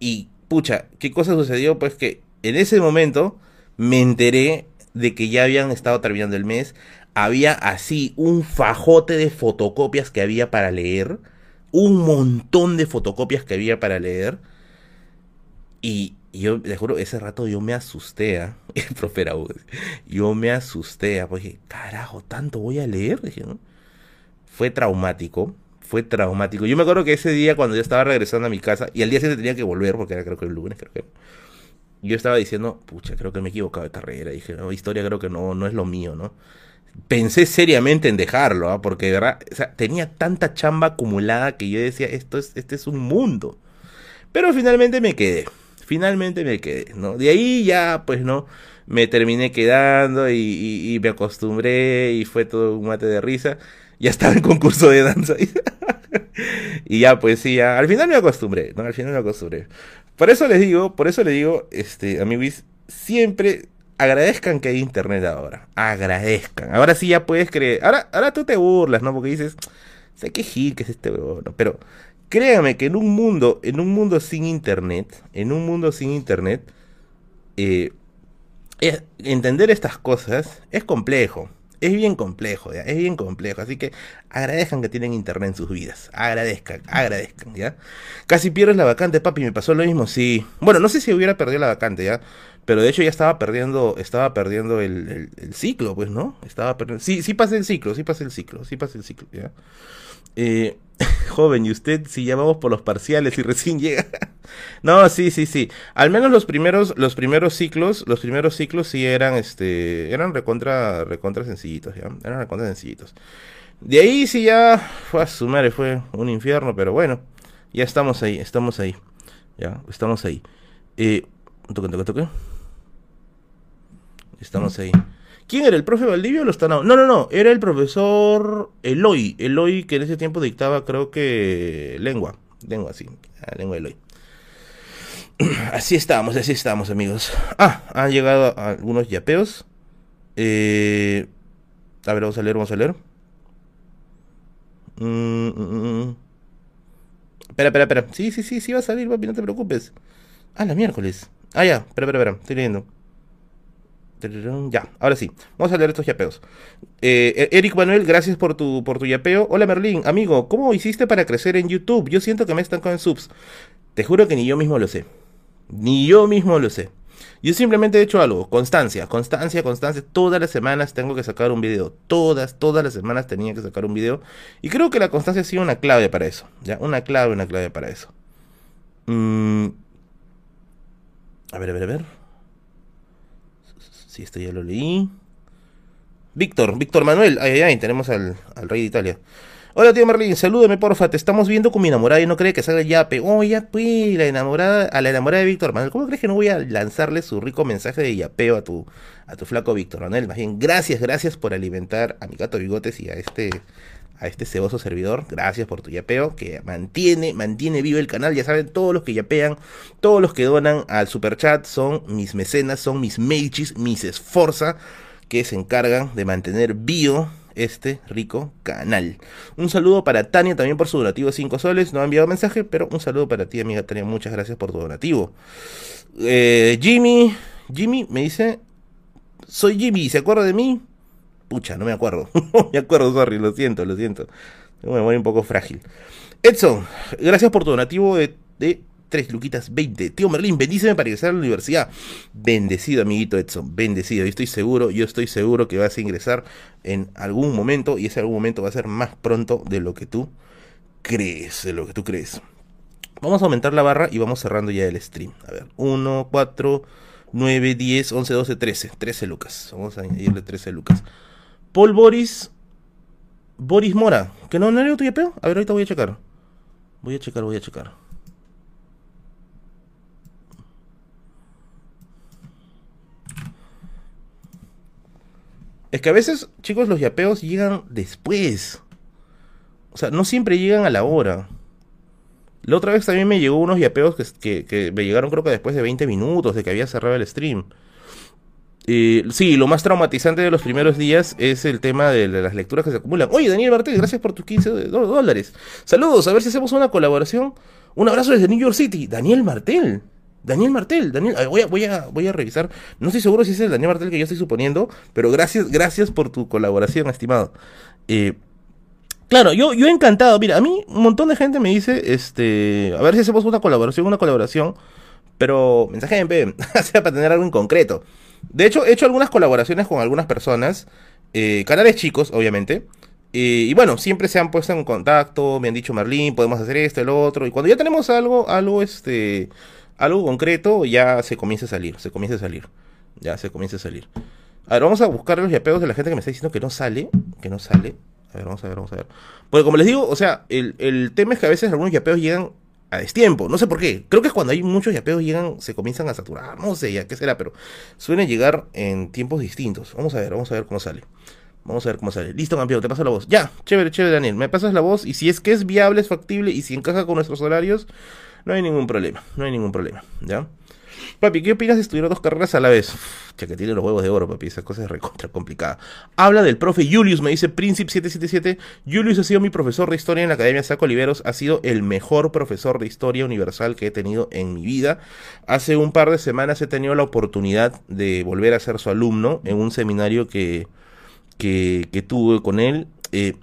Y, pucha, ¿qué cosa sucedió? Pues que en ese momento me enteré de que ya habían estado terminando el mes, había así un fajote de fotocopias que había para leer, un montón de fotocopias que había para leer. Y yo, le juro, ese rato yo me asusté, ¿eh? el profe yo me asusté, ¿ah? porque carajo, tanto voy a leer, dije, ¿no? Fue traumático, fue traumático. Yo me acuerdo que ese día cuando yo estaba regresando a mi casa, y al día siguiente tenía que volver, porque era creo que el lunes, creo que yo estaba diciendo, pucha, creo que me he equivocado de carrera. Dije, no, historia creo que no, no es lo mío, ¿no? pensé seriamente en dejarlo, ¿ah? porque de verdad, tenía tanta chamba acumulada que yo decía, esto es, este es un mundo. Pero finalmente me quedé, finalmente me quedé, ¿no? De ahí ya, pues, ¿no? Me terminé quedando y, me acostumbré y fue todo un mate de risa. Ya estaba en concurso de danza. y ya, pues sí, ya, al final me acostumbré, ¿no? Al final me acostumbré. Por eso les digo, por eso les digo, este, amigos, siempre agradezcan que hay internet ahora. Agradezcan. Ahora sí ya puedes creer. Ahora, ahora tú te burlas, ¿no? Porque dices, sé qué gil que es este. Pero créame que en un mundo, en un mundo sin internet, en un mundo sin internet, eh, entender estas cosas es complejo. Es bien complejo, ¿ya? Es bien complejo. Así que agradezcan que tienen internet en sus vidas. Agradezcan, agradezcan, ¿ya? Casi pierdes la vacante, papi. Me pasó lo mismo, sí. Bueno, no sé si hubiera perdido la vacante, ¿ya? Pero de hecho ya estaba perdiendo, estaba perdiendo el, ciclo, pues, ¿no? Estaba perdiendo. Sí, sí pasé el ciclo, sí pasé el ciclo, sí pasé el ciclo, ¿ya? Eh, joven, ¿y usted si ya vamos por los parciales y recién llega? no, sí, sí, sí. Al menos los primeros, los primeros ciclos, los primeros ciclos sí eran, este, eran recontra, recontra sencillitos, ¿ya? Eran recontra sencillitos. De ahí sí ya, fue a su madre, fue un infierno, pero bueno, ya estamos ahí, estamos ahí, ya, estamos ahí. Eh, toque, toque, toque. Estamos ahí. ¿Quién era? ¿El profe Valdivia o los No, no, no. Era el profesor Eloy. Eloy que en ese tiempo dictaba, creo que, lengua. Lengua, sí. Lengua Eloy. Así estamos, así estamos, amigos. Ah, han llegado algunos yapeos. Eh, a ver, vamos a leer, vamos a leer. Mm, mm, mm, espera, espera, espera. Sí, sí, sí, sí va a salir, papi, no te preocupes. Ah, la miércoles. Ah, ya, espera, espera, espera. Estoy leyendo. Ya, ahora sí. Vamos a leer estos yapeos. Eh, e-, Eric Manuel, gracias por tu, por tu yapeo. Hola Merlín, amigo, ¿cómo hiciste para crecer en YouTube? Yo siento que me están con subs. Te juro que ni yo mismo lo sé. Ni yo mismo lo sé. Yo simplemente he hecho algo, constancia, constancia, constancia. Todas las semanas tengo que sacar un video. Todas, todas las semanas tenía que sacar un video. Y creo que la constancia ha sido una clave para eso. Ya, una clave, una clave para eso. Mm. A ver, a ver, a ver. Sí, esto ya lo leí. Víctor, Víctor Manuel. Ay, ay, ay, tenemos al, rey de Italia. Hola, tío Merlin, salúdame, porfa. Te estamos viendo con mi enamorada y no cree que salga yape. Oh, ya, pues, la enamorada, a la enamorada de Víctor Manuel. ¿Cómo crees que no voy a lanzarle su rico mensaje de yapeo a tu, a tu flaco Víctor Manuel? Más bien, gracias, gracias por alimentar a mi gato Bigotes y a este, a este ceboso servidor. Gracias por tu yapeo, que mantiene, mantiene vivo el canal. Ya saben, todos los que yapean, todos los que donan al super chat son mis mecenas, son mis mages, mis esforza, que se encargan de mantener vivo este rico canal. Un saludo para Tania también por su donativo de 5 soles. No ha enviado mensaje, pero un saludo para ti, amiga Tania. Muchas gracias por tu donativo. Eh, Jimmy, Jimmy me dice, soy Jimmy, ¿se acuerda de mí? Pucha, no me acuerdo. no me acuerdo, sorry, lo siento, lo siento. Tengo memoria un poco frágil. Edson, gracias por tu donativo de, de 3 luquitas 20. Tío Merlín, bendíceme para ingresar a la universidad. Bendecido, amiguito Edson, bendecido. Yo estoy seguro, yo estoy seguro que vas a ingresar en algún momento y ese algún momento va a ser más pronto de lo que tú crees, de lo que tú crees. Vamos a aumentar la barra y vamos cerrando ya el stream. A ver, 1, 4, 9, 10, 11, 12, 13. 13 lucas. Vamos a añadirle 13 lucas. Paul Boris. Boris Mora. ¿Que no, no era tu yapeo? A ver, ahorita voy a checar. Voy a checar, voy a checar. Es que a veces, chicos, los yapeos llegan después. O sea, no siempre llegan a la hora. La otra vez también me llegó unos yapeos que, me llegaron creo que después de 20 minutos de que había cerrado el stream. Sí, lo más traumatizante de los primeros días es el tema de las lecturas que se acumulan. Oye, Daniel Martel, gracias por tus 15 dólares. Saludos, a ver si hacemos una colaboración. Un abrazo desde New York City. Daniel Martel. Daniel Martel, Daniel, voy a, voy a, voy a revisar. No estoy seguro si es el Daniel Martel que yo estoy suponiendo, pero gracias, gracias por tu colaboración, estimado. Eh, Claro, yo, yo encantado. Mira, a mí un montón de gente me dice, este, a ver si hacemos una colaboración, una colaboración, pero mensaje en P, sea para tener algo en concreto. De hecho, he hecho algunas colaboraciones con algunas personas, eh, canales chicos, obviamente. y bueno, siempre se han puesto en contacto, me han dicho Marlín, podemos hacer esto, el otro. Y cuando ya tenemos algo, algo, este, algo concreto, ya se comienza a salir, se comienza a salir. Ya se comienza a salir. A ver, vamos a buscar los yapeos de la gente que me está diciendo que no sale, que no sale. A ver, vamos a ver, vamos a ver. Porque como les digo, o sea, el, tema es que a veces algunos yapeos llegan a destiempo. No sé por qué. Creo que cuando hay muchos yapeos llegan, se comienzan a saturar. No sé ya qué será, pero suelen llegar en tiempos distintos. Vamos a ver, vamos a ver cómo sale. Vamos a ver cómo sale. Listo, campeón, te paso la voz. Ya, chévere, chévere, Daniel. Me pasas la voz y si es que es viable, es factible y si encaja con nuestros horarios, no hay ningún problema. No hay ningún problema. ¿Ya? Papi, ¿qué opinas de estudiar dos carreras a la vez? Ya que tiene los huevos de oro, papi, esa cosa es recontra complicada. Habla del profe Julius, me dice Príncipe777. Julius ha sido mi profesor de historia en la Academia Saco Oliveros. Ha sido el mejor profesor de historia universal que he tenido en mi vida. Hace un par de semanas he tenido la oportunidad de volver a ser su alumno en un seminario que, que, tuve con él. Eh,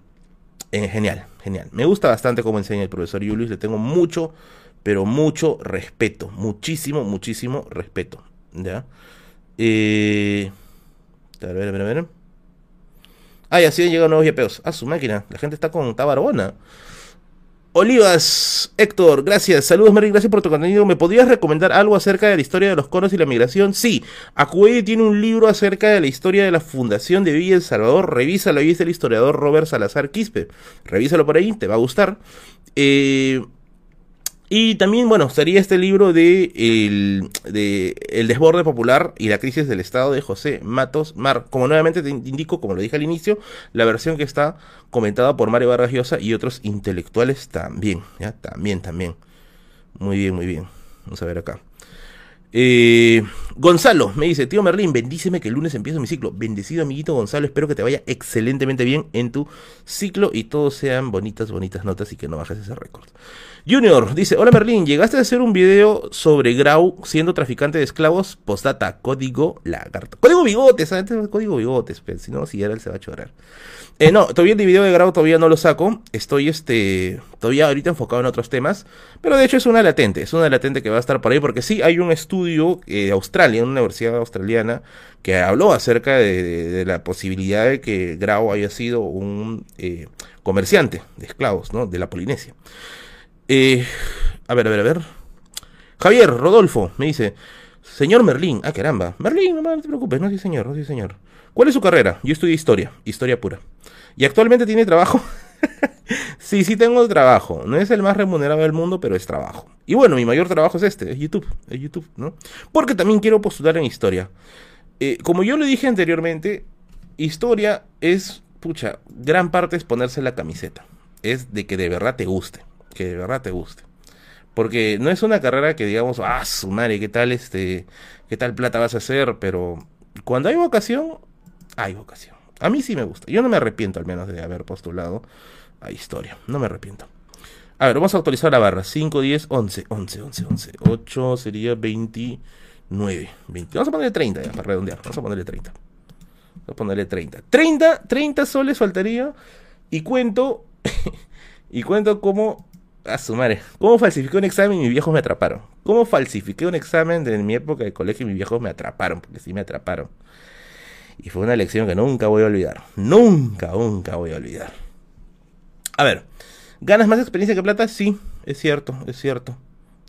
genial, genial. Me gusta bastante cómo enseña el profesor Julius. Le tengo mucho pero mucho respeto, muchísimo, muchísimo respeto. ¿Ya? Eh, a ver, a ver, a ver. Ah, ya sí han llegado nuevos YPOs. Ah, su máquina. La gente está con Tabarbona. Olivas, Héctor, gracias. Saludos, Mary, gracias por tu contenido. ¿Me podrías recomendar algo acerca de la historia de los conos y la migración? Sí, Acuelle tiene un libro acerca de la historia de la fundación de Villa El Salvador. Revísalo, ahí es el historiador Robert Salazar Quispe. Revísalo por ahí, te va a gustar. Eh, y también, bueno, sería este libro de el, de el desborde popular y la crisis del Estado de José Matos Mar. Como nuevamente te indico, como lo dije al inicio, la versión que está comentada por Mario Vargas Llosa y otros intelectuales también, ¿ya? También, también. Muy bien, muy bien. Vamos a ver acá. Eh, Gonzalo me dice, tío Merlín, bendíceme que el lunes empiezo mi ciclo. Bendecido amiguito Gonzalo, espero que te vaya excelentemente bien en tu ciclo y todos sean bonitas, bonitas notas y que no bajes ese récord. Junior dice, hola Merlín, llegaste a hacer un video sobre Grau siendo traficante de esclavos, postdata, código lagarto. Código bigotes, ¿sabes? Código bigotes, pero si no, si era él se va a chorar. Eh, no, todavía el video de Grau todavía no lo saco. Estoy este todavía ahorita enfocado en otros temas. Pero de hecho es una latente, es una latente que va a estar por ahí. Porque sí hay un estudio eh, de Australia, una universidad australiana, que habló acerca de, la posibilidad de que Grau haya sido un eh, comerciante de esclavos, ¿no? De la Polinesia. Eh, a ver, a ver, a ver. Javier Rodolfo me dice, señor Merlín, ah caramba, Merlín, no, te preocupes, no sí señor, no sí señor. ¿Cuál es su carrera? Yo estudio historia, historia pura. ¿Y actualmente tiene trabajo? sí, sí tengo trabajo. No es el más remunerado del mundo, pero es trabajo. Y bueno, mi mayor trabajo es este, es YouTube, es YouTube, ¿no? Porque también quiero postular en historia. Eh, como yo le dije anteriormente, historia es pucha, gran parte es ponerse la camiseta. Es de que de verdad te guste. Que de verdad te guste. Porque no es una carrera que digamos, ah, su madre, ¿qué tal este, qué tal plata vas a hacer? Pero cuando hay vocación, hay vocación. A mí sí me gusta. Yo no me arrepiento al menos de haber postulado a historia. No me arrepiento. A ver, vamos a actualizar la barra. 5, 10, 11, 11, 11, 11. 8 sería 29. 20. Vamos a ponerle 30 ya, para redondear. Vamos a ponerle 30. Vamos a ponerle 30. 30, 30 soles faltaría. Y cuento. y cuento cómo. A su. ¿Cómo falsifiqué un examen y mis viejos me atraparon? ¿Cómo falsifiqué un examen de mi época de colegio y mis viejos me atraparon? Porque sí me atraparon. Y fue una lección que nunca voy a olvidar. Nunca, nunca voy a olvidar. A ver, ¿ganas más experiencia que plata? Sí, es cierto, es cierto.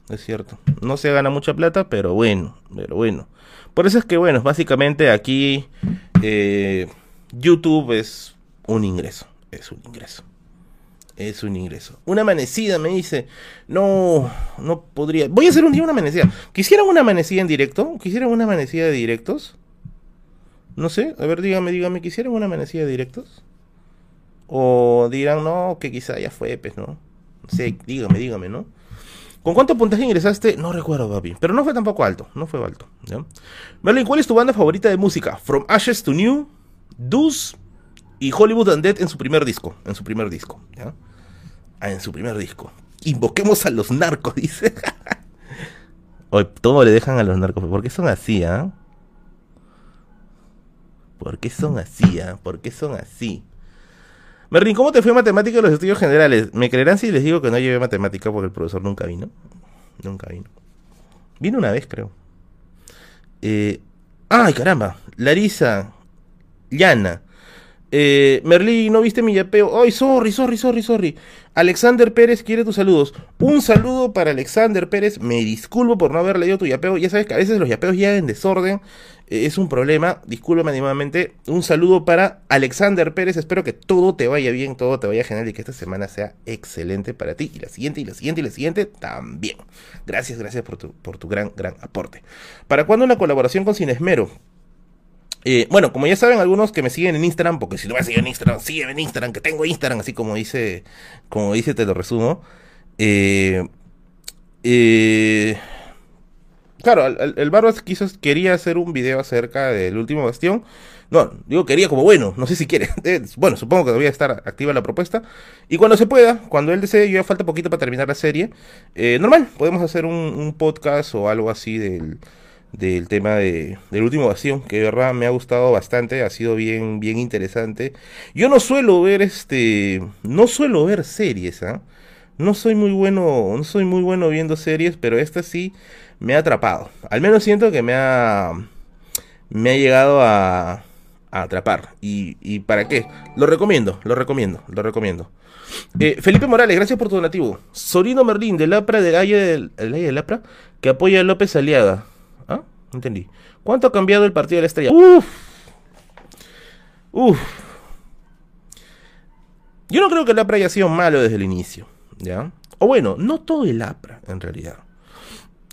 Es cierto. No se gana mucha plata, pero bueno, pero bueno. Por eso es que, bueno, básicamente aquí eh, YouTube es un ingreso. Es un ingreso. Es un ingreso. Una amanecida me dice, no, no podría. Voy a hacer un día una amanecida. ¿Quisieran una amanecida en directo? ¿Quisieran una amanecida de directos? No sé, a ver, dígame, dígame, ¿quisieran una amanecida de directos? O dirán, no, que quizá ya fue, pues, ¿no? Sí, dígame, dígame, ¿no? ¿Con cuánto puntaje ingresaste? No recuerdo, papi. Pero no fue tampoco alto. No fue alto. ¿ya? Merlin, ¿cuál es tu banda favorita de música? From Ashes to New, Deuce y Hollywood and Dead en su primer disco. En su primer disco. Ah, en su primer disco. Invoquemos a los narcos, dice. Hoy todo le dejan a los narcos. ¿Por qué son así, ah? ¿Por qué son así, ah? ¿Por qué son así? Merlin, ¿cómo te fue matemática en los estudios generales? ¿Me creerán si les digo que no llevé matemática porque el profesor nunca vino? Nunca vino. Vino una vez, creo. Eh, ¡Ay, caramba! Larisa. Llana. Eh, ¿no viste mi yapeo? ¡Ay, sorry, sorry, sorry, sorry! Alexander Pérez quiere tus saludos. Un saludo para Alexander Pérez. Me disculpo por no haber leído tu yapeo. Ya sabes que a veces los yapeos llegan en desorden es un problema. Discúlpame animadamente. Un saludo para Alexander Pérez. Espero que todo te vaya bien, todo te vaya genial y que esta semana sea excelente para ti. Y la siguiente, y la siguiente, y la siguiente también. Gracias, gracias por tu, por tu gran, gran aporte. ¿Para cuándo una colaboración con Cinesmero? Eh, bueno, como ya saben algunos que me siguen en Instagram, porque si no me siguen en Instagram, sígueme en Instagram, que tengo Instagram, así como dice, como dice, te lo resumo. Eh, eh, Claro, el, el Barbas quiso, quería hacer un video acerca del último bastión. No, digo quería como bueno, no sé si quiere. Bueno, supongo que debería estar activa la propuesta. Y cuando se pueda, cuando él desee, ya falta poquito para terminar la serie. Eh, normal, podemos hacer un, podcast o algo así del, del tema de, del último bastión, que de verdad me ha gustado bastante, ha sido bien, bien interesante. Yo no suelo ver este, no suelo ver series, ¿ah? No soy muy bueno, no soy muy bueno viendo series, pero esta sí me ha atrapado. Al menos siento que me ha, me ha llegado a, a atrapar. ¿Y, ¿Y, para qué? Lo recomiendo, lo recomiendo, lo recomiendo. Eh, Felipe Morales, gracias por tu donativo. Sorino Merlín, del APRA, del Aire del, del APRA, que apoya a López Aliaga. Entendí. ¿Cuánto ha cambiado el partido de la estrella? Uf. Uf. Yo no creo que el APRA haya sido malo desde el inicio. ¿Ya? O bueno, no todo el APRA, en realidad.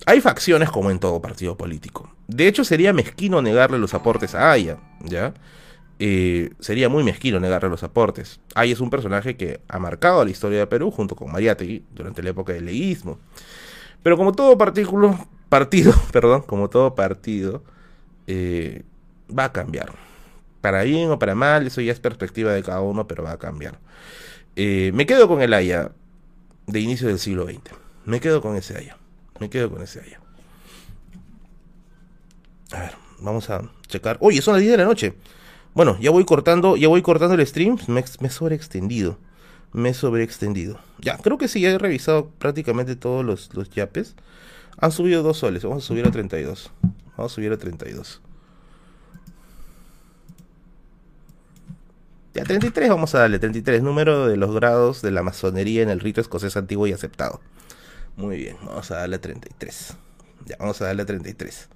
Hay facciones como en todo partido político. De hecho, sería mezquino negarle los aportes a Aya, ¿ya? Eh, sería muy mezquino negarle los aportes. Aya es un personaje que ha marcado la historia de Perú junto con Mariátegui durante la época del leísmo. Pero como todo partido, partido, perdón, como todo partido, eh, va a cambiar. Para bien o para mal, eso ya es perspectiva de cada uno, pero va a cambiar. Eh, me quedo con el Aya de inicio del siglo XX. Me quedo con ese Aya. Me quedo con ese allá. A ver, vamos a checar. Oye, son las 10 de la noche. Bueno, ya voy cortando, ya voy cortando el stream. Me, me sobreextendido. Me sobreextendido. Ya, creo que sí, ya he revisado prácticamente todos los, los yapes. Han subido dos soles. Vamos a subir a 32. Vamos a subir a 32. Ya, 33 vamos a darle. 33, número de los grados de la masonería en el rito escocés antiguo y aceptado. Muy bien, vamos a darle a 33. Ya, vamos a darle a 33.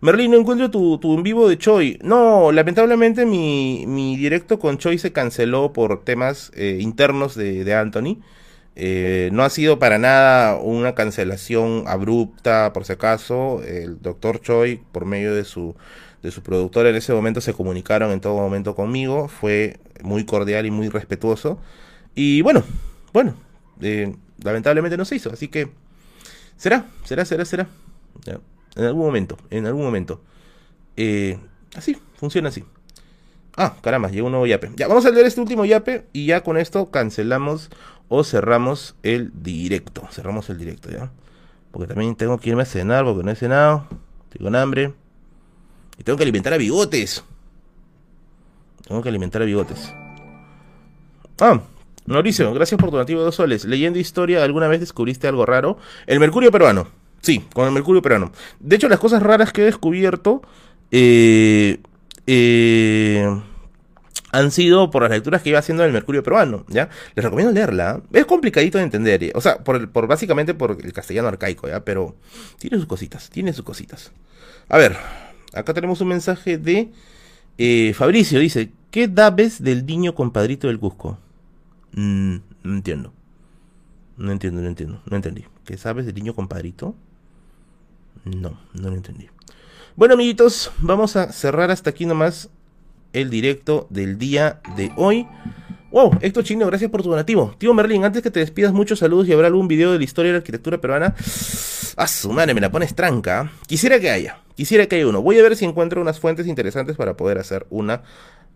Merlin, no encuentro tu, tu en vivo de Choi. No, lamentablemente mi, mi directo con Choi se canceló por temas eh, internos de, de Anthony. Eh, no ha sido para nada una cancelación abrupta, por si acaso. El doctor Choi, por medio de su, de su productora en ese momento se comunicaron en todo momento conmigo. Fue muy cordial y muy respetuoso. Y bueno, bueno, eh, lamentablemente no se hizo. Así que será, será, será, será. En algún momento, en algún momento. Eh, así, funciona así. Ah, caramba, llegó un nuevo yape. Ya, vamos a leer este último yape y ya con esto cancelamos o cerramos el directo. Cerramos el directo, ¿ya? Porque también tengo que irme a cenar porque no he cenado. Estoy con hambre. Y tengo que alimentar a bigotes. Tengo que alimentar a bigotes. Ah, Mauricio, gracias por tu donativo de dos soles. Leyendo historia, ¿alguna vez descubriste algo raro? El mercurio peruano. Sí, con el mercurio peruano. De hecho, las cosas raras que he descubierto eh, eh, han sido por las lecturas que iba haciendo del mercurio peruano, ¿ya? Les recomiendo leerla. Es complicadito de entender, o sea, por, por básicamente por el castellano arcaico, ¿ya? Pero tiene sus cositas, tiene sus cositas. A ver, acá tenemos un mensaje de eh, Fabricio, dice, ¿qué dabes del niño compadrito del Cusco? Mm, no entiendo. No entiendo, no entiendo, no entendí. ¿Qué sabes del niño compadrito? No, no lo entendí. Bueno, amiguitos, vamos a cerrar hasta aquí nomás el directo del día de hoy. Wow, Héctor Chino, gracias por tu donativo. Tío Merlin, antes que te despidas, muchos saludos y habrá algún video de la historia de la arquitectura peruana. A su madre, me la pones tranca. Quisiera que haya, quisiera que haya uno. Voy a ver si encuentro unas fuentes interesantes para poder hacer una,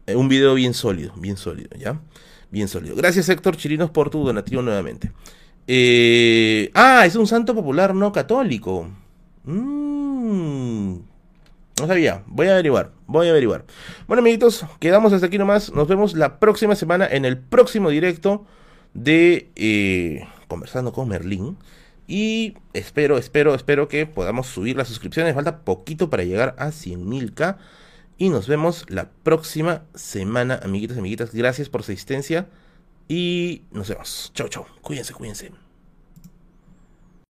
eh, un video bien sólido, bien sólido, ¿ya? Bien sólido. Gracias, Héctor Chirinos, por tu donativo nuevamente. Eh, ah, es un santo popular no católico. Mmm. No sabía, voy a averiguar, voy a averiguar. Bueno, amiguitos, quedamos hasta aquí nomás. Nos vemos la próxima semana en el próximo directo de eh, Conversando con Merlín. Y espero, espero, espero que podamos subir las suscripciones. Falta poquito para llegar a 100.000k. Y nos vemos la próxima semana, amiguitos amiguitas. Gracias por su asistencia. Y nos vemos. Chau, chau. Cuídense, cuídense.